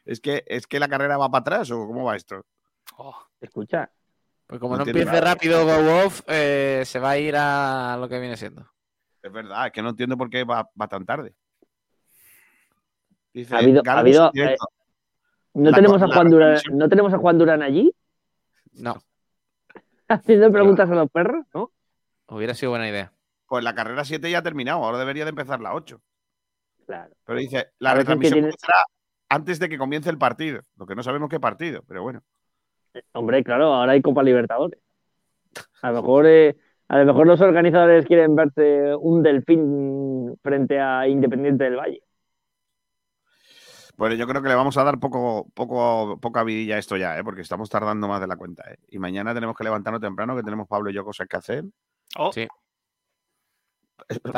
¿Es que, ¿Es que la carrera va para atrás o cómo va esto? Oh, Escucha. Pues como No no, empiece nada. rápido Go Off, eh, se va a ir a lo que viene siendo. Es verdad, es que no entiendo por qué va, va tan tarde. Dice, Ha habido- ha habido, directo. ¿No La tenemos, a la Juan Durán. ¿No tenemos a Juan Durán allí? No, Haciendo preguntas a los perros, ¿no? hubiera sido buena idea. Pues la carrera 7 ya ha terminado, ahora debería de empezar la 8. Claro. Pero dice, la retransmisión tiene- comenzará antes de que comience el partido. Lo que no sabemos qué partido, pero bueno. Hombre, claro, ahora hay Copa Libertadores. A lo mejor, eh, a lo mejor los organizadores quieren verse un delfín frente a Independiente del Valle. Pues yo creo que le vamos a dar poco, poco, poca vidilla a esto ya, ¿eh? porque estamos tardando más de la cuenta. ¿eh? Y mañana tenemos que levantarnos temprano, que tenemos Pablo y yo cosas que hacer. oh, Sí.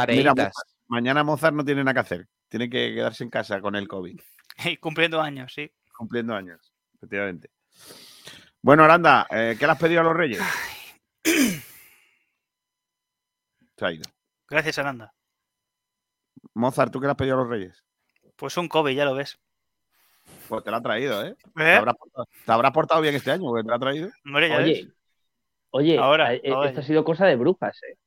Mira, mañana Mozart no tiene nada que hacer. Tiene que quedarse en casa con el COVID, cumpliendo años, sí. cumpliendo años, efectivamente. Bueno, Aranda, eh, ¿qué le has pedido a los reyes? Ido. Gracias, Aranda. Mozart, ¿tú qué le has pedido a los reyes? Pues un COVID, ya lo ves. Pues te lo ha traído, ¿eh? Te ¿Eh? habrás portado, te habrás portado bien este año, porque te lo ha traído. Hombre, ya ves. Oye, oye, Ahora, eh, ahora esto ha sido cosa de brujas, ¿eh?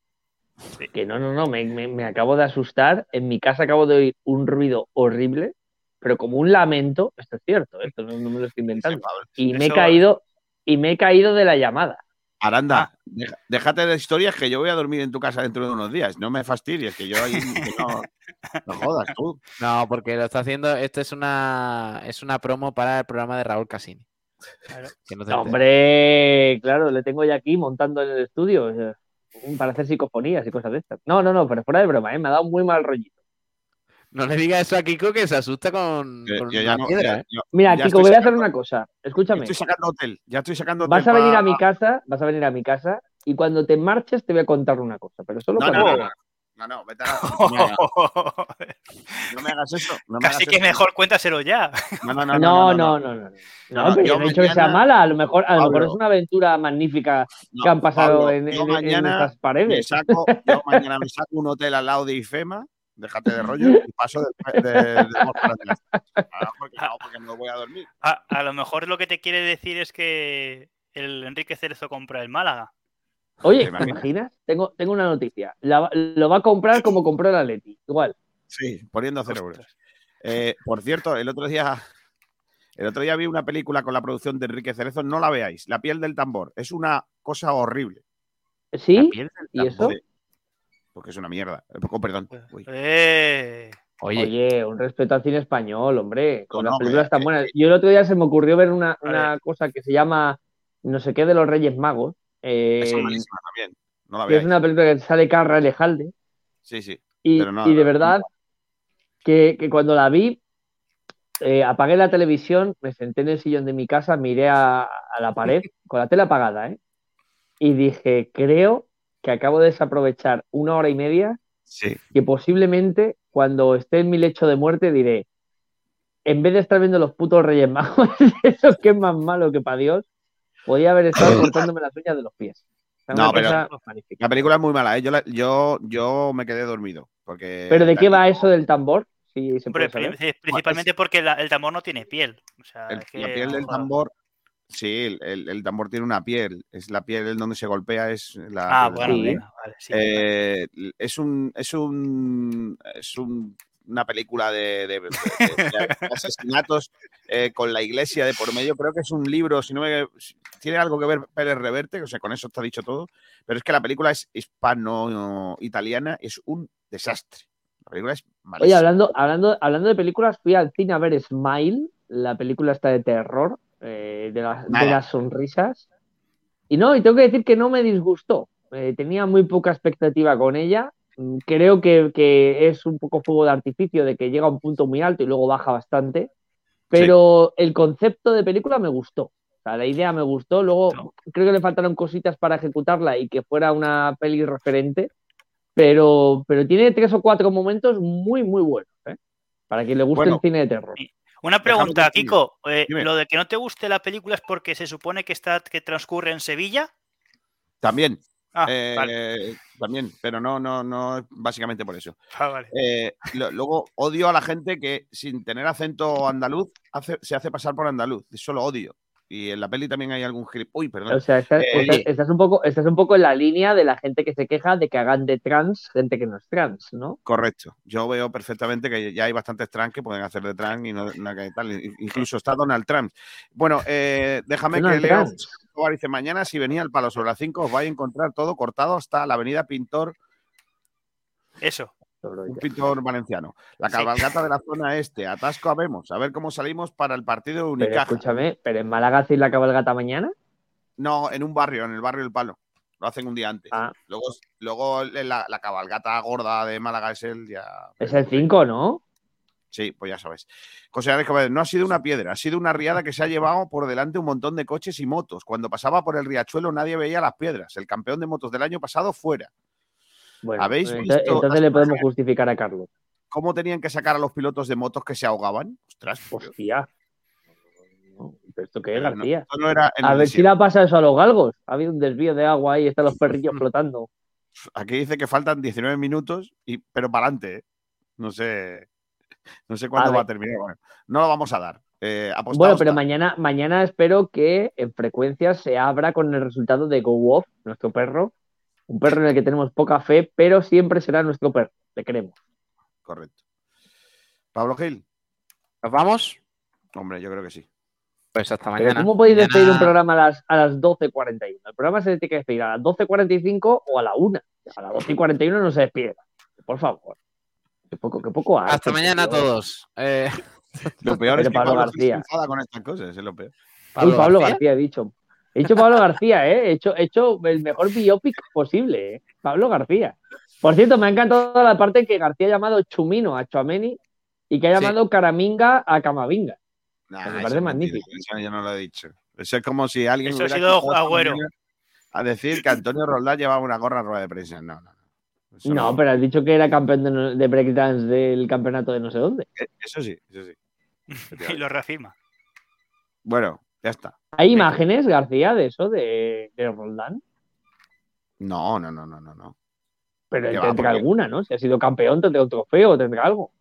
Sí. Que no, no, no, me, me- me acabo de asustar. En mi casa acabo de oír un ruido horrible, pero como un lamento. Esto es cierto, ¿eh? esto no, no me lo estoy inventando. Sí, Pablo. Y me he caído, y me he caído de la llamada. Aranda, Ah. deja- déjate de historias que yo voy a dormir en tu casa dentro de unos días. No me fastidies, que yo ahí que no, no jodas tú. No, porque lo está haciendo. Esto es una es una promo para el programa de Raúl Casini. Claro. No. Hombre, claro, le tengo ya aquí montando en el estudio para hacer psicofonías y cosas de estas. No, no, no, pero fuera de broma, ¿eh? me ha dado muy mal rollito. No le digas eso a Kiko que se asusta con, una no- piedra. ya- ¿eh? yo- Mira, Kiko, voy a hacer una cosa. Escúchame. estoy sacando hotel, ya estoy sacando hotel. Vas a venir pa- a mi casa, vas a venir a mi casa y cuando te marches te voy a contar una cosa, pero solo No, para no, no, no, no, no, vete a la- no me hagas- eso. No me Casi hagas que eso. mejor cuéntaselo ya. No, no, No, no, no, no. No, No, no, pero yo yo no he dicho que sea mala, a lo mejor, a lo mejor es una aventura magnífica no, que han pasado Pablo, en, yo en- en me paredes. saco, yo mañana me saco un hotel al lado de IFEMA, déjate de rollo, y paso de, de, de. Ah, porque, no, porque no voy a dormir. A, a lo mejor lo que te quiere decir es que el Enrique Cerezo compra el Málaga. Oye, ¿Te ¿te imaginas? Tengo, tengo una noticia. La- lo va a comprar como compró el Atleti. Igual. Sí, poniendo cero euros. Eh, por cierto, el otro día el otro día vi una película con la producción de Enrique Cerezo, no la veáis, La piel del tambor. Es una cosa horrible. ¿Sí? La piel del ¿Y eso? Porque es una mierda. Oh, perdón. Uy. Eh, Oye, Oye, un respeto al cine español, hombre. Con No, las películas tan eh, buenas. Yo el otro día se me ocurrió ver una, cosa que se llama no sé qué de los Reyes Magos. eh, es malísima también. No la que es veáis. una película que sale Carra Elejalde. Sí, sí. Y, Pero no, y de no, verdad que, que cuando la vi, eh, apagué la televisión, me senté en el sillón de mi casa, miré a, a la pared con la tele apagada, ¿eh? Y dije, creo que acabo de desaprovechar una hora y media Sí. que posiblemente cuando esté en mi lecho de muerte diré, en vez de estar viendo los putos Reyes Magos, eso que es más malo que para Dios, podía haber estado cortándome las uñas de los pies. No, pero-. La película es muy mala, ¿eh? Yo, la- yo, yo me quedé dormido. Porque Pero ¿de qué va eso del tambor? Sí, se Hombre, puede saber. pri- principalmente porque la- el tambor no tiene piel. O sea, El- es que, la piel del tambor. Sí, el, el- el tambor tiene una piel. Es la piel en donde se golpea, es la. Ah, bueno, Sí. vale, sí. Eh, es un. Es un. Es un- una película de, de- de- de- de asesinatos eh, con la iglesia de por medio. Creo que es un libro, si no me, tiene algo que ver Pérez Reverte, o sea, con eso está dicho todo. Pero es que la película es hispano-italiana, es un desastre. La película es Oye, malísima. hablando, hablando, hablando de películas, fui al cine a ver Smile, la película esta de terror, eh, de, las- de Nada. las sonrisas. Y no, y tengo que decir que no me disgustó. Eh, tenía muy poca expectativa con ella. Mm, Creo que, que es un poco fuego de artificio, de que llega a un punto muy alto y luego baja bastante. Pero el concepto de película me gustó. O sea, la idea me gustó. Luego No. creo que le faltaron cositas para ejecutarla y que fuera una peli referente. Pero, pero tiene tres o cuatro momentos muy, muy buenos. ¿eh? Para quien le guste Bueno. el cine de terror. Una pregunta, Kiko. eh. ¿Lo de que no te guste la película es porque se supone que está que transcurre en Sevilla? También, Ah, eh, vale. también, pero no, no, no, básicamente por eso. Ah, vale. Eh, lo- luego odio a la gente que sin tener acento andaluz hace- se hace pasar por andaluz. Eso lo odio. Y en la peli también hay algún gilip. Uy, perdón. O sea, estás, Eh, estás- un poco, estás un poco en la línea de la gente que se queja de que hagan de trans gente que no es trans, ¿no? Correcto. Yo veo perfectamente que ya hay bastantes trans que pueden hacer de trans y no, no que tal. Incluso está Donald Trump. Bueno, eh, déjame Donald que. Escobar dice, mañana si venía el palo sobre las 5 os vais a encontrar todo cortado hasta la avenida Pintor, Eso. Un pintor valenciano. La Sí. cabalgata de la zona este, atasco habemos, a ver cómo salimos para el partido de Pero Unicaja. escúchame, ¿pero en Málaga hacéis la cabalgata mañana? No, en un barrio, en el barrio del Palo. Lo hacen un día antes. Ah. Luego, luego la, la cabalgata gorda de Málaga es el ya. Es el 5, ¿no? Sí, pues ya sabes. José Álvarez no ha sido una piedra, ha sido una riada que se ha llevado por delante un montón de coches y motos. Cuando pasaba por el riachuelo nadie veía las piedras. El campeón de motos del año pasado fuera. Bueno, ¿Habéis entonces, visto entonces le podemos justificar a Carlos. ¿Cómo tenían que sacar a los pilotos de motos que se ahogaban? Ostras. Hostia. ¿pero ¿Esto qué es, no, García? no era A ver si desierto. le pasa eso a los galgos. Ha habido un desvío de agua ahí, están los perrillos flotando. Aquí dice que faltan 19 minutos, y, pero para adelante. No sé. No sé cuándo A va a terminar. Bueno, no lo vamos a dar. Eh, Bueno, pero está. mañana, mañana espero que en frecuencias se abra con el resultado de Go Off, nuestro perro. Un perro en el que tenemos poca fe, pero siempre será nuestro perro. Le queremos. Correcto. Pablo Gil. ¿Nos vamos? Hombre, yo creo que sí. Pues hasta mañana. ¿cómo podéis despedir un programa a las, a las 12.41? El programa se tiene que despedir a las 12.45 o a la 1. A las 12.41 no se despide. Por favor. Qué poco, qué poco arte, Hasta mañana a todos. Eh, Lo peor es que Pablo García. con estas cosas, es lo peor. Uy, Pablo García he dicho. He dicho Pablo García, ¿eh? He hecho, he hecho el mejor biopic posible, ¿eh? Pablo García. Por cierto, me ha encantado la parte en que García ha llamado Chumino a Chuameni y que ha Sí. llamado Caraminga a Camavinga. Nah, me parece magnífico. mentira, Eso yo no lo he dicho. Eso es como si alguien. Eso ha hubiera sido quitado esta Agüero. A decir que Antonio Roldán llevaba una gorra a rueda de prensa. No, no, no. No, pero has dicho que era campeón de breakdance del campeonato de no sé dónde. Eh, Eso sí, eso sí. Y lo reafirma. Bueno, ya está. ¿Hay imágenes, García, de eso, de, de Roldán? No, no, no, no, no. no. Pero él tendrá porque- alguna, ¿no? Si ha sido campeón, tendrá un trofeo, tendrá algo.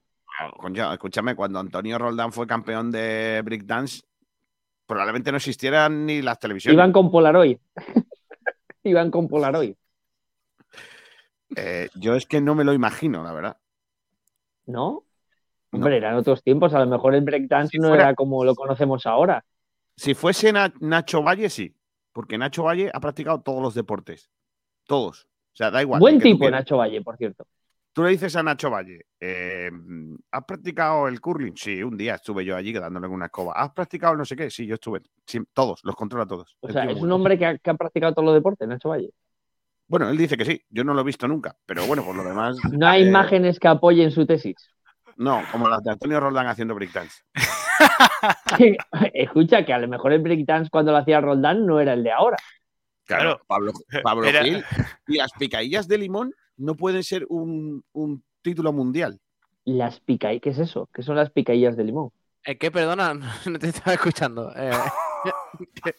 Coño, escúchame, cuando Antonio Roldán fue campeón de breakdance, probablemente no existieran ni las televisiones. Iban con Polaroid. Iban con Polaroid. Eh, yo es que no me lo imagino, la verdad. ¿No? No. Hombre, eran otros tiempos. A lo mejor el breakdance Si no fuera- era como lo conocemos ahora. Si fuese Na- Nacho Valle, sí. Porque Nacho Valle ha practicado todos los deportes. Todos. O sea, da igual. Buen tipo. Nacho Valle, por cierto. Tú le dices a Nacho Valle, eh, ¿has practicado el curling? Sí, un día estuve yo allí dándole una escoba. ¿Has practicado el no sé qué? Sí, yo estuve. Sí, todos, los controla todos. O El sea, es un bueno. hombre que ha, que ha practicado todos los deportes, Nacho Valle. Bueno, él dice que sí. Yo no lo he visto nunca. Pero bueno, por lo demás. No hay eh, imágenes que apoyen su tesis. No, como las de Antonio Roldán haciendo breakdance. Escucha, que a lo mejor el breakdance cuando lo hacía Roldán no era el de ahora. Claro, Claro. Pablo, Pablo Era- Gil. Y las picadillas de limón no pueden ser un, un título mundial. Las picadillas, ¿qué es eso? ¿Qué son las picadillas de limón? ¿eh, ¿Qué? Perdona, no te estaba escuchando. Eh,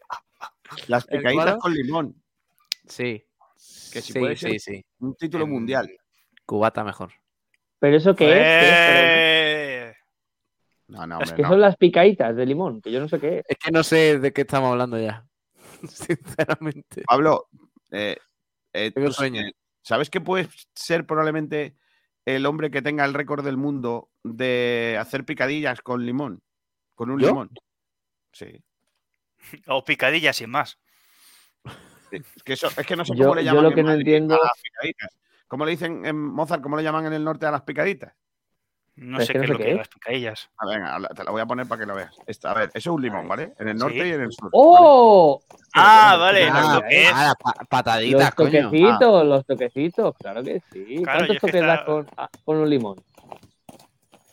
Las ¿El picadillas cuadro? con limón. sí. Que si sí, puede sí, ser- sí. Un título En- mundial. Cubata mejor. ¿Pero eso qué es? ¿Qué es? No, Es que no. son las picaditas de limón, que yo no sé qué es. Es que no sé de qué estamos hablando ya. Sinceramente. Pablo, eh, eh, Tengo tú, sueño. eh, ¿sabes que puedes ser probablemente el hombre que tenga el récord del mundo de hacer picadillas con limón? Con un ¿Yo? limón. Sí. O picadillas sin más. sí. Es, que eso, es que no sé Yo- cómo le yo llaman lo en que no entiendo- a las picaditas. ¿Cómo le dicen en Mozart? ¿Cómo le llaman en el norte a las picaditas? No Es sé qué no es lo que es. las. A ver, la- te la voy a poner para que lo veas. Esta, a ver, eso es un limón, ¿vale? En el norte Sí. y en el sur. ¿vale? ¡Oh! Ah, vale, Ah, lo que es. Ah, pa- pataditas, Los coño. toquecitos, los toquecitos, claro que sí. Claro, ¿Cuántos toques das con, ah, con un limón?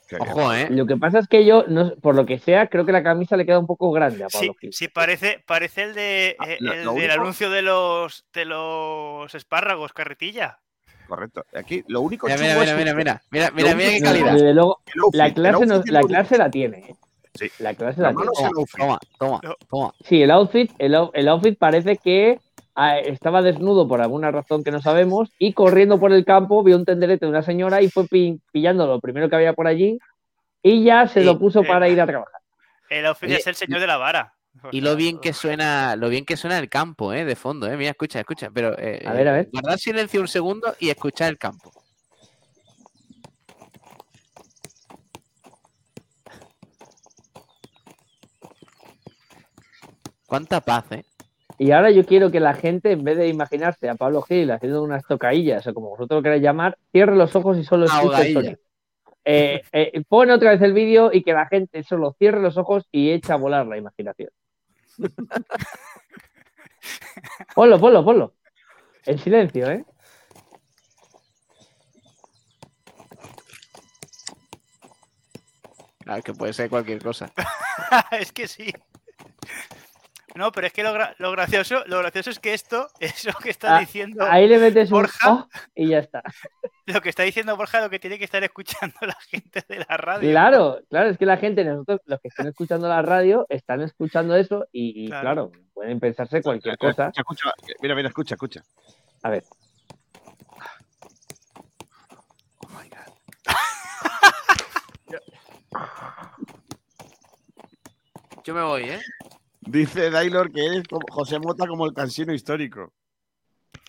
Que- Ojo, ¿eh? Lo que pasa es que yo, no, por lo que sea, creo que la camisa le queda un poco grande a Sí, Pablo sí, parece, parece el, de, Ah, eh, lo- el lo del único- anuncio de los, de los espárragos, carretilla. Correcto. Aquí lo único Mira, mira, mira, es mira, que mira, mira, mira, mira qué calidad. Desde luego, la clase, no- la clase la tiene. ¿eh? Sí. La clase La tiene. Toma, toma, No. toma. Sí, el outfit, el, el outfit parece que ah, estaba desnudo por alguna razón que no sabemos y corriendo por el campo vio un tenderete de una señora y fue pi- pillando lo primero que había por allí y ya se Sí, lo puso eh, para ir a trabajar. El outfit es el señor de la vara. Y lo bien que suena, lo bien que suena el campo, ¿eh? De fondo, ¿eh? Mira, escucha, escucha. Pero eh, A ver, a ver. eh, guardar silencio un segundo y escuchar el campo. Cuánta paz, ¿eh? Y ahora yo quiero que la gente, en vez de imaginarse a Pablo Gil haciendo unas tocaillas o como vosotros lo queráis llamar, cierre los ojos y solo escuche el sonido. Eh, eh, pone otra vez el vídeo y que la gente solo cierre los ojos y echa a volar la imaginación. ponlo, ponlo, ponlo. En silencio, ¿eh? Claro, es que puede ser cualquier cosa. es que sí. No, pero es que lo, gra- lo gracioso, lo gracioso es que esto, eso que está Ah, diciendo, Ahí le metes un Borja. "Oh", y ya está. lo que está diciendo Borja, lo que tiene que estar escuchando la gente de la radio. Claro, claro, es que la gente, nosotros, los que están escuchando la radio, están escuchando eso y, y, Claro. claro, pueden pensarse cualquier cosa. Escucha, escucha. Mira, mira, escucha, escucha. A ver. Oh my God. Yo me voy, ¿eh? Dice Dailor que es como José Mota como el cansino histórico.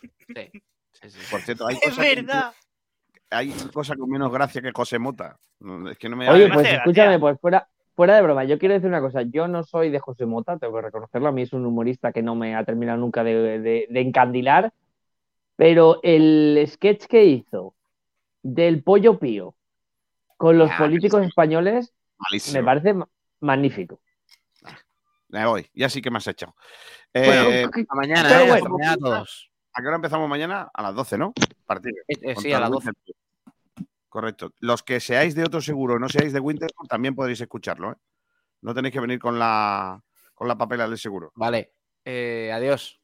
Sí. sí, sí. Por cierto, hay Es cosas que- verdad. hay cosas con menos gracia que José Mota. Es que no me Oye, pues escúchame, gracia. pues fuera, fuera de broma, yo quiero decir una cosa, yo no soy de José Mota, tengo que reconocerlo, a mí es un humorista que no me ha terminado nunca de, de- de encandilar, pero el sketch que hizo del pollo pío con los Ah, políticos españoles malísimo. me parece ma- magnífico. Me voy, ya sí que me has echado. Bueno, Eh, mañana, Pero ¿eh? Bueno. mañana a todos. ¿A qué hora empezamos mañana? A las 12, ¿no? Partido. Eh, eh, sí, a las el 12. Winterthur. Correcto. Los que seáis de otro seguro, no seáis de Winterthur, también podréis escucharlo. ¿eh? No tenéis que venir con la, con la papela del seguro. Vale. Eh, adiós.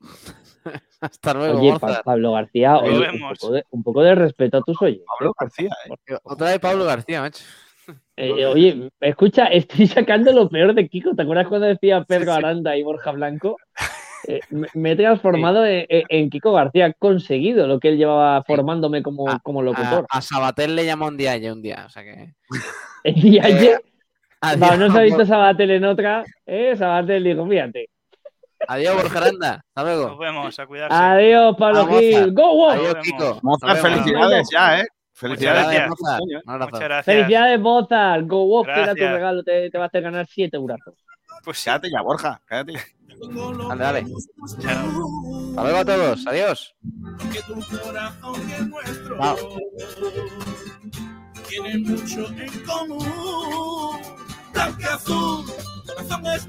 Hasta luego, Oye. Pa- Pablo García, Nos oye, un, vemos. poco de, un poco de respeto a tus oyentes. Pablo García. ¿eh? Otra vez Pablo García, macho. Eh, oye, escucha, estoy sacando lo peor de Kiko. ¿Te acuerdas cuando decía Pedro sí. Aranda y Borja Blanco? Eh, me, me he transformado en, en- en Kiko García. He conseguido lo que él llevaba formándome como, como A, locutor. a Sabater le llamó un día ayer, un día. O sea que. Y ayer, no, no se ha visto Sabatel en otra. ¿eh? Sabatel dijo, fíjate. Adiós, Borja Aranda. Hasta Nos luego. vemos, a cuidarse. Adiós, Pablo Gil. ¡Go, Wolf! Adiós. Kiko. Mozart, Nos felicidades ya, ¿eh? Felicidades. gracias. Mozart. Muchas gracias. Felicidades, Mozart. Go, Wolf, que era tu regalo. Te, te vas a ganar 7 euros. Pues sí. Cállate ya, Borja. Cállate ya. Dale, dale. Hasta luego a todos. Adiós. que tu corazón y el nuestro Chao. tienen mucho en común. Blanca azul, corazón es